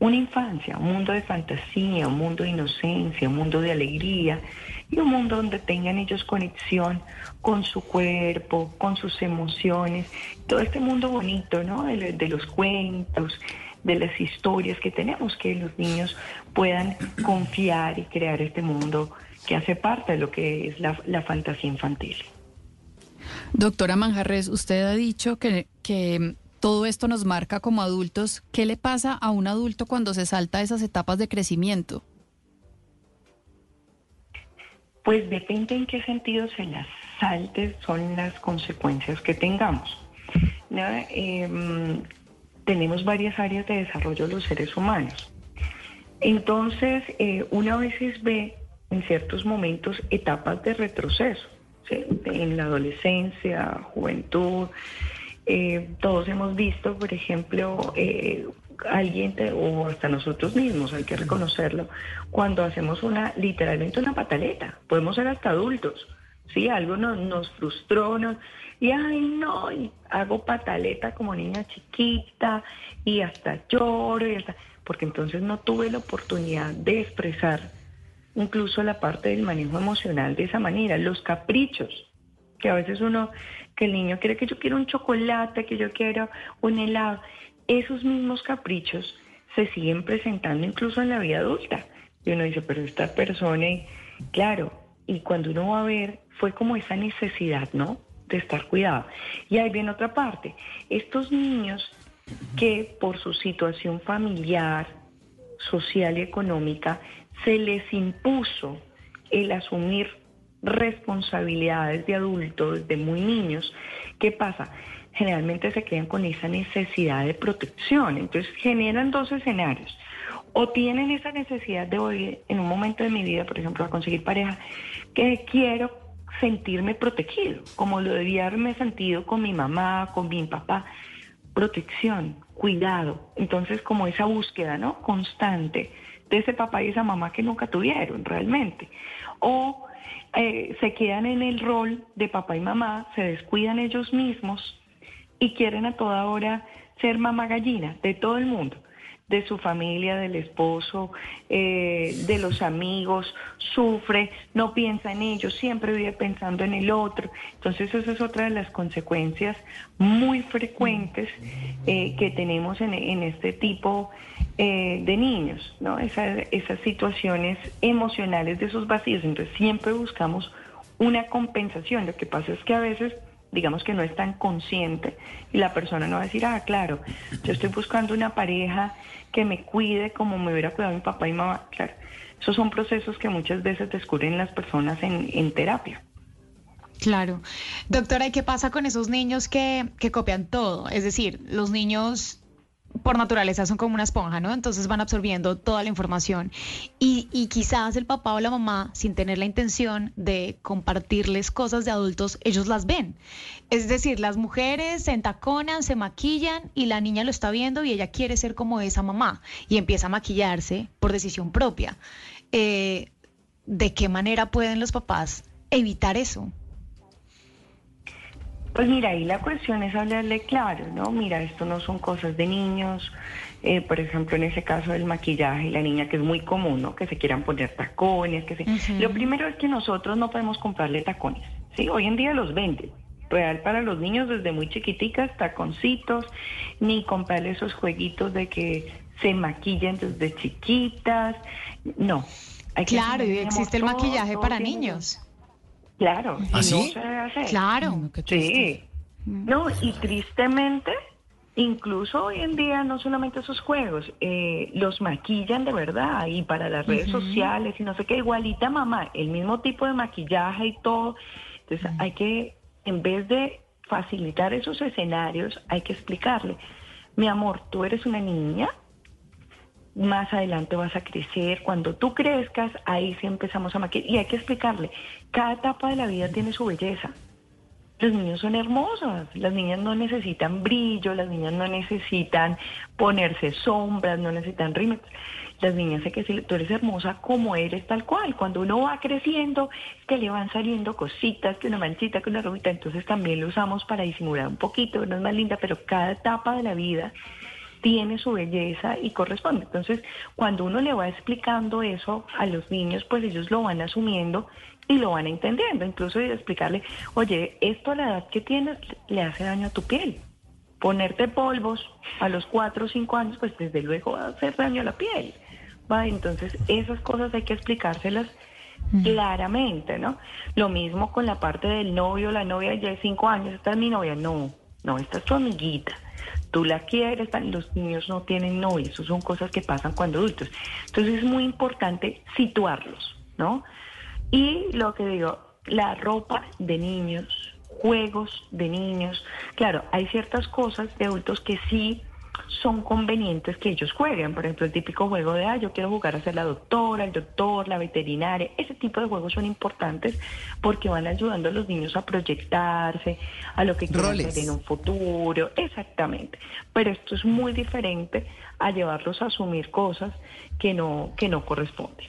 una infancia, un mundo de fantasía, un mundo de inocencia, un mundo de alegría y un mundo donde tengan ellos conexión con su cuerpo, con sus emociones, todo este mundo bonito, ¿no? De, de los cuentos, de las historias que tenemos, que los niños puedan confiar y crear este mundo que hace parte de lo que es la, la fantasía infantil. Doctora Manjarres, usted ha dicho que, que todo esto nos marca como adultos. ¿Qué le pasa a un adulto cuando se salta esas etapas de crecimiento? Pues depende en qué sentido se las salte, son las consecuencias que tengamos. ¿no? Em, tenemos varias áreas de desarrollo de los seres humanos. Entonces, eh, una a veces ve en ciertos momentos etapas de retroceso, ¿sí? en la adolescencia, juventud. Eh, todos hemos visto, por ejemplo, eh, alguien te- o hasta nosotros mismos, hay que reconocerlo, cuando hacemos una, literalmente una pataleta, podemos ser hasta adultos, ¿sí? Algo nos, nos frustró, nos- y ay no, y hago pataleta como niña chiquita, y hasta lloro, y hasta, porque entonces no tuve la oportunidad de expresar incluso la parte del manejo emocional de esa manera, los caprichos, que a veces uno, que el niño quiere que yo quiero un chocolate, que yo quiero un helado, esos mismos caprichos se siguen presentando incluso en la vida adulta. Y uno dice, pero esta persona, y claro, y cuando uno va a ver, fue como esa necesidad, ¿no? De estar cuidado. Y ahí viene otra parte. Estos niños que por su situación familiar, social y económica, se les impuso el asumir responsabilidades de adultos desde muy niños, ¿qué pasa? Generalmente se quedan con esa necesidad de protección, entonces generan dos escenarios. O tienen esa necesidad de hoy, en un momento de mi vida, por ejemplo, a conseguir pareja, que quiero sentirme protegido, como lo debía haberme sentido con mi mamá, con mi papá. Protección, cuidado. Entonces, como esa búsqueda, ¿no? Constante de ese papá y esa mamá que nunca tuvieron realmente. O eh, se quedan en el rol de papá y mamá, se descuidan ellos mismos y quieren a toda hora ser mamá gallina de todo el mundo, de su familia, del esposo, eh, de los amigos, sufre, no piensa en ellos, siempre vive pensando en el otro. Entonces esa es otra de las consecuencias muy frecuentes eh, que tenemos en, en este tipo eh, de niños, ¿no? Esa- esas situaciones emocionales de esos vacíos. Entonces siempre buscamos una compensación. Lo que pasa es que a veces digamos que no es tan consciente y la persona no va a decir, ah, claro, yo estoy buscando una pareja que me cuide como me hubiera cuidado mi papá y mamá. Claro, esos son procesos que muchas veces descubren las personas en, en terapia. Claro. Doctora, ¿y qué pasa con esos niños que, que copian todo? Es decir, los niños por naturaleza son como una esponja, ¿no? Entonces van absorbiendo toda la información. Y, quizás el papá o la mamá, sin tener la intención de compartirles cosas de adultos, ellos las ven. Es decir, las mujeres se entaconan, se maquillan y la niña lo está viendo y ella quiere ser como esa mamá y empieza a maquillarse por decisión propia. Eh, ¿De qué manera pueden los papás evitar eso? Pues mira, ahí la cuestión es hablarle claro, ¿no? Mira, esto no son cosas de niños. Eh, por ejemplo, en ese caso del maquillaje, la niña que es muy común, ¿no? Que se quieran poner tacones, que se... Lo primero es que nosotros no podemos comprarle tacones, ¿sí? Hoy en día los venden. Real para los niños desde muy chiquiticas, taconcitos, ni comprarle esos jueguitos de que se maquillen desde chiquitas. No. Hay que Claro, y enseñar existe el maquillaje todo para niños. Claro, y ¿Ah, no se debe hacer. Claro. Sí. No, y tristemente, incluso hoy en día, no solamente esos juegos, eh, los maquillan de verdad y para las redes sociales y no sé qué, igualita mamá, el mismo tipo de maquillaje y todo. Entonces hay que, en vez de facilitar esos escenarios, hay que explicarle, mi amor, tú eres una niña, más adelante vas a crecer, cuando tú crezcas, ahí sí empezamos a maquillar. Y hay que explicarle, cada etapa de la vida tiene su belleza. Los niños son hermosos, las niñas no necesitan brillo, las niñas no necesitan ponerse sombras, no necesitan rímel. Las niñas sé que sí, tú eres hermosa como eres tal cual. Cuando uno va creciendo, que le van saliendo cositas, que una manchita, que una rubita, entonces también lo usamos para disimular un poquito, no es más linda, pero cada etapa de la vida tiene su belleza y corresponde. Entonces, cuando uno le va explicando eso a los niños, pues ellos lo van asumiendo y lo van entendiendo. Incluso de explicarle, oye, esto a la edad que tienes le hace daño a tu piel. Ponerte polvos a los cuatro o cinco años, pues desde luego va a hacer daño a la piel. ¿va? Entonces, esas cosas hay que explicárselas claramente, ¿no? Lo mismo con la parte del novio, la novia ya de cinco años, esta es mi novia. No, no, esta es tu amiguita. Tú la quieres, los niños no tienen novia, eso son cosas que pasan cuando adultos. Entonces es muy importante situarlos, ¿no? Y lo que digo, la ropa de niños, juegos de niños, claro, hay ciertas cosas de adultos que sí son convenientes que ellos jueguen. Por ejemplo, el típico juego de, ah, yo quiero jugar a ser la doctora, el doctor, la veterinaria. Ese tipo de juegos son importantes porque van ayudando a los niños a proyectarse, a lo que quieren hacer en un futuro. Exactamente. Pero esto es muy diferente a llevarlos a asumir cosas que no, que no corresponden.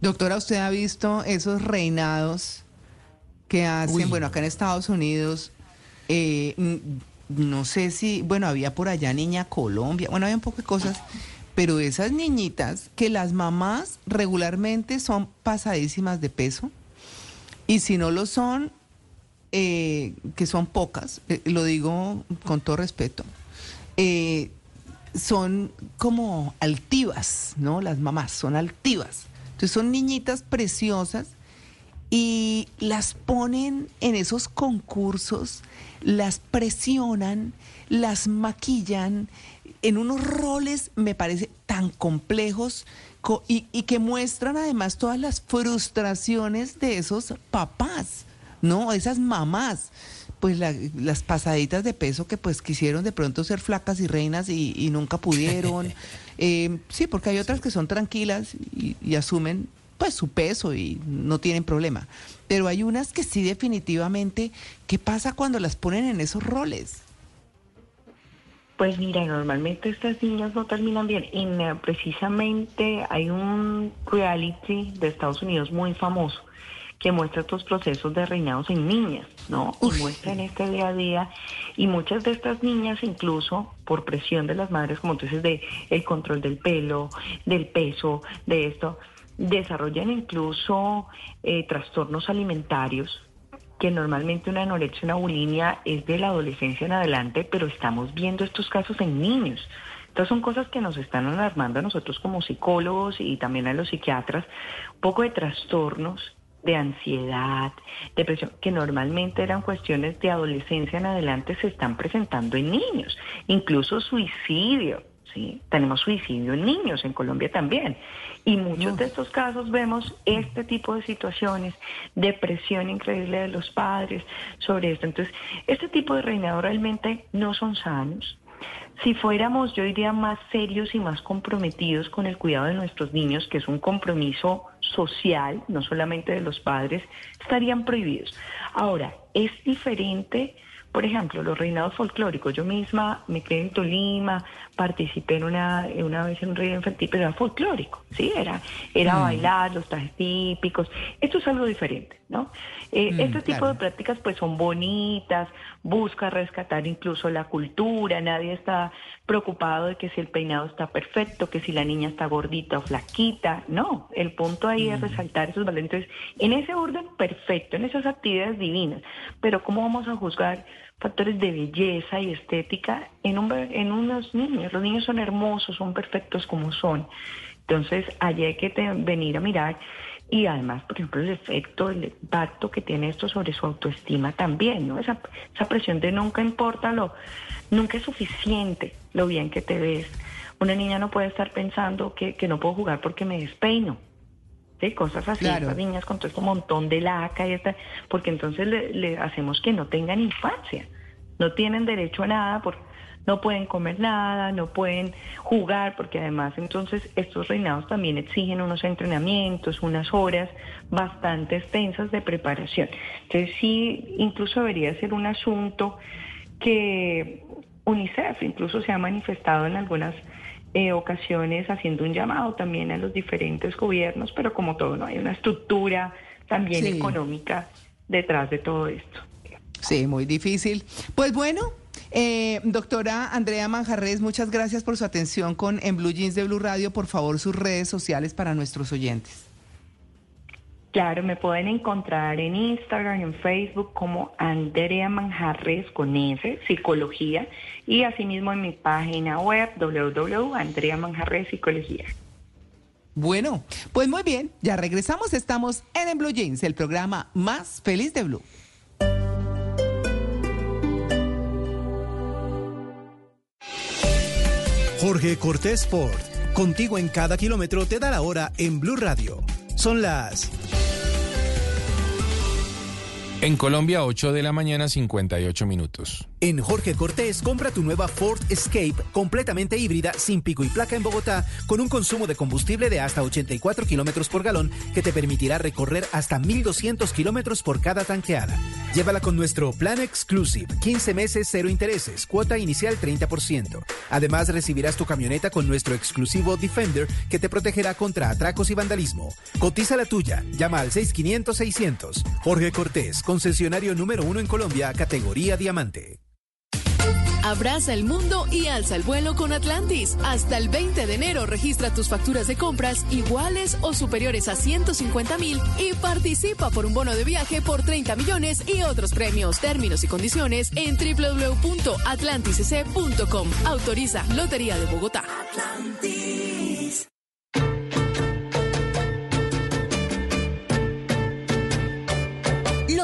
Doctora, ¿usted ha visto esos reinados que hacen, bueno, acá en Estados Unidos? eh, n- no sé si, bueno, había por allá Niña Colombia, bueno, había un poco de cosas, pero esas niñitas que las mamás regularmente son pasadísimas de peso y si no lo son, eh, que son pocas, eh, lo digo con todo respeto, eh, son como altivas, ¿no? Las mamás son altivas. Entonces son niñitas preciosas y las ponen en esos concursos, las presionan, las maquillan en unos roles, me parece, tan complejos co- y, y que muestran además todas las frustraciones de esos papás, ¿no? Esas mamás, pues la- las pasaditas de peso que pues quisieron de pronto ser flacas y reinas y, y nunca pudieron. Eh, sí, porque hay otras que son tranquilas y, y asumen pues su peso y no tienen problema. Pero hay unas que sí definitivamente, ¿qué pasa cuando las ponen en esos roles? Pues mira, normalmente estas niñas no terminan bien. Y precisamente hay un reality de Estados Unidos muy famoso que muestra estos procesos de reinados en niñas, ¿no? Y muestran este día a día. Y muchas de estas niñas, incluso por presión de las madres, como tú dices, de el control del pelo, del peso, de esto, desarrollan incluso eh, trastornos alimentarios que normalmente una anorexia, una bulimia es de la adolescencia en adelante, pero estamos viendo estos casos en niños. Entonces son cosas que nos están alarmando a nosotros como psicólogos y también a los psiquiatras, un poco de trastornos de ansiedad, depresión, que normalmente eran cuestiones de adolescencia en adelante, se están presentando en niños, incluso suicidio. ¿sí? Tenemos suicidio en niños, en Colombia también. Y muchos de estos casos vemos este tipo de situaciones, depresión increíble de los padres sobre esto. Entonces, este tipo de reinado realmente no son sanos. Si fuéramos, yo diría, más serios y más comprometidos con el cuidado de nuestros niños, que es un compromiso social, no solamente de los padres, estarían prohibidos. Ahora, es diferente, por ejemplo, los reinados folclóricos. Yo misma me quedé en Tolima, participé en una, una vez en un reinado infantil, pero era folclórico, ¿sí? Era, era Mm. bailar, los trajes típicos. Esto es algo diferente, ¿no? Eh, Mm, este tipo claro. de prácticas pues son bonitas, busca rescatar incluso la cultura, nadie está preocupado de que si el peinado está perfecto, que si la niña está gordita o flaquita, no, el punto ahí es resaltar esos valores. Entonces, en ese orden, perfecto, en esas actividades divinas, pero ¿cómo vamos a juzgar factores de belleza y estética en, un, en unos niños? Los niños son hermosos, son perfectos como son. Entonces, allí hay que te- venir a mirar y además, por ejemplo, el efecto, el impacto que tiene esto sobre su autoestima también, ¿no? Esa, esa presión de nunca importa lo, nunca es suficiente lo bien que te ves. Una niña no puede estar pensando que, que no puedo jugar porque me despeino. ¿sí? Cosas así, Claro. estas niñas con todo este montón de laca y esta, porque entonces le, le hacemos que no tengan infancia, no tienen derecho a nada, por, no pueden comer nada, no pueden jugar, porque además entonces estos reinados también exigen unos entrenamientos, unas horas bastante extensas de preparación. Entonces sí, incluso debería ser un asunto que UNICEF incluso se ha manifestado en algunas eh, ocasiones haciendo un llamado también a los diferentes gobiernos, pero como todo, no hay una estructura también Sí. económica detrás de todo esto. Sí, muy difícil. Pues bueno, eh, doctora Andrea Manjarres, muchas gracias por su atención con En Blue Jeans de Blue Radio. Por favor, sus redes sociales para nuestros oyentes. Claro, me pueden encontrar en Instagram, en Facebook como Andrea Manjarres con S, Psicología, y asimismo en mi página web www.andreamanjarres Psicología. Bueno, pues muy bien, ya regresamos. Estamos en En Blue Jeans, el programa más feliz de Blue. Jorge Cortés Ford, contigo en cada kilómetro te da la hora en Blue Radio. Son las En Colombia, 8 de la mañana, 58 minutos. En Jorge Cortés, compra tu nueva Ford Escape completamente híbrida, sin pico y placa en Bogotá, con un consumo de combustible de hasta 84 kilómetros por galón, que te permitirá recorrer hasta 1,200 kilómetros por cada tanqueada. Llévala con nuestro Plan Exclusive, 15 meses, cero intereses, cuota inicial 30%. Además, recibirás tu camioneta con nuestro exclusivo Defender, que te protegerá contra atracos y vandalismo. Cotiza la tuya, llama al 6500-600. Jorge Cortés, concesionario número uno en Colombia, categoría diamante. Abraza el mundo y alza el vuelo con Atlantis. Hasta el 20 de enero registra tus facturas de compras iguales o superiores a 150 mil y participa por un bono de viaje por 30 millones y otros premios. Términos y condiciones en www.atlantisc.com. Autoriza Lotería de Bogotá.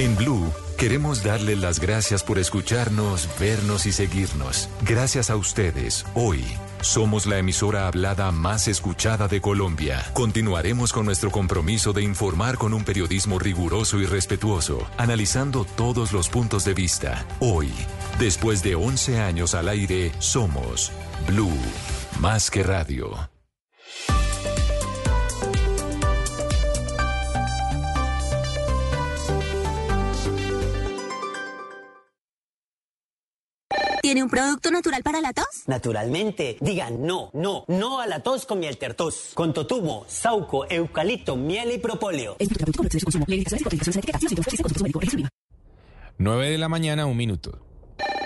En Blue queremos darle las gracias por escucharnos, vernos y seguirnos. Gracias a ustedes, hoy somos la emisora hablada más escuchada de Colombia. Continuaremos con nuestro compromiso de informar con un periodismo riguroso y respetuoso, analizando todos los puntos de vista. Hoy, después de 11 años al aire, somos Blue, más que radio. ¿Tiene un producto natural para la tos? Naturalmente, digan no, no, no a la tos con miel tertos. Con totumo, sauco, eucalipto, miel y propóleo. 9 de la mañana, un minuto.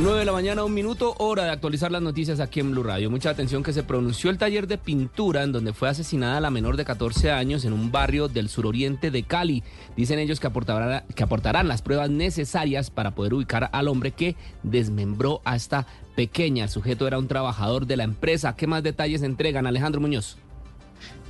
9 de la mañana, un minuto, hora de actualizar las noticias aquí en Blue Radio. Mucha atención que se pronunció el taller de pintura en donde fue asesinada la menor de 14 años en un barrio del suroriente de Cali. Dicen ellos que aportarán, que aportarán las pruebas necesarias para poder ubicar al hombre que desmembró a esta pequeña. El sujeto era un trabajador de la empresa. ¿Qué más detalles entregan? Alejandro Muñoz.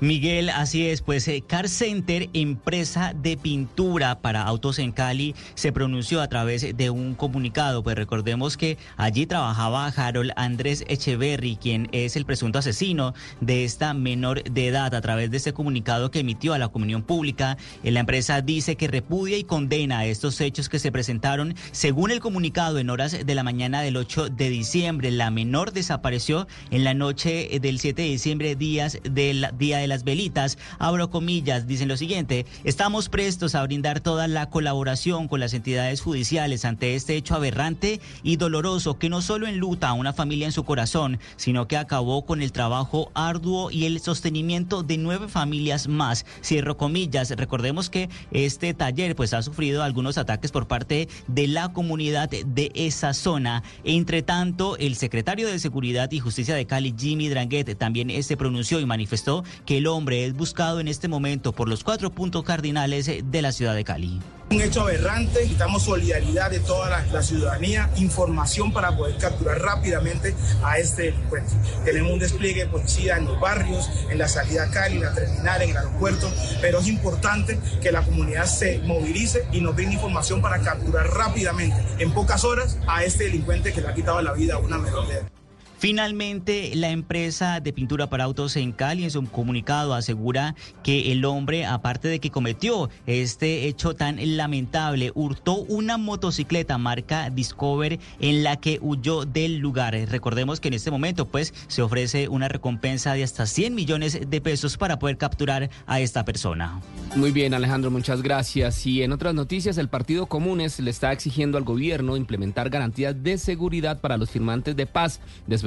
Miguel, así es, pues eh, Car Center, empresa de pintura para autos en Cali, se pronunció a través de un comunicado. Pues recordemos que allí trabajaba Harold Andrés Echeverry, quien es el presunto asesino de esta menor de edad. A través de este comunicado que emitió a la comunión pública, eh, la empresa dice que repudia y condena estos hechos que se presentaron. Según el comunicado, en horas de la mañana del 8 de diciembre, la menor desapareció en la noche del 7 de diciembre, días del día las velitas, abro comillas, dicen lo siguiente, estamos prestos a brindar toda la colaboración con las entidades judiciales ante este hecho aberrante y doloroso que no solo enluta a una familia en su corazón, sino que acabó con el trabajo arduo y el sostenimiento de nueve familias más. Cierro comillas, recordemos que este taller pues ha sufrido algunos ataques por parte de la comunidad de esa zona. Entre tanto, el secretario de Seguridad y Justicia de Cali, Jimmy Dranguet, también se pronunció y manifestó que el hombre es buscado en este momento por los cuatro puntos cardinales de la ciudad de Cali. Un hecho aberrante, necesitamos solidaridad de toda la, la, ciudadanía, información para poder capturar rápidamente a este delincuente. Tenemos un despliegue de policía en los barrios, en la salida a Cali, en la terminal, en el aeropuerto, pero es importante que la comunidad se movilice y nos brinde información para capturar rápidamente, en pocas horas, a este delincuente que le ha quitado la vida a una menor de edad. Finalmente, la empresa de pintura para autos en Cali en su comunicado asegura que el hombre, aparte de que cometió este hecho tan lamentable, hurtó una motocicleta marca Discover en la que huyó del lugar. Recordemos que en este momento pues se ofrece una recompensa de hasta 100 millones de pesos para poder capturar a esta persona. Muy bien, Alejandro, muchas gracias. Y en otras noticias, el Partido Comunes le está exigiendo al gobierno implementar garantías de seguridad para los firmantes de paz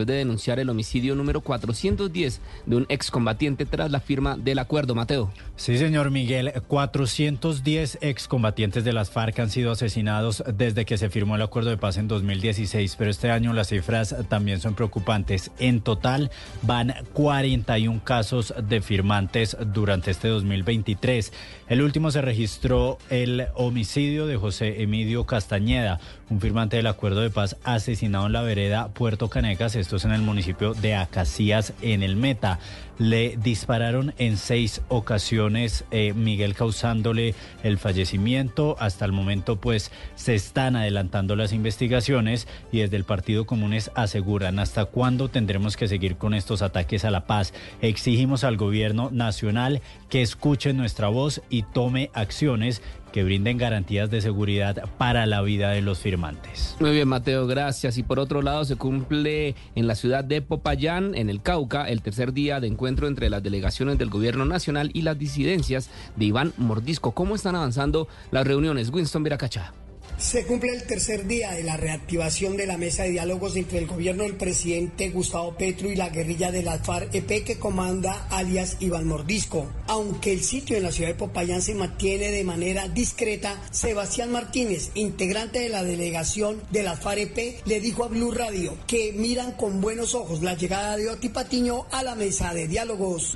de denunciar el homicidio número 410 de un excombatiente tras la firma del acuerdo. Mateo. Sí, señor Miguel, 410 excombatientes de las FARC han sido asesinados desde que se firmó el acuerdo de paz en 2016, pero este año las cifras también son preocupantes. En total van 41 casos de firmantes durante este 2023. El último se registró el homicidio de José Emilio Castañeda, un firmante del acuerdo de paz asesinado en la vereda Puerto Canecas, en el municipio de Acacías, en el Meta. Le dispararon en seis ocasiones, eh, Miguel causándole el fallecimiento. Hasta el momento, pues, se están adelantando las investigaciones y desde el Partido Comunes aseguran hasta cuándo tendremos que seguir con estos ataques a la paz. Exigimos al gobierno nacional que escuche nuestra voz y tome acciones que brinden garantías de seguridad para la vida de los firmantes. Muy bien, Mateo, gracias. Y por otro lado, se cumple en la ciudad de Popayán, en el Cauca, el tercer día de encuentro entre las delegaciones del gobierno nacional y las disidencias de Iván Mordisco. ¿Cómo están avanzando las reuniones? Winston Viracacha. Se cumple el tercer día de la reactivación de la mesa de diálogos entre el gobierno del presidente Gustavo Petro y la guerrilla de la FARC-EP que comanda alias Iván Mordisco. Aunque el sitio en la ciudad de Popayán se mantiene de manera discreta, Sebastián Martínez, integrante de la delegación de la FARC-EP, le dijo a Blue Radio que miran con buenos ojos la llegada de Oti Patiño a la mesa de diálogos.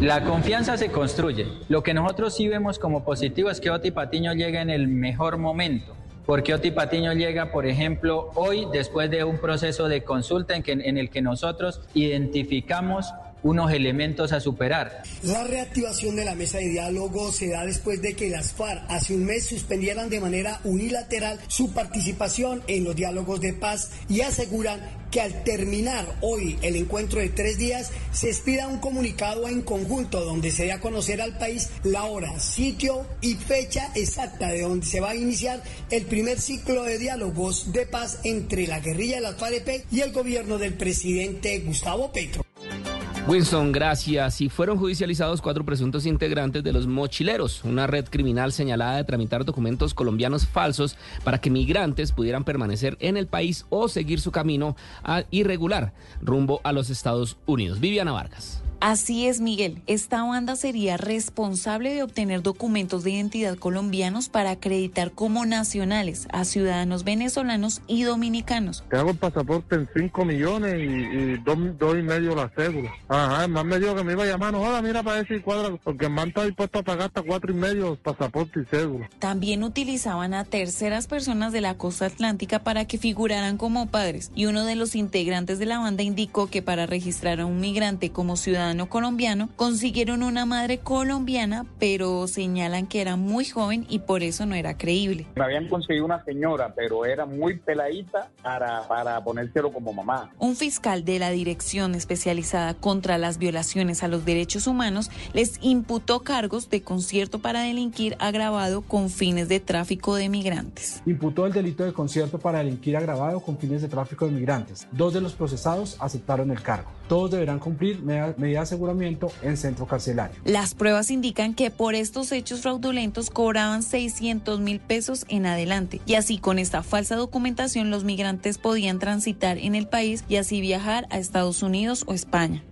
La confianza se construye. Lo que nosotros sí vemos como positivo es que Oti Patiño llega en el mejor momento porque Oti Patiño llega, por ejemplo, hoy después de un proceso de consulta en, que, en el que nosotros identificamos unos elementos a superar. La reactivación de la mesa de diálogo se da después de que las FARC hace un mes suspendieran de manera unilateral su participación en los diálogos de paz y aseguran que al terminar hoy el encuentro de tres días se expida un comunicado en conjunto donde se dé a conocer al país la hora, sitio y fecha exacta de donde se va a iniciar el primer ciclo de diálogos de paz entre la guerrilla de las FARC y el gobierno del presidente Gustavo Petro. Winston, gracias. Y fueron judicializados cuatro presuntos integrantes de los mochileros, una red criminal señalada de tramitar documentos colombianos falsos para que migrantes pudieran permanecer en el país o seguir su camino irregular rumbo a los Estados Unidos. Viviana Vargas. Así es, Miguel. Esta banda sería responsable de obtener documentos de identidad colombianos para acreditar como nacionales a ciudadanos venezolanos y dominicanos. Te hago el pasaporte en 5 millones y, dos, y medio la cédula. Ajá, el man me dijo que me iba a llamar. No, joda, mira para si cuadra, porque el man está dispuesto a pagar hasta cuatro y medio pasaporte y cédula. También utilizaban a terceras personas de la costa atlántica para que figuraran como padres. Y uno de los integrantes de la banda indicó que para registrar a un migrante como ciudadano colombiano, consiguieron una madre colombiana, pero señalan que era muy joven y por eso no era creíble. Me habían conseguido una señora, pero era muy peladita para, para ponérselo como mamá. Un fiscal de la Dirección Especializada contra las Violaciones a los Derechos Humanos les imputó cargos de concierto para delinquir agravado con fines de tráfico de migrantes. Imputó el delito de concierto para delinquir agravado con fines de tráfico de migrantes. Dos de los procesados aceptaron el cargo. Todos deberán cumplir medidas aseguramiento en centro carcelario. Las pruebas indican que por estos hechos fraudulentos cobraban 600 mil pesos en adelante y así con esta falsa documentación los migrantes podían transitar en el país y así viajar a Estados Unidos o España.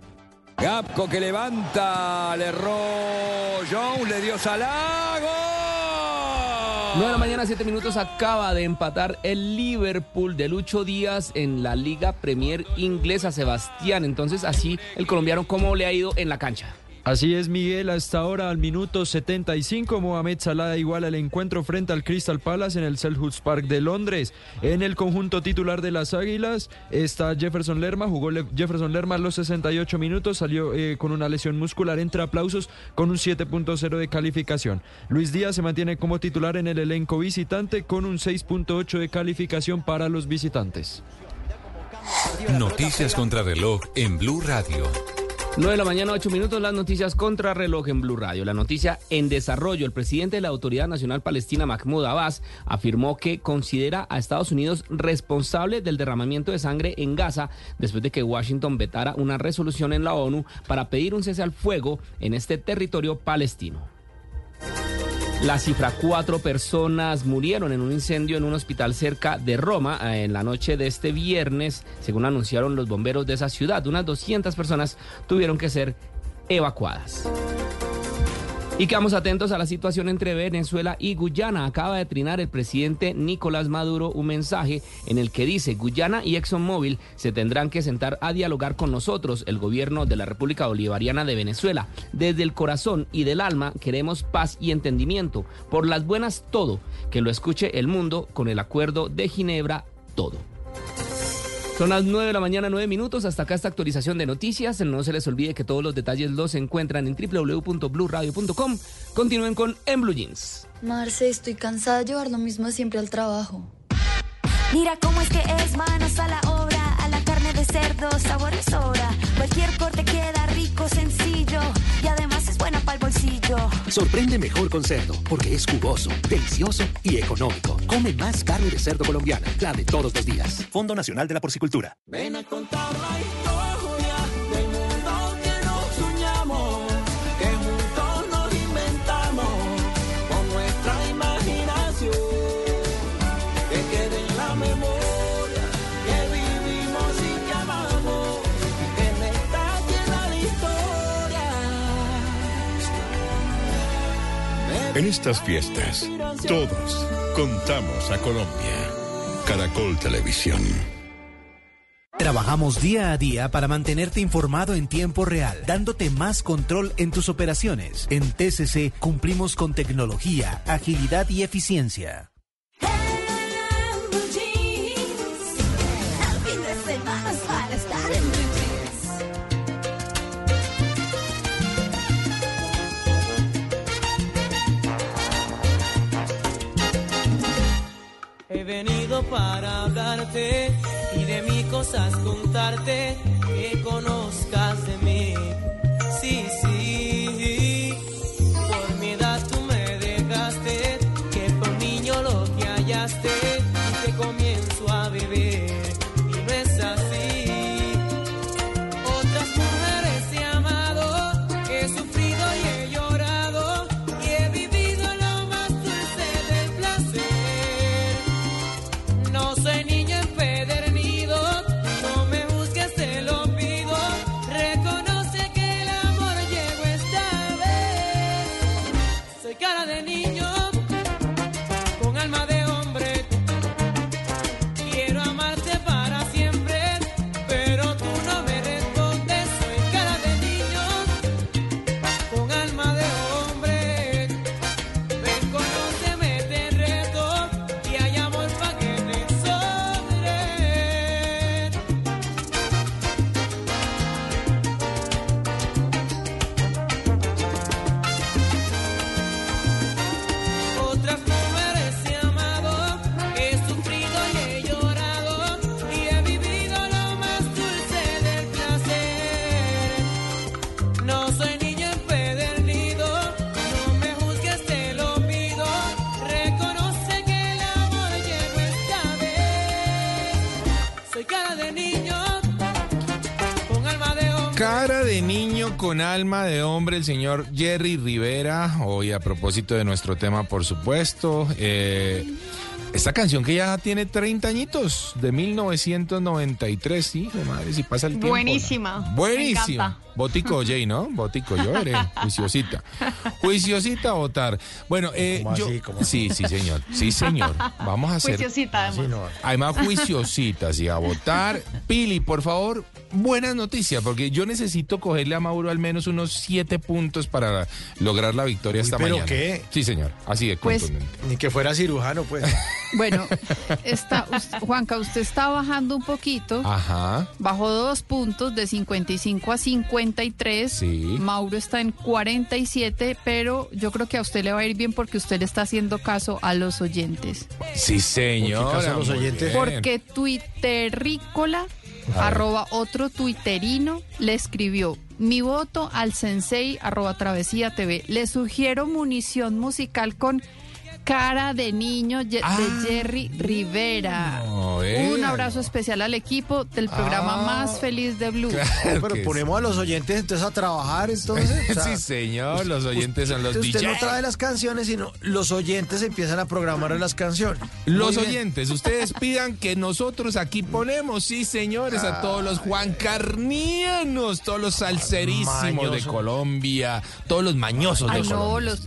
Gapco que levanta, le erró Jones, le dio Salago. 9 de la mañana, 7 minutos, acaba de empatar el Liverpool de Lucho Díaz en la Liga Premier Inglesa, Sebastián. Entonces, así el colombiano, ¿cómo le ha ido en la cancha? Así es, Miguel. Hasta ahora, al minuto 75, Mohamed Salah iguala el encuentro frente al Crystal Palace en el Selhurst Park de Londres. En el conjunto titular de las Águilas está Jefferson Lerma. Jugó Jefferson Lerma los 68 minutos. Salió eh, con una lesión muscular entre aplausos con un 7.0 de calificación. Luis Díaz se mantiene como titular en el elenco visitante con un 6.8 de calificación para los visitantes. Noticias contra reloj en Blue Radio. 9 de la mañana, 8 minutos, las noticias contra reloj en Blue Radio. La noticia en desarrollo. El presidente de la Autoridad Nacional Palestina, Mahmoud Abbas, afirmó que considera a Estados Unidos responsable del derramamiento de sangre en Gaza después de que Washington vetara una resolución en la ONU para pedir un cese al fuego en este territorio palestino. La cifra, cuatro personas murieron en un incendio en un hospital cerca de Roma eh, en la noche de este viernes, según anunciaron los bomberos de esa ciudad. Unas 200 personas tuvieron que ser evacuadas. Y quedamos atentos a la situación entre Venezuela y Guyana. Acaba de trinar el presidente Nicolás Maduro un mensaje en el que dice Guyana y ExxonMobil se tendrán que sentar a dialogar con nosotros, el gobierno de la República Bolivariana de Venezuela. Desde el corazón y del alma queremos paz y entendimiento. Por las buenas todo, que lo escuche el mundo con el acuerdo de Ginebra todo. Son las 9 de la mañana, 9 minutos. Hasta acá esta actualización de noticias. No se les olvide que todos los detalles los encuentran en www.bluradio.com. Continúen con En Blue Jeans. Marce, estoy cansada de llevar lo mismo siempre al trabajo. Mira cómo es que es manos a la obra, a la carne de cerdo, sabor y sobra. Cualquier corte queda rico, sencillo y además buena para el bolsillo. Sorprende mejor con cerdo, porque es jugoso, delicioso y económico. Come más carne de cerdo colombiana, la de todos los días. Fondo Nacional de la Porcicultura. Ven a contar la historia En estas fiestas, todos contamos a Colombia. Caracol Televisión. Trabajamos día a día para mantenerte informado en tiempo real, dándote más control en tus operaciones. En TCC cumplimos con tecnología, agilidad y eficiencia. Para hablarte y de mis cosas contarte que conozcas de mí. Sí, sí, con alma de hombre, el señor Jerry Rivera. Hoy a propósito de nuestro tema, por supuesto. eh, esta canción que ya tiene 30 añitos, de 1993, sí, de madre, si pasa el tiempo. Buenísima. Buenísima. Botico Jay, ¿no? Botico, yo eres juiciosita. Juiciosita a votar. Bueno, eh, ¿Cómo yo. así? ¿Cómo así? Sí, sí, señor. Sí, señor. Vamos a hacer. Juiciosita, además. Además, juiciositas y a votar. Pili, por favor, buenas noticias, porque yo necesito cogerle a Mauro al menos unos siete puntos para lograr la victoria esta ¿pero mañana. qué? Sí, señor. Así de Pues- contundente. Ni que fuera cirujano, pues. Bueno, está, us- Juanca, usted está bajando un poquito. Ajá. Bajó dos puntos de 55 a 53. Sí. Mauro está en 47, pero yo creo que a usted le va a ir bien porque usted le está haciendo caso a los oyentes. Sí, señor. caso a los oyentes? Porque Twitterrícola, A ver. arroba otro tuiterino, le escribió. Mi voto al sensei arroba travesía TV. Le sugiero munición musical con cara de niño de Jerry Rivera. no, Un abrazo especial al equipo del programa más feliz de Blue. Claro pero ponemos a los oyentes entonces a trabajar entonces. O sea, sí, señor. Los oyentes son los usted no DJs. trae las canciones, sino los oyentes empiezan a programar las canciones. Los Muy bien. oyentes, ustedes pidan que nosotros aquí ponemos, sí señores, a todos los juancarnianos, todos los salserísimos de. Colombia, todos los mañosos de Ay, no, Colombia. los...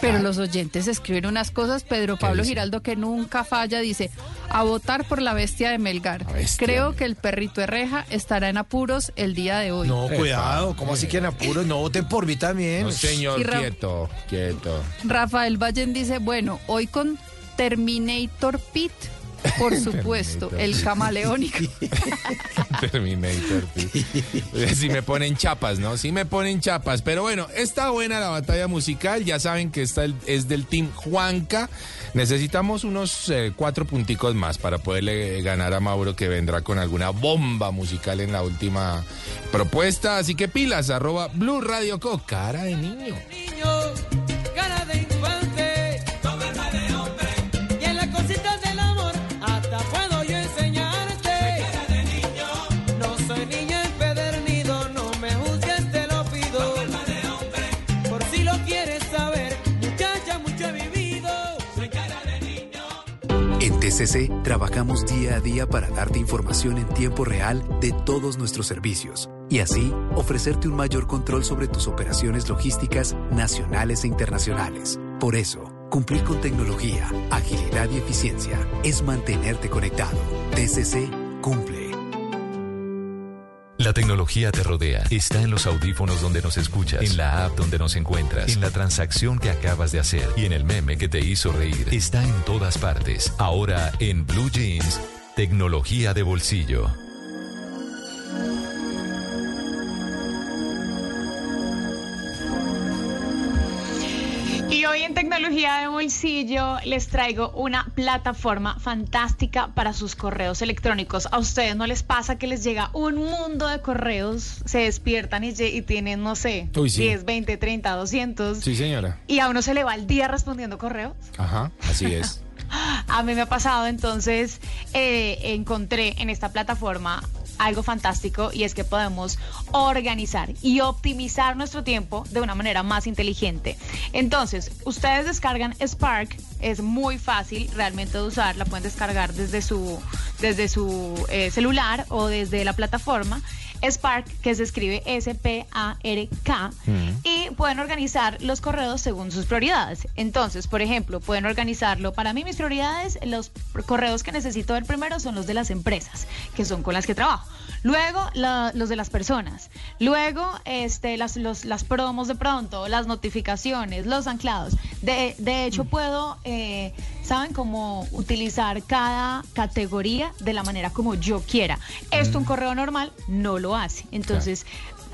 Pero los oyentes escriben unas cosas. Pedro Pablo? Giraldo, que nunca falla, dice: a votar por la bestia de Melgar. bestia. Creo que el perrito Herreja estará en apuros el día de hoy. No, cuidado, ¿cómo así que en apuros? No voten por mí también. No, señor, Ra- quieto, quieto. Rafael Vallen dice: bueno, hoy con Terminator Pit, por supuesto, el camaleónico. Terminator. Si me ponen chapas, ¿no? Sí me ponen chapas. Pero bueno, está buena la batalla musical. Ya saben que esta es del Team Juanca. Necesitamos unos eh, cuatro punticos más para poderle ganar a Mauro que vendrá con alguna bomba musical en la última propuesta. Así que pilas, arroba Blue Radio Co. Cara de niño. TCC trabajamos día a día para darte información en tiempo real de todos nuestros servicios y así ofrecerte un mayor control sobre tus operaciones logísticas nacionales e internacionales. Por eso, cumplir con tecnología, agilidad y eficiencia es mantenerte conectado. TCC cumple. La tecnología te rodea. Está en los audífonos donde nos escuchas, en la app donde nos encuentras, en la transacción que acabas de hacer y en el meme que te hizo reír. Está en todas partes. Ahora en Blue Jeans, tecnología de bolsillo. Y hoy en Tecnología de Bolsillo les traigo una plataforma fantástica para sus correos electrónicos. ¿A ustedes no les pasa que les llega un mundo de correos? Se despiertan y, y tienen, no sé, Uy, sí. 10, 20, 30, 200. Sí, señora. Y a uno se le va el día respondiendo correos. Ajá, así es. A mí me ha pasado, entonces eh, encontré en esta plataforma algo fantástico y es que podemos organizar y optimizar nuestro tiempo de una manera más inteligente. Entonces, ustedes descargan Spark, es muy fácil realmente de usar, la pueden descargar desde su, desde su eh, celular o desde la plataforma. Spark, que se escribe S-P-A-R-K, y pueden organizar los correos según sus prioridades. Entonces, por ejemplo, pueden organizarlo. Para mí, mis prioridades, los correos que necesito ver primero son los de las empresas, que son con las que trabajo. Luego, la- los de las personas. Luego, este, las, los- las promos de pronto, las notificaciones, los anclados. De, de hecho, puedo, eh, ¿saben? Cómo utilizar cada categoría de la manera como yo quiera. Esto, un correo normal, no lo hace. Entonces,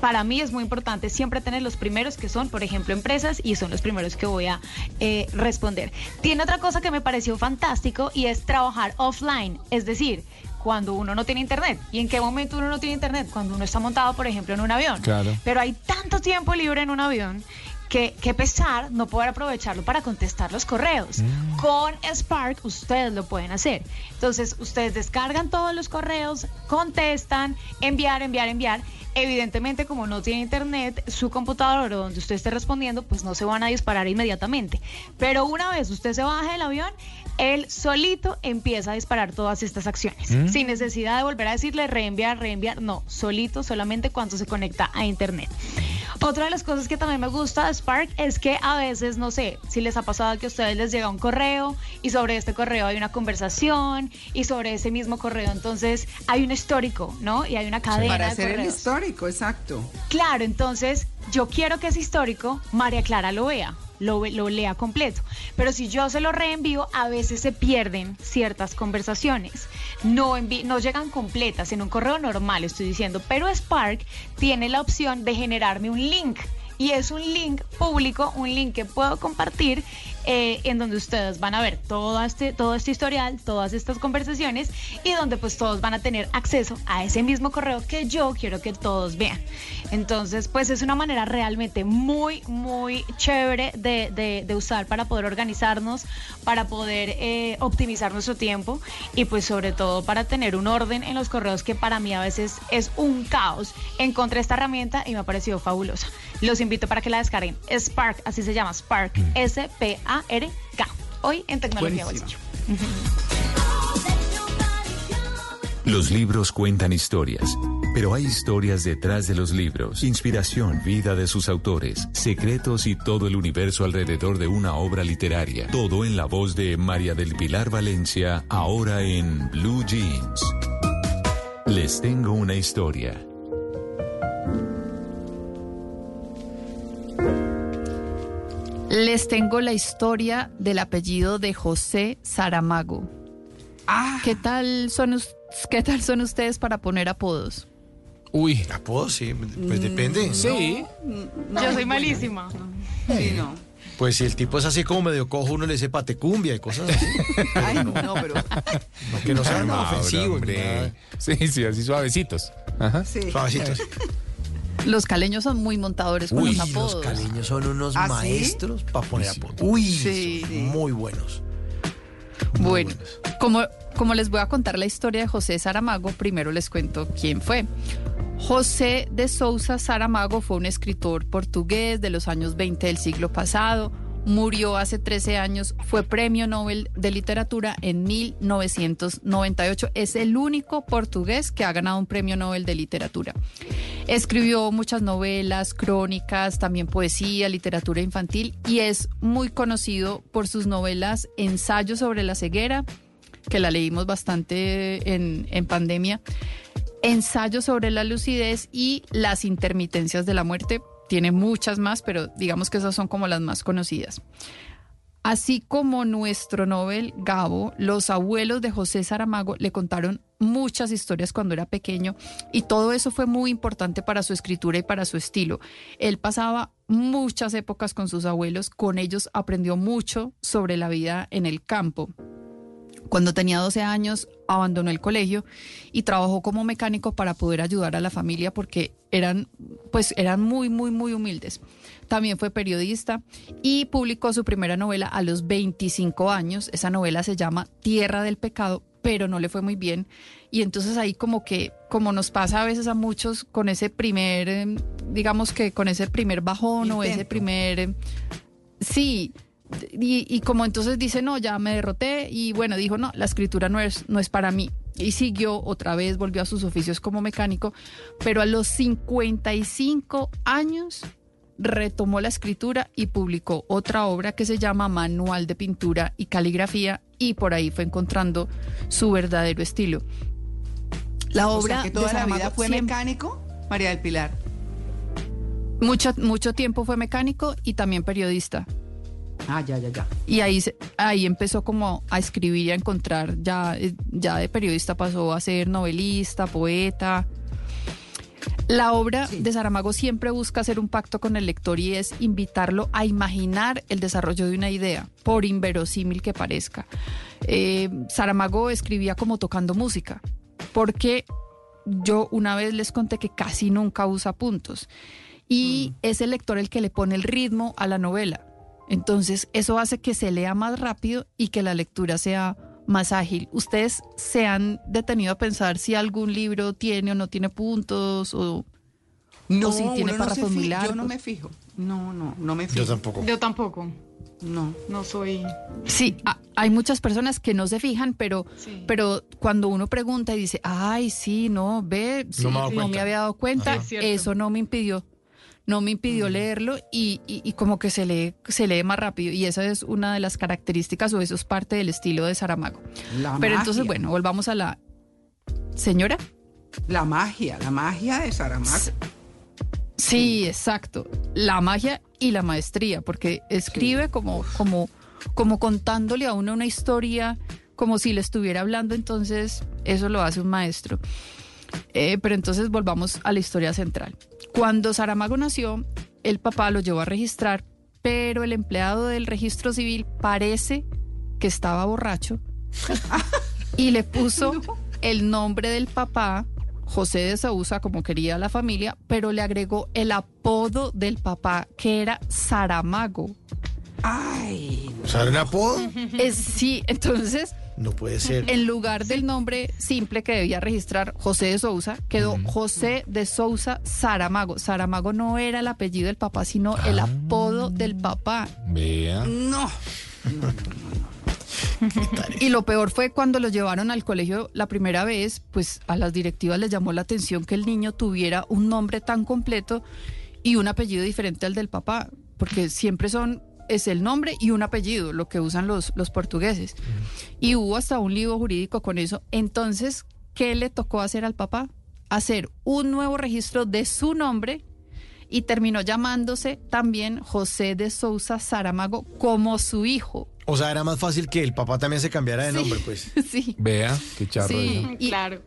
para mí es muy importante siempre tener los primeros que son, por ejemplo, empresas y son los primeros que voy a eh, responder. Tiene otra cosa que me pareció fantástico y es trabajar offline, es decir, cuando uno no tiene internet. ¿Y en qué momento uno no tiene internet? Cuando uno está montado, por ejemplo, en un avión. Claro. Pero hay tanto tiempo libre en un avión que, que pesar no poder aprovecharlo para contestar los correos. Con Spark ustedes lo pueden hacer. Entonces, ustedes descargan todos los correos, contestan, enviar, enviar, enviar. Evidentemente, como no tiene internet, su computador o donde usted esté respondiendo, pues no se van a disparar inmediatamente. Pero una vez usted se baja del avión, él solito empieza a disparar todas estas acciones. Mm. Sin necesidad de volver a decirle reenviar, reenviar. No, solito, solamente cuando se conecta a internet. Otra de las cosas que también me gusta de Spark es que a veces, no sé, si les ha pasado que a ustedes les llega un correo y sobre este correo hay una conversación y sobre ese mismo correo entonces hay un histórico, ¿no? Y hay una cadena Para de hacer el histórico, exacto. Claro, entonces yo quiero que ese histórico María Clara lo vea, lo, lo lea completo. Pero si yo se lo reenvío, a veces se pierden ciertas conversaciones. No, no llegan completas en un correo normal, estoy diciendo. Pero Spark tiene la opción de generarme un link. Y es un link público, un link que puedo compartir eh, en donde ustedes van a ver todo este, todo este historial, todas estas conversaciones y donde pues todos van a tener acceso a ese mismo correo que yo quiero que todos vean. Entonces pues es una manera realmente muy, muy chévere de, de- usar para poder organizarnos, para poder eh, optimizar nuestro tiempo y pues sobre todo para tener un orden en los correos que para mí a veces es un caos. Encontré esta herramienta y me ha parecido fabulosa. Los invito para que la descarguen. Spark, así se llama, Spark, S-P-A-R-K. Hoy en Tecnología. Bolsillo. Los libros cuentan historias, pero hay historias detrás de los libros. Inspiración, vida de sus autores, secretos y todo el universo alrededor de una obra literaria. Todo en la voz de María del Pilar Valencia, ahora en Blue Jeans. Les tengo una historia. Les tengo la historia del apellido de José Saramago. ¿Qué tal son qué tal son ustedes para poner apodos? Uy. ¿Apodos? Sí, pues depende. Sí. Yo soy malísima. Sí, no. Pues si el tipo es así como medio cojo, uno le dice patecumbia y cosas así. Ay, no, no, pero. que no sean Mauro, ofensivos. ni hombre. nada. Sí, sí, así suavecitos. Ajá. Sí. Suavecitos. Los caleños son muy montadores con Uy, los los apodos. caleños son unos ¿Ah, sí? maestros para poner apodos. Uy, Sí. son muy buenos. Bueno, como, como les voy a contar la historia de José Saramago, primero les cuento quién fue. José de Sousa Saramago fue un escritor portugués de los años 20 del siglo pasado. Murió hace 13 años, fue premio Nobel de Literatura en 1998. Es el único portugués que ha ganado un premio Nobel de Literatura. Escribió muchas novelas, crónicas, también poesía, literatura infantil y es muy conocido por sus novelas Ensayo sobre la ceguera, que la leímos bastante en, en pandemia, Ensayo sobre la lucidez y Las intermitencias de la muerte. Tiene muchas más, pero digamos que esas son como las más conocidas. Así como nuestro Nobel Gabo, los abuelos de José Saramago le contaron muchas historias cuando era pequeño y todo eso fue muy importante para su escritura y para su estilo. Él pasaba muchas épocas con sus abuelos, con ellos aprendió mucho sobre la vida en el campo. Cuando tenía 12 años abandonó el colegio y trabajó como mecánico para poder ayudar a la familia porque eran pues eran muy muy muy humildes. También fue periodista y publicó su primera novela a los 25 años. Esa novela se llama Tierra del Pecado, pero no le fue muy bien. Y entonces ahí como que, como nos pasa a veces a muchos con ese primer, eh, digamos que con ese primer bajón o ese Intento. primer... eh, Sí, y, y como entonces dice, no, ya me derroté y bueno, dijo, no, la escritura no es, no es para mí. Y siguió otra vez, volvió a sus oficios como mecánico, pero a los 55 años retomó la escritura y publicó otra obra que se llama Manual de Pintura y Caligrafía y por ahí fue encontrando su verdadero estilo. La O obra sea, que de toda la vida fue siempre- mecánico, María del Pilar. mucho, mucho tiempo fue mecánico y también periodista. Ah, ya, ya, ya. Y ahí, ahí empezó como a escribir y a encontrar, ya, eh, ya de periodista pasó a ser novelista, poeta. La obra de Saramago siempre busca hacer un pacto con el lector y es invitarlo a imaginar el desarrollo de una idea, por inverosímil que parezca. Eh, Saramago escribía como tocando música, porque yo una vez les conté que casi nunca usa puntos y es el lector el que le pone el ritmo a la novela. Entonces, eso hace que se lea más rápido y que la lectura sea más ágil. ¿Ustedes se han detenido a pensar si algún libro tiene o no tiene puntos o, No, o si tiene uno no? Yo no me fijo. No, no, no me fijo. Yo tampoco. Yo tampoco. No. No soy. Sí, a- hay muchas personas que no se fijan, pero, Sí. pero cuando uno pregunta y dice, ay, sí, no, ve, sí, No me no, me cuenta". había dado cuenta, Ajá. Eso no me impidió. No me impidió leerlo y, y- y como que se lee, se lee más rápido. Y esa es una de las características o eso es parte del estilo de Saramago. La Pero entonces, bueno, volvamos a la señora. La magia, la magia de Saramago. Sí, exacto. La magia y la maestría, porque escribe como, como, como contándole a uno una historia, como si le estuviera hablando, entonces eso lo hace un maestro. Eh, pero entonces volvamos a la historia central. Cuando Saramago nació, el papá lo llevó a registrar, pero el empleado del registro civil parece que estaba borracho y le puso el nombre del papá, José de Sousa, como quería la familia, pero le agregó el apodo del papá, que era Saramago. Ay. ¿Sabe un apodo? Es, sí, entonces, No puede ser. en lugar del nombre simple que debía registrar José de Sousa, quedó José de Sousa Saramago. Saramago no era el apellido del papá, sino el apodo del papá. Vea. No. Y lo peor fue cuando lo llevaron al colegio la primera vez, pues a las directivas les llamó la atención que el niño tuviera un nombre tan completo y un apellido diferente al del papá, porque siempre son es el nombre y un apellido, lo que usan los, los portugueses. Y hubo hasta un libro jurídico con eso. Entonces, ¿qué le tocó hacer al papá? Hacer un nuevo registro de su nombre y terminó llamándose también José de Sousa Saramago como su hijo. O sea, era más fácil que el papá también se cambiara de nombre, pues. Sí. Vea, qué charro. Sí, y, Claro.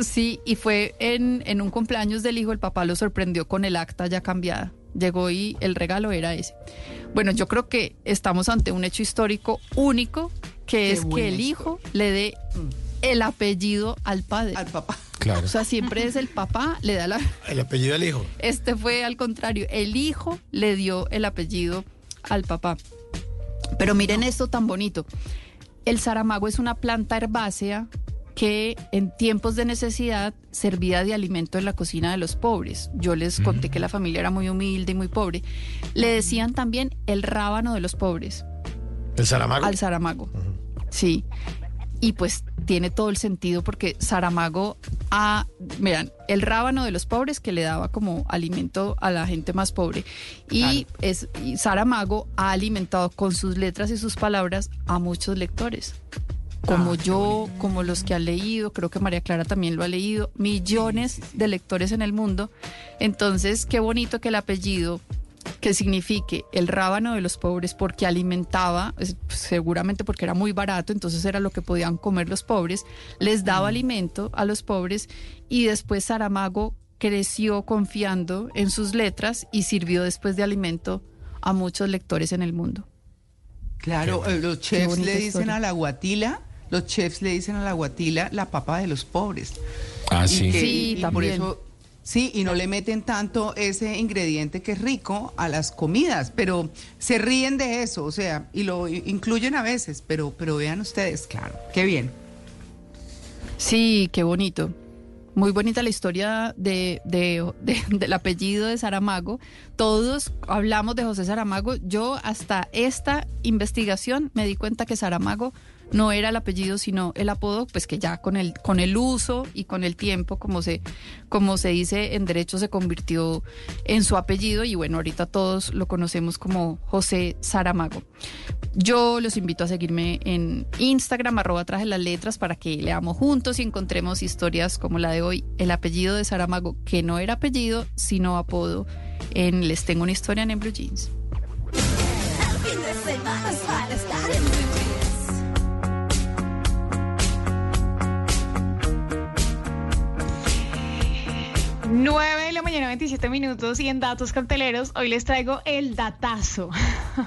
sí, y fue en, en un cumpleaños del hijo, el papá lo sorprendió con el acta ya cambiada. Llegó y el regalo era ese. Bueno, yo creo que estamos ante un hecho histórico único, que Qué es que el hijo le dé el apellido al padre. Al papá. Claro. O sea, siempre es el papá, le da la... El apellido del hijo. Este fue al contrario, el hijo le dio el apellido al papá. Pero miren esto tan bonito. El zaramago es una planta herbácea que en tiempos de necesidad servía de alimento en la cocina de los pobres. Yo les conté que la familia era muy humilde y muy pobre. Le decían también el rábano de los pobres ¿El Saramago? al Saramago. Sí. Y pues tiene todo el sentido porque Saramago, a, miran, el rábano de los pobres que le daba como alimento a la gente más pobre. Y, es, y Saramago ha alimentado con sus letras y sus palabras a muchos lectores. Como Ah, yo, como los que han leído, creo que María Clara también lo ha leído, millones de lectores en el mundo. Entonces, qué bonito que el apellido que signifique el rábano de los pobres porque alimentaba, es- seguramente porque era muy barato, entonces era lo que podían comer los pobres, les daba alimento a los pobres y después Saramago creció confiando en sus letras y sirvió después de alimento a muchos lectores en el mundo. Claro, eh, los chefs le dicen historia. a la guatila, los chefs le dicen a la guatila la papa de los pobres. Ah, Y sí. que- Sí, y por también. eso sí, y no le meten tanto ese ingrediente que es rico a las comidas, pero se ríen de eso, o sea, y lo incluyen a veces, pero pero vean ustedes, claro, qué bien. Sí, qué bonito. Muy bonita la historia de, de- de- del apellido de Saramago. Todos hablamos de José Saramago. Yo hasta esta investigación me di cuenta que Saramago no era el apellido, sino el apodo, pues que ya con el, con el uso y con el tiempo, como se, como se dice en derecho, se convirtió en su apellido. Y bueno, ahorita todos lo conocemos como José Saramago. Yo los invito a seguirme en Instagram, arroba traje las letras, para que leamos juntos y encontremos historias como la de hoy, el apellido de Saramago, que no era apellido, sino apodo, en Les Tengo una historia en Blue Jeans. 9 de la mañana, 27 minutos y en datos carteleros hoy les traigo el datazo.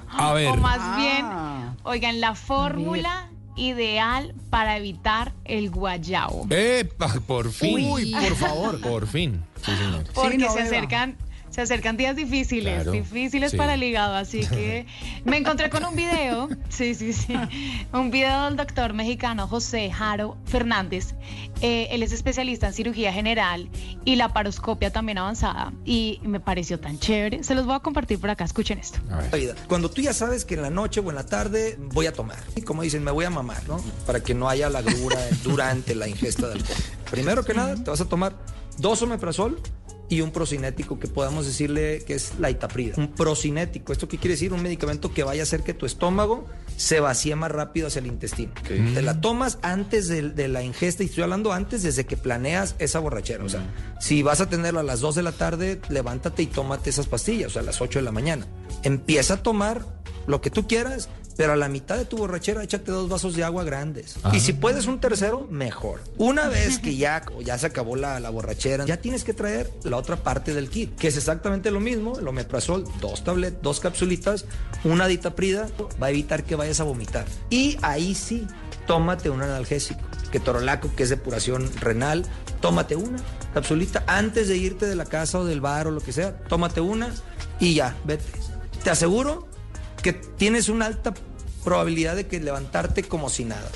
A ver. O más Ah. bien, oigan, la fórmula ideal para evitar el guayabo. ¡Epa! Por fin. Uy, por favor. Por fin. Sí, señor. Porque no se beba. acercan, se acercan días difíciles, Claro, difíciles sí. para el hígado, así que me encontré con un video, sí, sí, sí, un video del doctor mexicano José Jaro Fernández. Eh, él es especialista en cirugía general y la paroscopia también avanzada y me pareció tan chévere. Se los voy a compartir por acá, escuchen esto. Cuando tú ya sabes que en la noche o en la tarde voy a tomar. Y como dicen, me voy a mamar, ¿no? Para que no haya la grura durante la ingesta de alcohol. Primero que nada, te vas a tomar dos omeprazol y un procinético que podamos decirle que es la itaprida. Un procinético, ¿esto qué quiere decir? Un medicamento que vaya a hacer que tu estómago se vacíe más rápido hacia el intestino. Te la tomas antes de, de la ingesta y estoy hablando antes desde que planeas esa borrachera. O sea, si vas a tenerlo a las 2 de la tarde, levántate y tómate esas pastillas, o sea, a las 8 de la mañana. Empieza a tomar lo que tú quieras, pero a la mitad de tu borrachera échate dos vasos de agua grandes. Ajá. Y si puedes un tercero, mejor. Una vez que ya, ya se acabó la, la borrachera, ya tienes que traer la otra parte del kit, que es exactamente lo mismo, el omeprazol, dos tabletas, dos capsulitas, una ditaprida, va a evitar que vayas a vomitar. Y ahí sí, tómate un analgésico, que torolaco, que es depuración renal, tómate una capsulita antes de irte de la casa o del bar o lo que sea, tómate una y ya, vete. Te aseguro que tienes una alta probabilidad de que levantarte como si nada.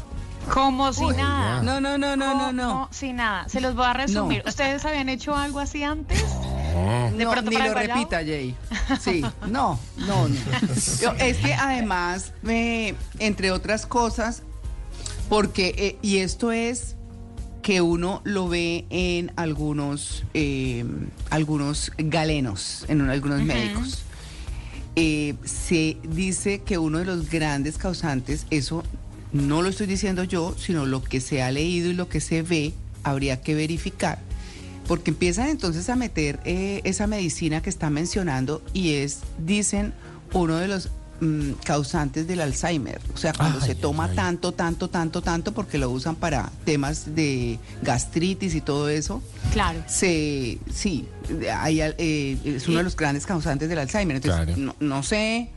Como si nada. No, no, no, no, no, no. Como si nada. Se los voy a resumir. ¿Ustedes habían hecho algo así antes? De No, pronto ni lo repita, Jay. Sí, no, no, no. Yo- es que además, me, entre otras cosas, porque, eh, y esto es que uno lo ve en algunos, eh, algunos galenos, en un- algunos Ujú. médicos. Eh, se dice que uno de los grandes causantes, eso no lo estoy diciendo yo, sino lo que se ha leído y lo que se ve, habría que verificar. Porque empiezan entonces a meter eh, esa medicina que está mencionando y es, dicen, uno de los mm, causantes del Alzheimer. O sea, cuando se toma tanto, tanto, tanto, tanto, porque lo usan para temas de gastritis y todo eso. Claro. Se, sí, hay al- eh, es uno de los grandes causantes del Alzheimer. Entonces, no, no sé,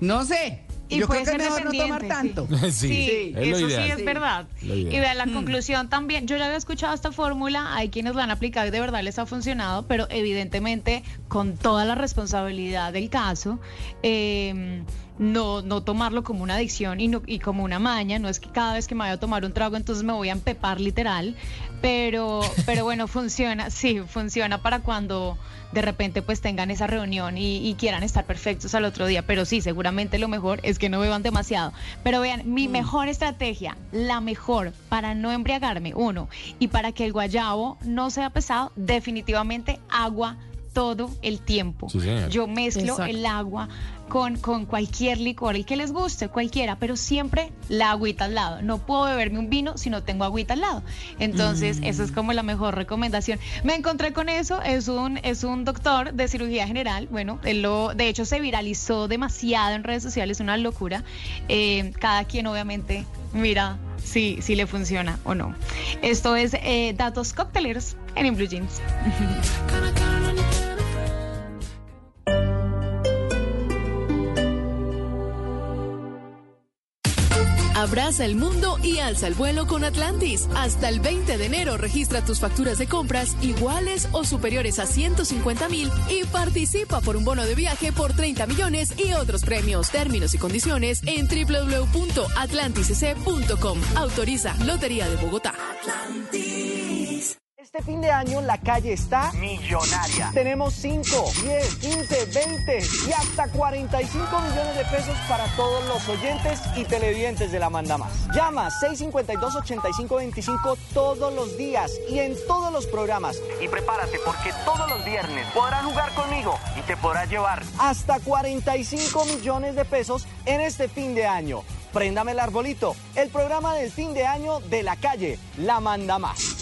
no sé. Y Yo puede creo que es ser mejor no tomar tanto. Sí, Sí, es lo eso sí es verdad. Y vean la conclusión también. Yo ya había escuchado esta fórmula, hay quienes la han aplicado y de verdad les ha funcionado, pero evidentemente con toda la responsabilidad del caso, eh, no, no tomarlo como una adicción y, no- y como una maña. No es que cada vez que me vaya a tomar un trago entonces me voy a empepar literal, pero, pero bueno, funciona, sí, funciona para cuando de repente pues tengan esa reunión y, y quieran estar perfectos al otro día. Pero sí, seguramente lo mejor es que no beban demasiado. Pero vean, mi mejor estrategia, la mejor para no embriagarme, uno, y para que el guayabo no sea pesado, definitivamente agua todo el tiempo. Sí. Yo mezclo Exacto. el agua con, con cualquier licor, el que les guste, cualquiera, pero siempre la agüita al lado. No puedo beberme un vino si no tengo agüita al lado. Entonces, Mm. eso es como la mejor recomendación. Me encontré con eso, es un, es un doctor de cirugía general. Bueno, él lo, de hecho se viralizó demasiado en redes sociales, una locura. Eh, cada quien obviamente mira si, si le funciona o no. Esto es eh, Datos Cocteleros en In Blue Jeans. Abraza el mundo y alza el vuelo con Atlantis. Hasta el 20 de enero registra tus facturas de compras iguales o superiores a 150 mil y participa por un bono de viaje por 30 millones y otros premios. Términos y condiciones en www.atlantisc.com. Autoriza Lotería de Bogotá. Este fin de año la calle está millonaria. Tenemos 5, 10, 15, 20 y hasta 45 millones de pesos para todos los oyentes y televidentes de la Manda Más. Llama 652-8525 todos los días y en todos los programas. Y prepárate porque todos los viernes podrás jugar conmigo y te podrás llevar hasta 45 millones de pesos en este fin de año. Préndame el arbolito, el programa del fin de año de la calle, la Manda Más.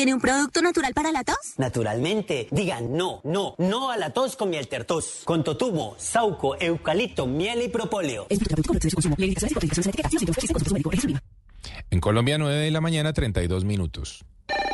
¿Tiene un producto natural para la tos? Naturalmente, digan no, no, no a la tos con miel tertos. Con totumo, sauco, eucalipto, miel y propóleo. En Colombia, 9 de la mañana, 32 minutos.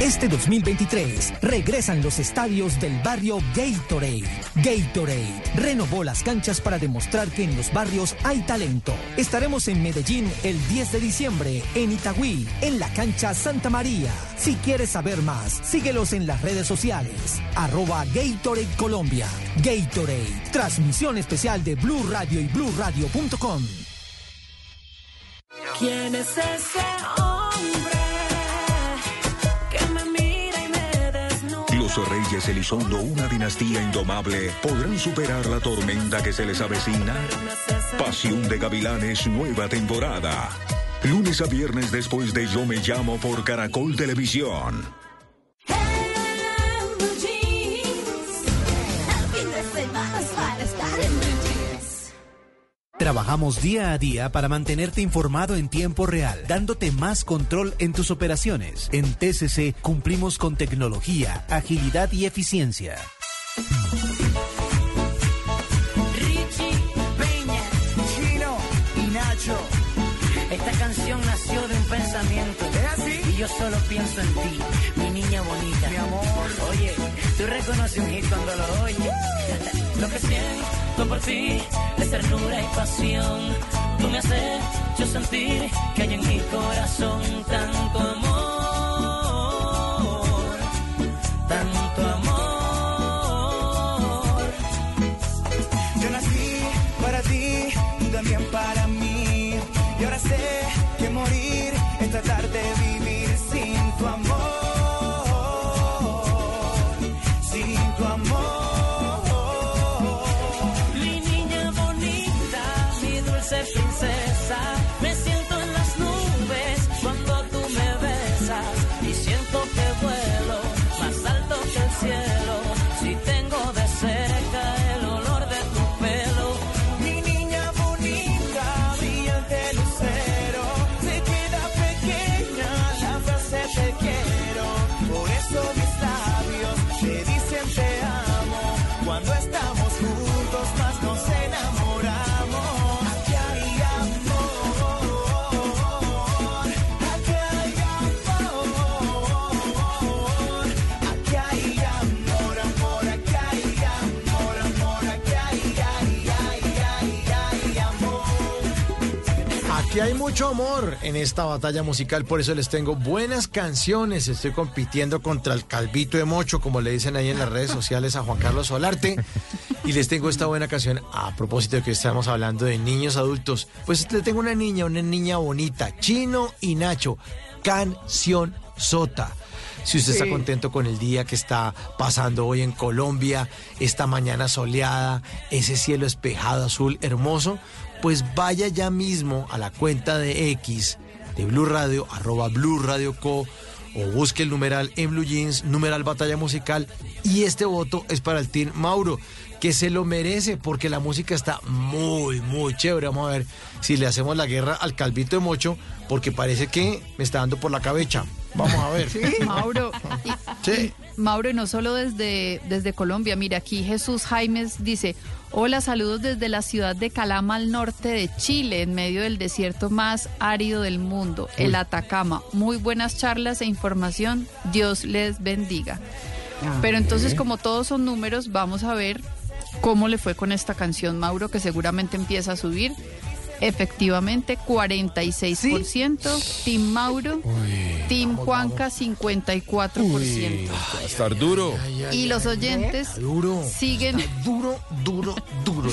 Este 2023 regresan los estadios del barrio Gatorade. Gatorade renovó las canchas para demostrar que en los barrios hay talento. Estaremos en Medellín el 10 de diciembre, en Itagüí, en la cancha Santa María. Si quieres saber más, síguelos en las redes sociales. Arroba Gatorade Colombia. Gatorade, transmisión especial de Blue Radio y BlueRadio.com. ¿Quién es ese hombre Reyes Elizondo, una dinastía indomable, ¿podrán superar la tormenta que se les avecina? Pasión de Gavilanes, nueva temporada. Lunes a viernes después de Yo Me Llamo por Caracol Televisión. Trabajamos día a día para mantenerte informado en tiempo real, dándote más control en tus operaciones. En TCC cumplimos con tecnología, agilidad y eficiencia. Richie Peña, Chino y Nacho. Esta canción nació de un pensamiento. ¿Es así? Y yo solo pienso en ti, mi niña bonita. Mi amor. Tú reconoces un cuando lo oyes. Lo que siento por ti es ternura y pasión. Tú me haces yo sentir que hay en mi corazón tanto amor, Aquí hay mucho amor en esta batalla musical, por eso les tengo buenas canciones. Estoy compitiendo contra el calvito de mocho, como le dicen ahí en las redes sociales a Juan Carlos Solarte. Y les tengo esta buena canción a propósito de que estamos hablando de niños adultos. Pues le tengo una niña, una niña bonita, Chino y Nacho, canción sota. Si usted está contento con el día que está pasando hoy en Colombia, esta mañana soleada, ese cielo espejado azul hermoso, pues vaya ya mismo a la cuenta de X de Blue Radio, arroba Blue Radio Co. O busque el numeral en Blue Jeans, numeral Batalla Musical. Y este voto es para el Team Mauro, que se lo merece porque la música está muy, muy chévere. Vamos a ver si le hacemos la guerra al Calvito de Mocho, porque parece que me está dando por la cabeza. Vamos a ver. Mauro. y- Sí. Mauro, y no solo desde, desde Colombia. Mira, aquí Jesús Jaimes dice: Hola, saludos desde la ciudad de Calama, al norte de Chile, en medio del desierto más árido del mundo, el Atacama. Muy buenas charlas e información. Dios les bendiga. Pero entonces, como todos son números, vamos a ver cómo le fue con esta canción, Mauro, que seguramente empieza a subir. Efectivamente, 46%. Team Mauro. Team Juanca, 54%. Va a estar duro. Y los oyentes siguen duro, duro, duro.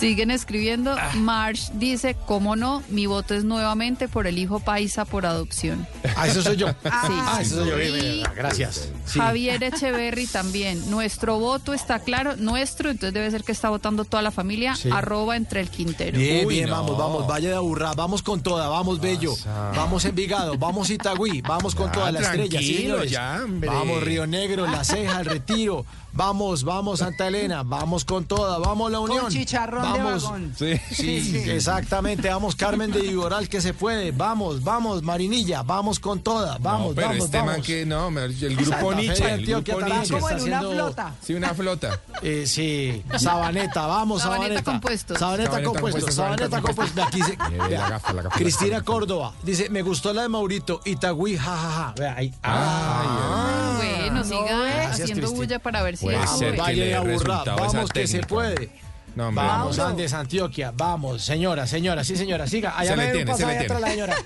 Siguen escribiendo. Ah. Marsh dice, ¿cómo no? Mi voto es nuevamente por el hijo paisa por adopción. Ah, eso soy yo. Sí. Ah, eso soy yo. Bien, Y bien, Gracias. Sí. Javier Echeverry también. Nuestro voto está claro, nuestro, entonces debe ser que está votando toda la familia, Sí. arroba entre el Quintero. Bien, Uy, bien, no. vamos, vamos, vaya de aburrada, vamos con toda, vamos Bello, vamos Envigado, vamos Itagüí, vamos con Ya, toda la estrella, ya, vamos Río Negro, La Ceja, El Retiro, vamos, vamos Santa Elena, vamos con toda, vamos La Unión. chicharrón de vamos, vagón. Sí. Sí, exactamente, vamos Carmen de Iboral que se puede, vamos, vamos Marinilla, vamos con toda, vamos, no, pero vamos, este vamos. man que no, el grupo Santa Fe de Nietzsche. El grupo Nietzsche. que está haciendo- Sí, una flota. Eh, sí, Sabaneta, vamos, Sabaneta Sabaneta. compuesto. Sabaneta, Sabaneta compuesto, Sabaneta compuesto. Aquí se- Eh, vea, la gafa, la gafa, Cristina la gafa. Córdoba dice, me gustó la de Maurito, Itagüí, jajaja. Vea ahí. Ah, bueno, siga haciendo Cristina. bulla para ver si Puede eso ser que le dé esa vamos que se técnica. puede. No, hombre, Vamos, no. Andes Antioquia, vamos, señora, señora, sí, señora, siga. Allá Se le me tiene, un se le atrás tiene. la señora.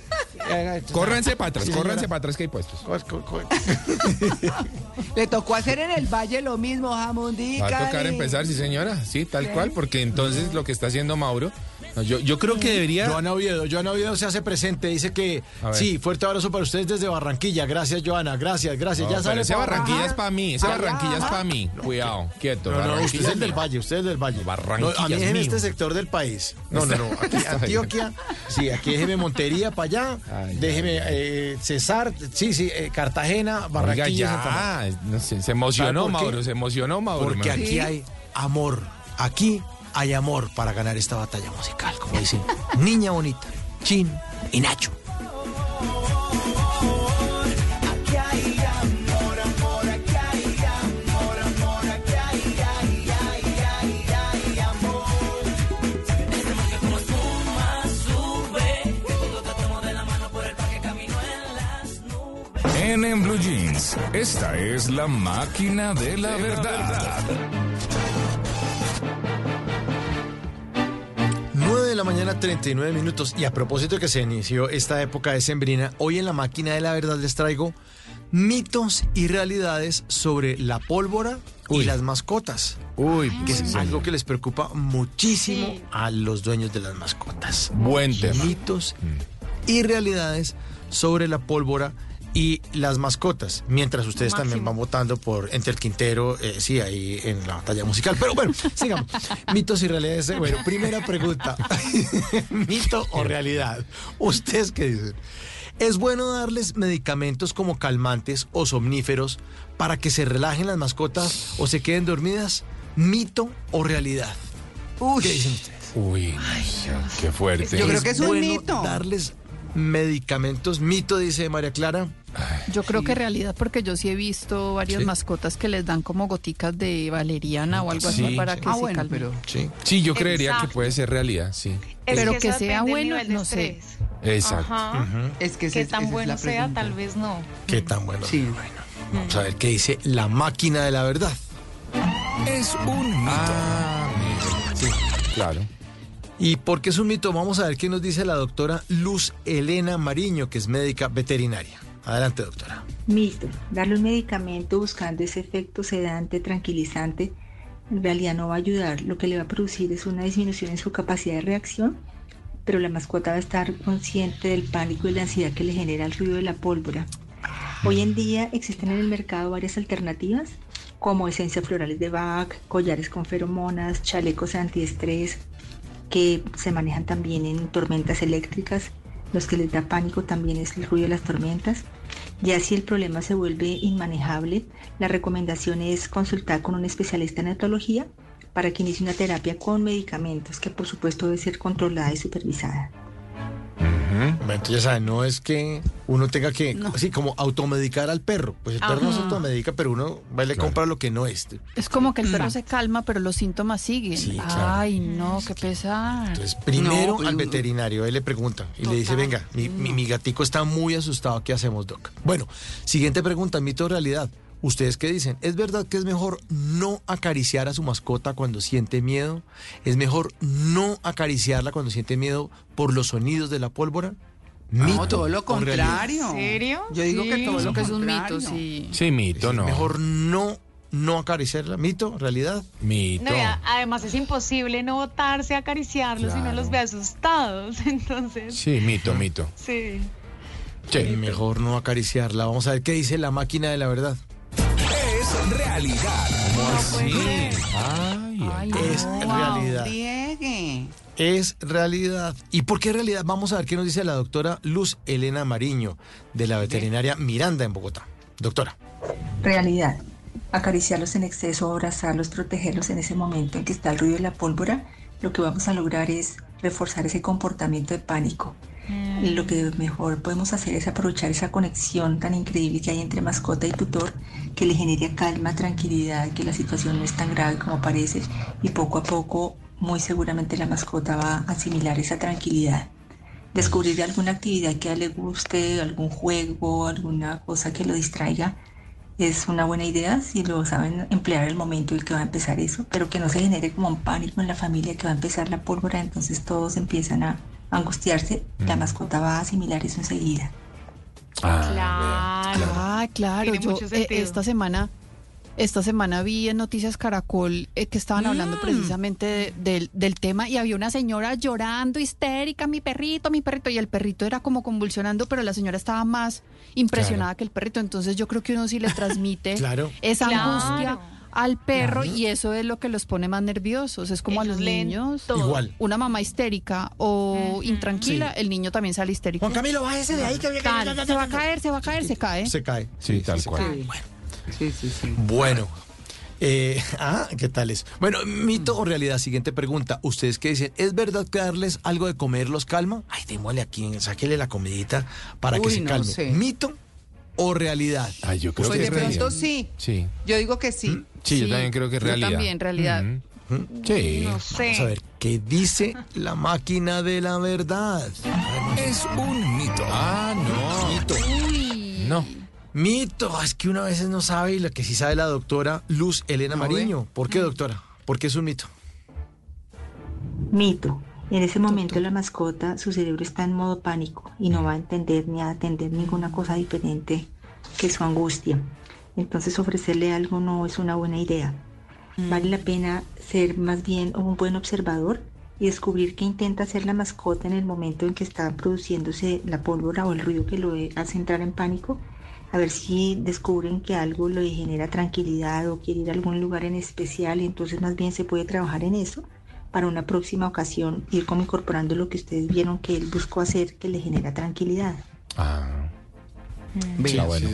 Córranse para atrás, sí, córranse para atrás que hay puestos. Co- Le tocó hacer en el Valle lo mismo, jamondí. Va a tocar empezar, sí señora, sí, tal cual, porque entonces lo que está haciendo Mauro, no, yo, yo creo que debería... Joana Oviedo, Joana Oviedo se hace presente, dice que sí, fuerte abrazo para ustedes desde Barranquilla. Gracias, Joana, gracias, gracias. No, ya sale ese Barranquilla bajar. es para mí, ese Ah, Barranquilla es para mí. Cuidado, quieto. No, usted es del mío. Valle, usted es del Valle. Barranquilla No, a mí es mío. este sector del país. No, no, no. Aquí. Antioquia, sí, aquí déjeme Montería para allá. Ay, déjeme eh, Cesar, sí, sí, eh, Cartagena, Barranquilla, no sé, se emocionó. Mauro, se emocionó Mauro. Porque aquí hay amor. Aquí hay amor para ganar esta batalla musical, como dicen. Niña bonita, Chin y Nacho. En, en Blue Jeans, esta es la máquina de la verdad. De la mañana, 39 minutos. Y a propósito de que se inició esta época de sembrina, hoy en la máquina de la verdad les traigo mitos y realidades sobre la pólvora y las mascotas. Uy, que es algo que les preocupa muchísimo a los dueños de las mascotas. Buen tema. Mitos y realidades sobre la pólvora y las mascotas, mientras ustedes también van votando por entre el Quintero, eh, sí, ahí en la batalla musical. Pero bueno, sigamos. Mitos y realidades. Bueno, primera pregunta. ¿Mito o realidad? ¿Ustedes qué dicen? ¿Es bueno darles medicamentos como calmantes o somníferos para que se relajen las mascotas o se queden dormidas? ¿Mito o realidad? ¿Qué dicen ustedes? Uy, qué fuerte. Yo creo que es un bueno mito. darles medicamentos? Mito, dice María Clara. Yo creo que realidad, porque yo sí he visto varias Sí. mascotas que les dan como goticas de valeriana o algo así Sí. para que Ah, se bueno, calmen. pero Sí, sí yo creería que puede ser realidad, sí. Es Pero que sea bueno, no sé. Exacto. Ajá. es que Que tan bueno la sea, pregunta. tal vez no. ¿Qué tan bueno? Sí. Vamos a ver qué dice la máquina de la verdad. Es un mito. Ah, sí, claro. ¿Y por qué es un mito? Vamos a ver qué nos dice la doctora Luz Elena Mariño, que es médica veterinaria. Adelante, doctora. Mito. Darle un medicamento buscando ese efecto sedante, tranquilizante, en realidad no va a ayudar. Lo que le va a producir es una disminución en su capacidad de reacción, pero la mascota va a estar consciente del pánico y la ansiedad que le genera el ruido de la pólvora. Hoy en día existen en el mercado varias alternativas, como esencias florales de Bach, collares con feromonas, chalecos antiestrés, que se manejan también en tormentas eléctricas. Los que les da pánico también es el ruido de las tormentas. Ya si el problema se vuelve inmanejable, la recomendación es consultar con un especialista en etología para que inicie una terapia con medicamentos que por supuesto debe ser controlada y supervisada. Bueno, Entonces, ya saben, no es que uno tenga que, así como automedicar al perro. Pues el perro no se automedica, pero uno va y le compra lo que no es. Es como que el perro se calma, pero los síntomas siguen. Sí, claro. Ay, no, qué pesar. Entonces, primero No, al veterinario, él le pregunta y le dice, venga, mi, mi, mi gatico está muy asustado, ¿qué hacemos, doc? Bueno, siguiente pregunta, mito o realidad. ¿Ustedes qué dicen? ¿Es verdad que es mejor no acariciar a su mascota cuando siente miedo? ¿Es mejor no acariciarla cuando siente miedo por los sonidos de la pólvora? No, todo lo contrario. ¿En serio? Yo digo que todo lo que es un mito, sí. Sí, mito, ¿Es no. mejor no, no acariciarla? ¿Mito? ¿Realidad? Mito. No, además es imposible no botarse a acariciarlos si no los ve asustados. Entonces, Sí, mito, mito. sí. Sí. Mejor no acariciarla. Vamos a ver qué dice la máquina de la verdad. Es realidad. Ay, ay, Es No, realidad. Es realidad. ¿Y por qué realidad? Vamos a ver qué nos dice la doctora Luz Elena Mariño, de la veterinaria Miranda en Bogotá. Doctora. Realidad. Acariciarlos en exceso, abrazarlos, protegerlos en ese momento en que está el ruido de la pólvora, lo que vamos a lograr es reforzar ese comportamiento de pánico. Lo que mejor podemos hacer es aprovechar esa conexión tan increíble que hay entre mascota y tutor, que le genere calma, tranquilidad, que la situación no es tan grave como parece y poco a poco muy seguramente la mascota va a asimilar esa tranquilidad. Descubrir alguna actividad que a él le guste, algún juego, alguna cosa que lo distraiga, es una buena idea si lo saben emplear el momento en el que va a empezar eso, pero que no se genere como un pánico en la familia que va a empezar la pólvora, entonces todos empiezan a angustiarse, la mascota va a asimilar eso enseguida. Claro. Ah, claro. Tiene Yo mucho eh, esta semana, esta semana vi en Noticias Caracol eh, que estaban Mm. hablando precisamente de- del, del tema y había una señora llorando histérica, mi perrito, mi perrito, y el perrito era como convulsionando, pero la señora estaba más impresionada que el perrito. Entonces yo creo que uno sí le transmite Claro. esa Claro. angustia al perro Claro. y eso es lo que los pone más nerviosos. Es como a los niños. todo. Igual. Una mamá histérica o intranquila, Sí. el niño también sale histérico. Juan Camilo, bájese de ahí que Tal, se va a caer, se va a caer, se cae. Se cae. Sí, tal cual. cae. Sí, sí, sí. Bueno. Eh, ah, ¿qué tal es? Bueno, mito o realidad, siguiente pregunta. ¿Ustedes qué dicen? ¿Es verdad que darles algo de comer los calma? Ay, démosle aquí, sáquele la comidita para que se no calme. sé. ¿Mito o realidad? Ay, yo creo Pues que de pronto sí. Sí. Yo digo que sí. Sí, yo también creo que es yo realidad. también, realidad. Ujú. Sí. No sé. Vamos a ver, ¿qué dice la máquina de la verdad? Es un mito. Ah, no. Mito. No. Mito, es que una vez no sabe y la que sí sabe la doctora Luz Elena No, Mariño. ¿Por qué, doctora? ¿Por qué es un mito? Mito. En ese momento la mascota, su cerebro está en modo pánico y no va a entender ni a atender ninguna cosa diferente que su angustia. Entonces ofrecerle algo no es una buena idea. Vale la pena ser más bien un buen observador y descubrir qué intenta hacer la mascota en el momento en que está produciéndose la pólvora o el ruido que lo hace entrar en pánico. A ver si descubren que algo le genera tranquilidad o quiere ir a algún lugar en especial entonces más bien se puede trabajar en eso para una próxima ocasión ir como incorporando lo que ustedes vieron que él buscó hacer que le genera tranquilidad. Ah. Está bueno.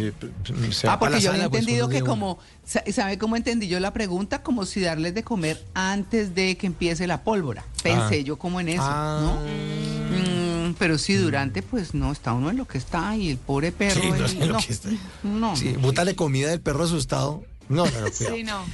Ah, porque yo había sala, pues, entendido que como, sa- ¿sabe cómo entendí yo la pregunta? Como si darles de comer antes de que empiece la pólvora. Pensé Ah. yo como en eso, Ah. ¿no? Mm, pero si durante, pues no, está uno en lo que está y el pobre perro. Sí, no él- sé lo no. que está. No, Sí, no, bótale comida del perro asustado. No, no, no, cuidado. Sí, no.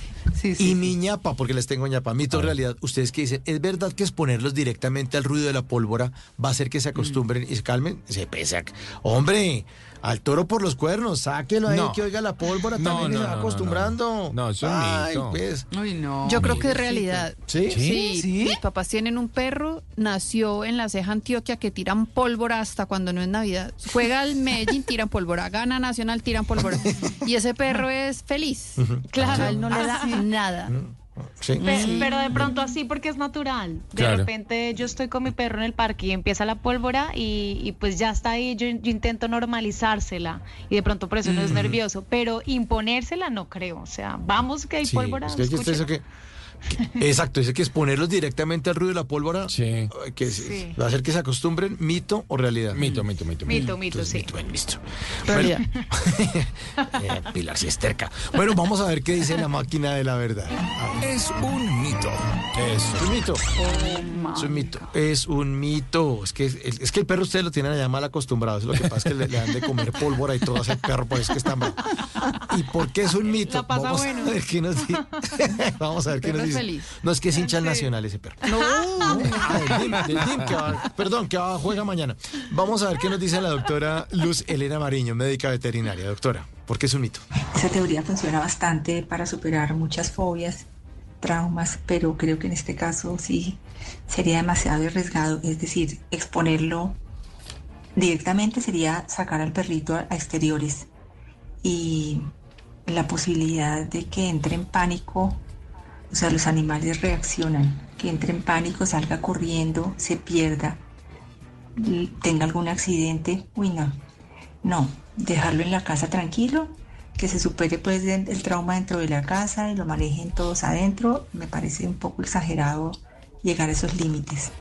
y mi ñapa, porque les tengo ñapa. Mito, realidad, ustedes que dicen, ¿es verdad que exponerlos directamente al ruido de la pólvora va a hacer que se acostumbren y se calmen? Se pese a- Hombre, al toro por los cuernos, sáquelo ahí No. que oiga la pólvora, No, también no, se va acostumbrando. no. No, eso es Ay, pues. Uy, no. Yo creo que es realidad. ¿Sí? Sí, ¿Sí? mis papás tienen un perro, nació en la ceja Antioquia que tiran pólvora hasta cuando no es Navidad. Juega al Medellín, tiran pólvora, gana Nacional, tiran pólvora. Y ese perro es feliz. Claro, a él no le da nada. Sí. Pe- Sí. Pero de pronto así porque es natural. De Claro. repente yo estoy con mi perro en el parque y empieza la pólvora y, y pues ya está ahí, yo, yo intento normalizársela y de pronto por eso no es nervioso, pero imponérsela no creo. O sea, vamos que hay Sí, pólvora. es que, es dice exacto, dice que exponerlos directamente al ruido de la pólvora Sí. que Sí. va a hacer que se acostumbren, mito o realidad. Mito, mito, mito. Mito, mito, Entonces, sí. mito, bueno, listo. Realidad. Eh, Pilar se esterca. Bueno, vamos a ver qué dice la máquina de la verdad. Es un mito. Es un mito. Es un mito. Es un mito. Es que, es que el perro ustedes lo tienen allá mal acostumbrado. Es lo que pasa es que le, le dan de comer pólvora y todo a ese perro, por eso es que está mal. ¿Y por qué es un mito? La pasa Vamos bueno. a ver qué nos dice. Vamos a ver qué nos es feliz. No es que es hincha nacional ese perro. No. Ah, DIM, DIM, que va- perdón, que va- juega mañana. Vamos a ver qué nos dice la doctora Luz Elena Mariño, médica veterinaria. Doctora, ¿por qué es un mito? Esa teoría funciona bastante para superar muchas fobias, traumas, pero creo que en este caso sí sería demasiado arriesgado. Es decir, exponerlo directamente sería sacar al perrito a exteriores y la posibilidad de que entre en pánico, o sea, los animales reaccionan, que entre en pánico, salga corriendo, se pierda, tenga algún accidente, uy no, no, dejarlo en la casa tranquilo, que se supere pues el trauma dentro de la casa y lo manejen todos adentro, me parece un poco exagerado llegar a esos límites.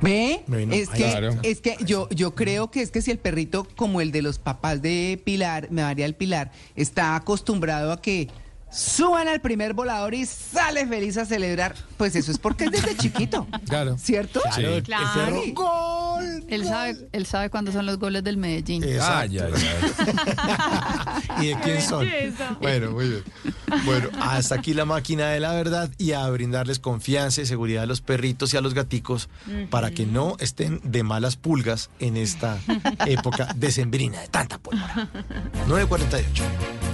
¿Ve? Bueno, es, que, Claro. es que yo, yo creo que es que si el perrito, como el de los papás de Pilar, María del Pilar, está acostumbrado a que suban al primer volador y sale feliz a celebrar, pues eso es porque es desde chiquito. Claro. ¿Cierto? Sí. el Claro. perro, ¡gol! Él sabe, él sabe cuándo son los goles del Medellín. Exacto. Ay, ay, ay. ¿Y de quién son? Bueno, muy bien. Bueno, hasta aquí la máquina de la verdad y a brindarles confianza y seguridad a los perritos y a los gaticos para que no estén de malas pulgas en esta época decembrina de tanta pólvora. 948.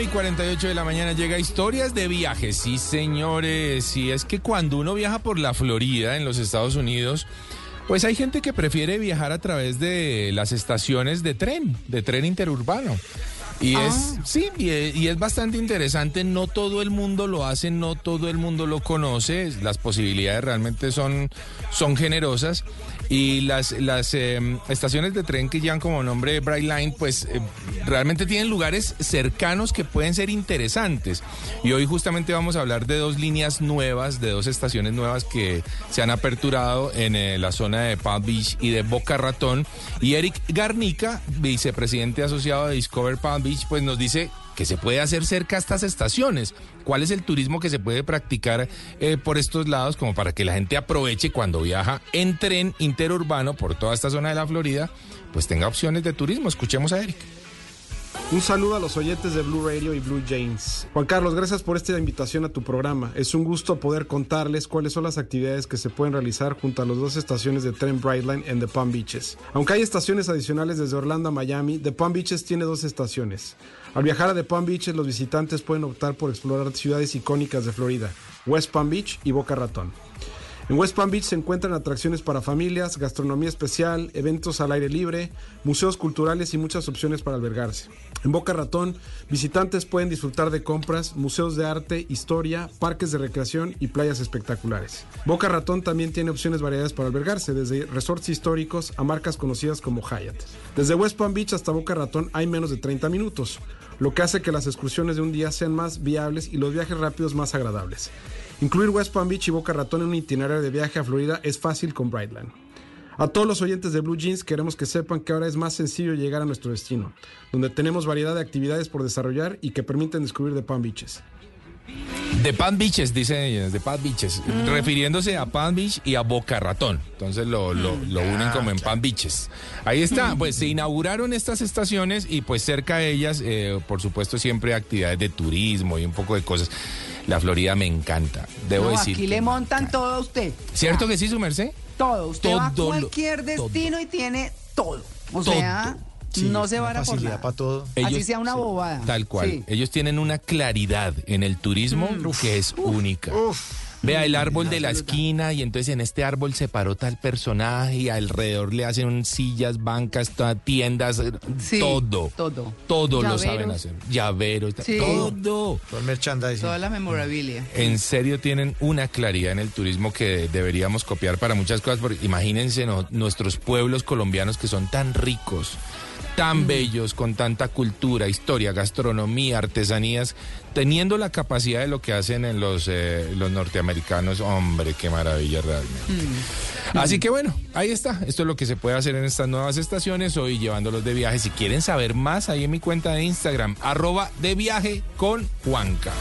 9 y 48 de la mañana llega Historias de Viajes. Sí, señores. Y es que cuando uno viaja por la Florida, en los Estados Unidos, pues hay gente que prefiere viajar a través de las estaciones de tren, de tren interurbano. Y es, sí, y es, y es bastante interesante. No todo el mundo lo hace, no todo el mundo lo conoce. Las posibilidades realmente son, son generosas. Y las, las eh, estaciones de tren que llevan como nombre Bright Line, pues eh, realmente tienen lugares cercanos que pueden ser interesantes. Y hoy justamente vamos a hablar de dos líneas nuevas, de dos estaciones nuevas que se han aperturado en eh, la zona de Palm Beach y de Boca Ratón. Y Eric Garnica, vicepresidente asociado de Discover Palm Beach, pues nos dice que se puede hacer cerca a estas estaciones. ¿Cuál es el turismo que se puede practicar eh, por estos lados como para que la gente aproveche cuando viaja en tren interurbano por toda esta zona de la Florida, pues tenga opciones de turismo? Escuchemos a Eric. Un saludo a los oyentes de Blue Radio y Blue James. Juan Carlos, gracias por esta invitación a tu programa. Es un gusto poder contarles cuáles son las actividades que se pueden realizar junto a las dos estaciones de tren Brightline en The Palm Beaches. Aunque hay estaciones adicionales desde Orlando a Miami, The Palm Beaches tiene dos estaciones. Al viajar a The Palm Beaches, los visitantes pueden optar por explorar ciudades icónicas de Florida, West Palm Beach y Boca Ratón. En West Palm Beach se encuentran atracciones para familias, gastronomía especial, eventos al aire libre, museos culturales y muchas opciones para albergarse. En Boca Ratón, visitantes pueden disfrutar de compras, museos de arte, historia, parques de recreación y playas espectaculares. Boca Ratón también tiene opciones variadas para albergarse, desde resorts históricos a marcas conocidas como Hyatt. Desde West Palm Beach hasta Boca Ratón hay menos de 30 minutos. lo que hace que las excursiones de un día sean más viables y los viajes rápidos más agradables. Incluir West Palm Beach y Boca Ratón en un itinerario de viaje a Florida es fácil con Brightline. A todos los oyentes de Blue Jeans queremos que sepan que ahora es más sencillo llegar a nuestro destino, donde tenemos variedad de actividades por desarrollar y que permiten descubrir de Palm Beaches. De Palm Beaches, dicen ellos, de Palm Beaches, refiriéndose a Palm Beach y a Boca Ratón. Entonces lo, lo, lo unen como en Palm Beaches. Ahí está, pues se inauguraron estas estaciones y pues cerca de ellas, eh, por supuesto, siempre actividades de turismo y un poco de cosas. La Florida me encanta, debo No, decir. aquí que le montan encanta. todo a usted. ¿Cierto que sí, su merced? Todo. Usted va a cualquier destino y tiene todo. O Todo. sea, Sí, no se una vara por nada. para todo. Así sea una bobada. Tal cual. Sí. Ellos tienen una claridad en el turismo que es única. Vea el árbol de la esquina y entonces en este árbol se paró tal personaje y alrededor le hacen sillas, bancas, tiendas, eh, Sí, todo. todo. Todo lo saben hacer. Llaveros, Sí. todo. Todo el merchandising. Toda la memorabilia. En serio tienen una claridad en el turismo que deberíamos copiar para muchas cosas, porque imagínense no- nuestros pueblos colombianos que son tan ricos, tan bellos, con tanta cultura, historia, gastronomía, artesanías, teniendo la capacidad de lo que hacen en los, eh, los norteamericanos, hombre, qué maravilla realmente. Así que bueno, ahí está. Esto es lo que se puede hacer en estas nuevas estaciones, hoy llevándolos de viaje. Si quieren saber más, ahí en mi cuenta de Instagram, arroba de viaje con Juanca.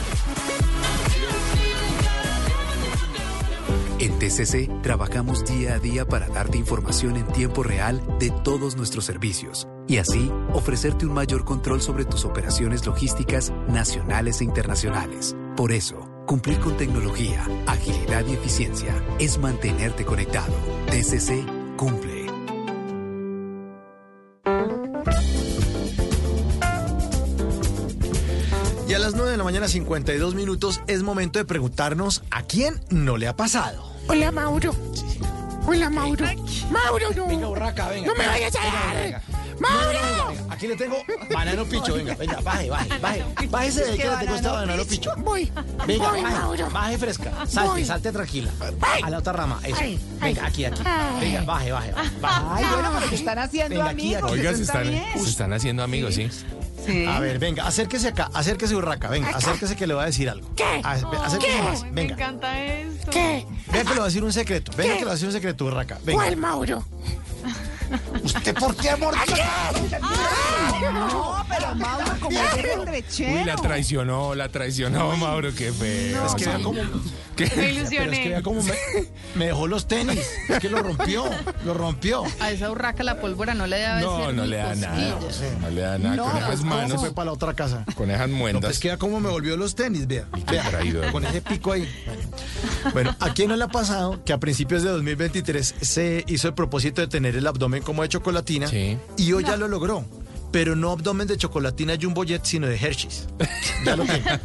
En TCC trabajamos día a día para darte información en tiempo real de todos nuestros servicios y así ofrecerte un mayor control sobre tus operaciones logísticas nacionales e internacionales. Por eso, cumplir con tecnología, agilidad y eficiencia es mantenerte conectado. TCC cumple. Mañana, 52 minutos, es momento de preguntarnos a quién no le ha pasado. Hola, Mauro. Hola, Mauro. Mauro, no. Venga, urraca, venga. No me vayas a dar. ¡Mauro! Venga. Aquí le tengo banano picho, venga, venga, baje, baje, baje. Bájese de ahí que le tengo esta banano picho. Voy. Venga, Voy, baje, Mauro. baje fresca. Salte, Voy. salte tranquila. Ay. A la otra rama, eso. Ay, Venga, aquí, aquí. Ay. Venga, baje, baje. Ay, bueno, pero que están haciendo Venga, aquí, amigos. aquí. Oiga, se está están, se están haciendo amigos, ¿sí? Sí. A ver, venga, acérquese acá, acérquese Urraca, venga, acérquese que le voy a decir algo. ¿Qué? A- acérquese ¿Qué? más, Me venga. encanta esto. ¿Qué? Venga que le voy a decir un secreto, venga ¿Qué? que le voy a decir un secreto, Urraca. Venga. ¿Cuál, Mauro? ¿Usted por qué, amor? No, pero Mauro, como es Uy, la traicionó, la traicionó, Mauro, qué feo. Es que cómo, ¿Qué? Me pero es que ilusioné. vea cómo me, me dejó los tenis. Es que lo rompió, lo rompió. A esa urraca la pólvora no le debe No, no le da nada. No le da nada. No, con esas pues, ¿cómo se manos, fue para la otra casa. con esas No, muendas. pues que vea cómo me volvió los tenis, vea. Vea, traidor. con ese pico ahí. Bueno, ¿a quién no le ha pasado que a principios de 2023 se hizo el propósito de tener el abdomen como de chocolatina Sí. y hoy ya lo logró? Pero no abdomen de chocolatina Jumbo Jet, sino de Hershey's. Ya lo tiene.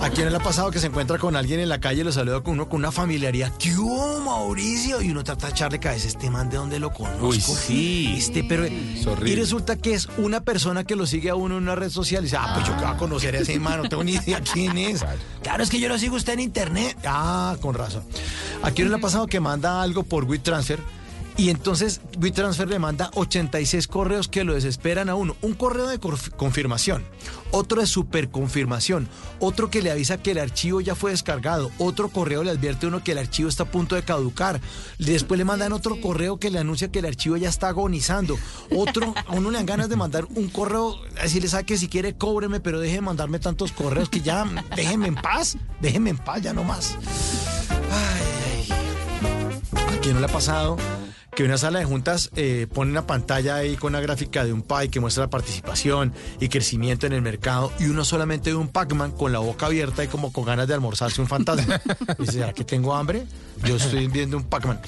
¿A quién le ha pasado que se encuentra con alguien en la calle y lo saluda con uno con una familiaridad? ¿Qué hubo, Mauricio? Y uno trata de echarle cabeza. Este man, ¿de dónde lo conozco? Uy, sí. Este, pero. Y resulta que es una persona que lo sigue a uno en una red social y dice, ah, pues yo que voy a conocer a ese man, no tengo ni idea quién es. Claro, es que yo lo sigo usted en internet. Ah, con razón. ¿A quién le ha pasado que manda algo por WeTransfer? Y entonces WeTransfer le manda 86 correos que lo desesperan a uno. Un correo de conf- confirmación, otro de superconfirmación, otro que le avisa que el archivo ya fue descargado, otro correo le advierte a uno que el archivo está a punto de caducar. Después le mandan otro correo que le anuncia que el archivo ya está agonizando. Otro, a uno le dan ganas de mandar un correo, decirle, sabe que si quiere cóbreme, pero deje de mandarme tantos correos que ya déjenme en paz, déjenme en paz, ya no más. Ay, ay. ¿A quién no le ha pasado? Que una sala de juntas eh, pone una pantalla ahí con una gráfica de un pie que muestra la participación y crecimiento en el mercado y uno solamente ve un Pac-Man con la boca abierta y como con ganas de almorzarse un fantasma. Y dice, ¿será que tengo hambre? Yo estoy viendo un Pac-Man.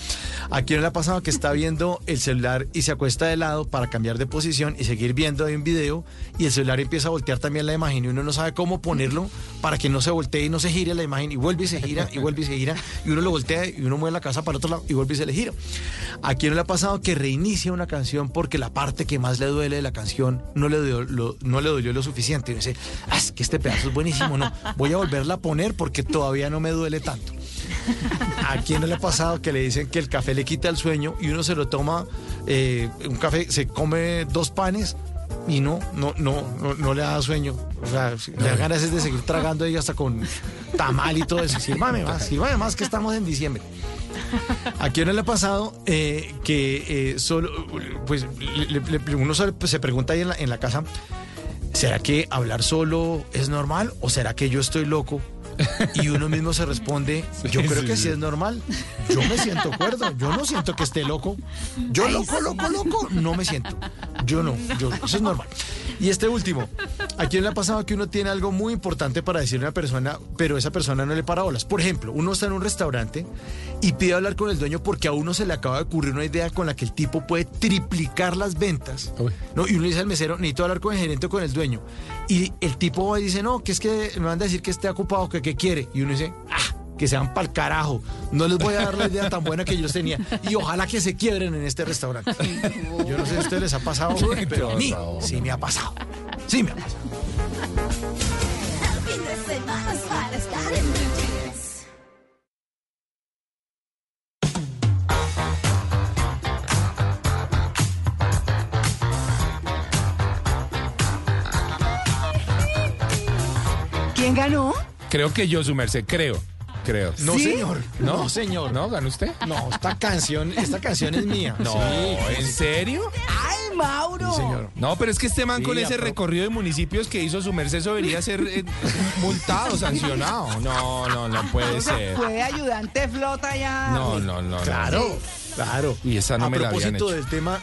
¿A quién le ha pasado que está viendo el celular y se acuesta de lado para cambiar de posición y seguir viendo un video y el celular empieza a voltear también la imagen y uno no sabe cómo ponerlo para que no se voltee y no se gire la imagen y vuelve y se gira y vuelve y se gira y uno lo voltea y uno mueve la casa para otro lado y vuelve y se le gira. ¿A quién no le ha pasado que reinicia una canción porque la parte que más le duele de la canción no le dolió lo, no le dolió lo suficiente? Y dice, ah, es que este pedazo es buenísimo, no, voy a volverla a poner porque todavía no me duele tanto. ¿A quién no le ha pasado que le dicen que el café le quita el sueño y uno se lo toma, eh, un café, se come dos panes y no, no, no, no, no le da sueño? O sea, le da ganas es de seguir tragando y hasta con tamal y todo eso. Sírvame más, más que estamos en diciembre. ¿A quién le ha pasado eh, que eh, solo, pues le- le- le- uno se, pregunta ahí en la, en la casa, ¿será que hablar solo es normal o será que yo estoy loco? Y uno mismo se responde, yo creo sí, que sí. sí es normal. Yo me siento cuerdo, yo no siento que esté loco. Yo loco, loco, loco, no me siento. Yo no, yo, eso es normal. Y este último, ¿a quién le ha pasado que uno tiene algo muy importante para decirle a una persona, pero esa persona no le para bolas? Por ejemplo, uno está en un restaurante y pide hablar con el dueño porque a uno se le acaba de ocurrir una idea con la que el tipo puede triplicar las ventas. ¿no? Y uno dice al mesero, necesito hablar con el gerente o con el dueño. Y el tipo va y dice, no, que es que me van a decir que esté ocupado, que qué quiere. Y uno dice, ah, que sean pa'l carajo. No les voy a dar la idea tan buena que yo tenía. Y ojalá que se quiebren en este restaurante. Yo no sé si a ustedes les ha pasado, pero a mí sí me ha pasado. Sí me ha pasado. ¿Quién ganó? Creo que yo, su merced, creo. Creo. No, señor. ¿No? No, señor. ¿No? ¿Ganó usted? No, esta canción, esta canción es mía. No, Sí. ¿en serio? ¡Ay, Mauro! Sí, señor. No, pero es que este man con ese recorrido de municipios que hizo su merced eso debería ser eh, multado, sancionado. No, no, no puede ser. Fue ayudante flota ya. No, no, no. no. Claro, claro. Y esa no a me la habían propósito del tema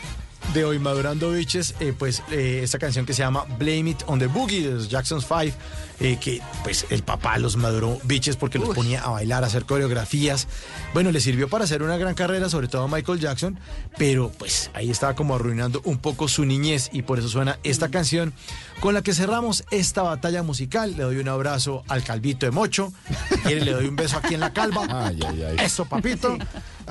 de hoy Madurando Bitches, eh, pues eh, esta canción que se llama Blame It on the Boogie de los Jackson's Five, eh, que pues el papá los maduró bitches porque los ponía a bailar, a hacer coreografías. Bueno, le sirvió para hacer una gran carrera, sobre todo a Michael Jackson, pero pues ahí estaba como arruinando un poco su niñez y por eso suena esta canción con la que cerramos esta batalla musical. Le doy un abrazo al calvito de Mocho, quiere le doy un beso aquí en la calva. Ay, ay, ay. Eso, papito.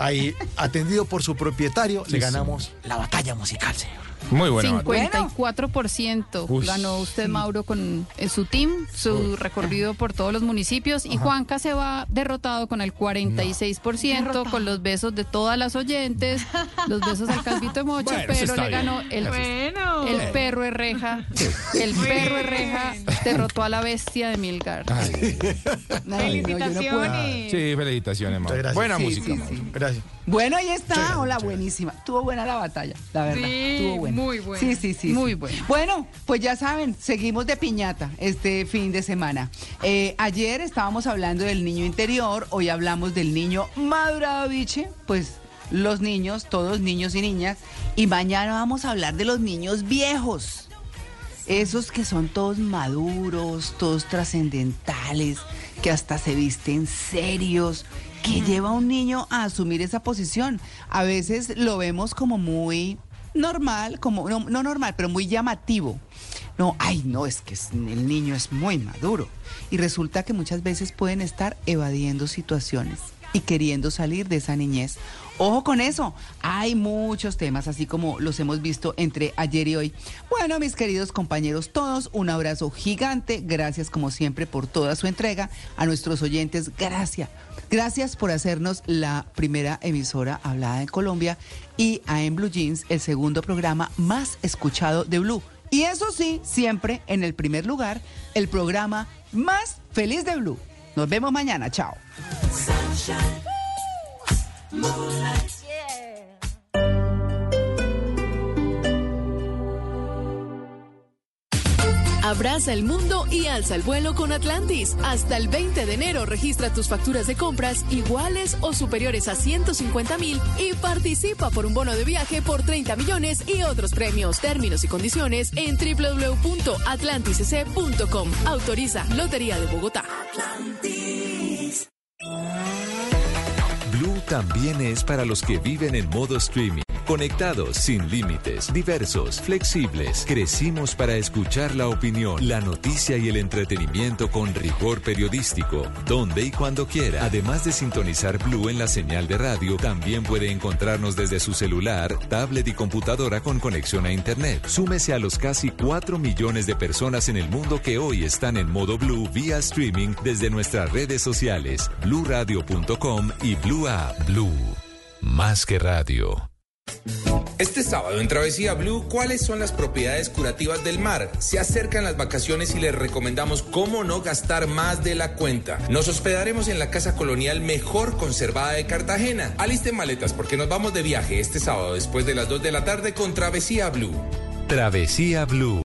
Ahí, atendido por su propietario, Sí, le sí. ganamos la batalla musical, señor. Muy buena. batalla. 54% Uy. ganó usted, Mauro, con eh, su team, su recorrido por todos los municipios. Y Juanca se va derrotado con el 46%, con los besos de todas las oyentes, los besos al calvito de Mocho, Bueno, pero le bien. ganó el, Bueno. el perro de reja. El perro de reja derrotó a la bestia de Milgar. Ay, Ay, no, no. Felicitaciones. sí, felicitaciones, Mauro. gracias. Buena Sí, música, sí, Mauro. sí. Gracias. Bueno, ahí está. Sí, Hola, buenísima. Estuvo buena la batalla, la verdad. Sí, Estuvo buena. Muy buena. Sí, sí, sí. Muy sí. buena. Bueno, pues ya saben, seguimos de piñata este fin de semana. Eh, ayer estábamos hablando del niño interior, hoy hablamos del niño madurado, biche. Pues los niños, todos niños y niñas. Y mañana vamos a hablar de los niños viejos. Esos que son todos maduros, todos trascendentales, que hasta se visten serios, que lleva a un niño a asumir esa posición. A veces lo vemos como muy normal, como no, no normal, pero muy llamativo. No, ay, no, es que el niño es muy maduro. Y resulta que muchas veces pueden estar evadiendo situaciones y queriendo salir de esa niñez. Ojo con eso, hay muchos temas, así como los hemos visto entre ayer y hoy. Bueno, mis queridos compañeros todos, un abrazo gigante, gracias como siempre por toda su entrega. A nuestros oyentes, gracias. Gracias por hacernos la primera emisora hablada en Colombia y a En Blue Jeans, el segundo programa más escuchado de Blue. Y eso sí, siempre en el primer lugar, el programa más feliz de Blue. Nos vemos mañana, chao. Abraza el mundo y alza el vuelo con Atlantis. Hasta el 20 de enero registra tus facturas de compras iguales o superiores a 150 mil y participa por un bono de viaje por 30 millones y otros premios. Términos y condiciones en www.atlantisec.com. Autoriza Lotería de Bogotá. Blue también es para los que viven en modo streaming. Conectados, sin límites, diversos, flexibles. Crecimos para escuchar la opinión, la noticia y el entretenimiento con rigor periodístico, donde y cuando quiera. Además de sintonizar Blue en la señal de radio, también puede encontrarnos desde su celular, tablet y computadora con conexión a Internet. Súmese a los casi 4 millones de personas en el mundo que hoy están en modo Blue vía streaming desde nuestras redes sociales, bluradio.com y Blue App. Blue, más que radio. Este sábado en Travesía Blue, ¿cuáles son las propiedades curativas del mar? Se acercan las vacaciones y les recomendamos cómo no gastar más de la cuenta. Nos hospedaremos en la casa colonial mejor conservada de Cartagena. Alisten maletas porque nos vamos de viaje este sábado después de las 2 de la tarde con Travesía Blue. Travesía Blue.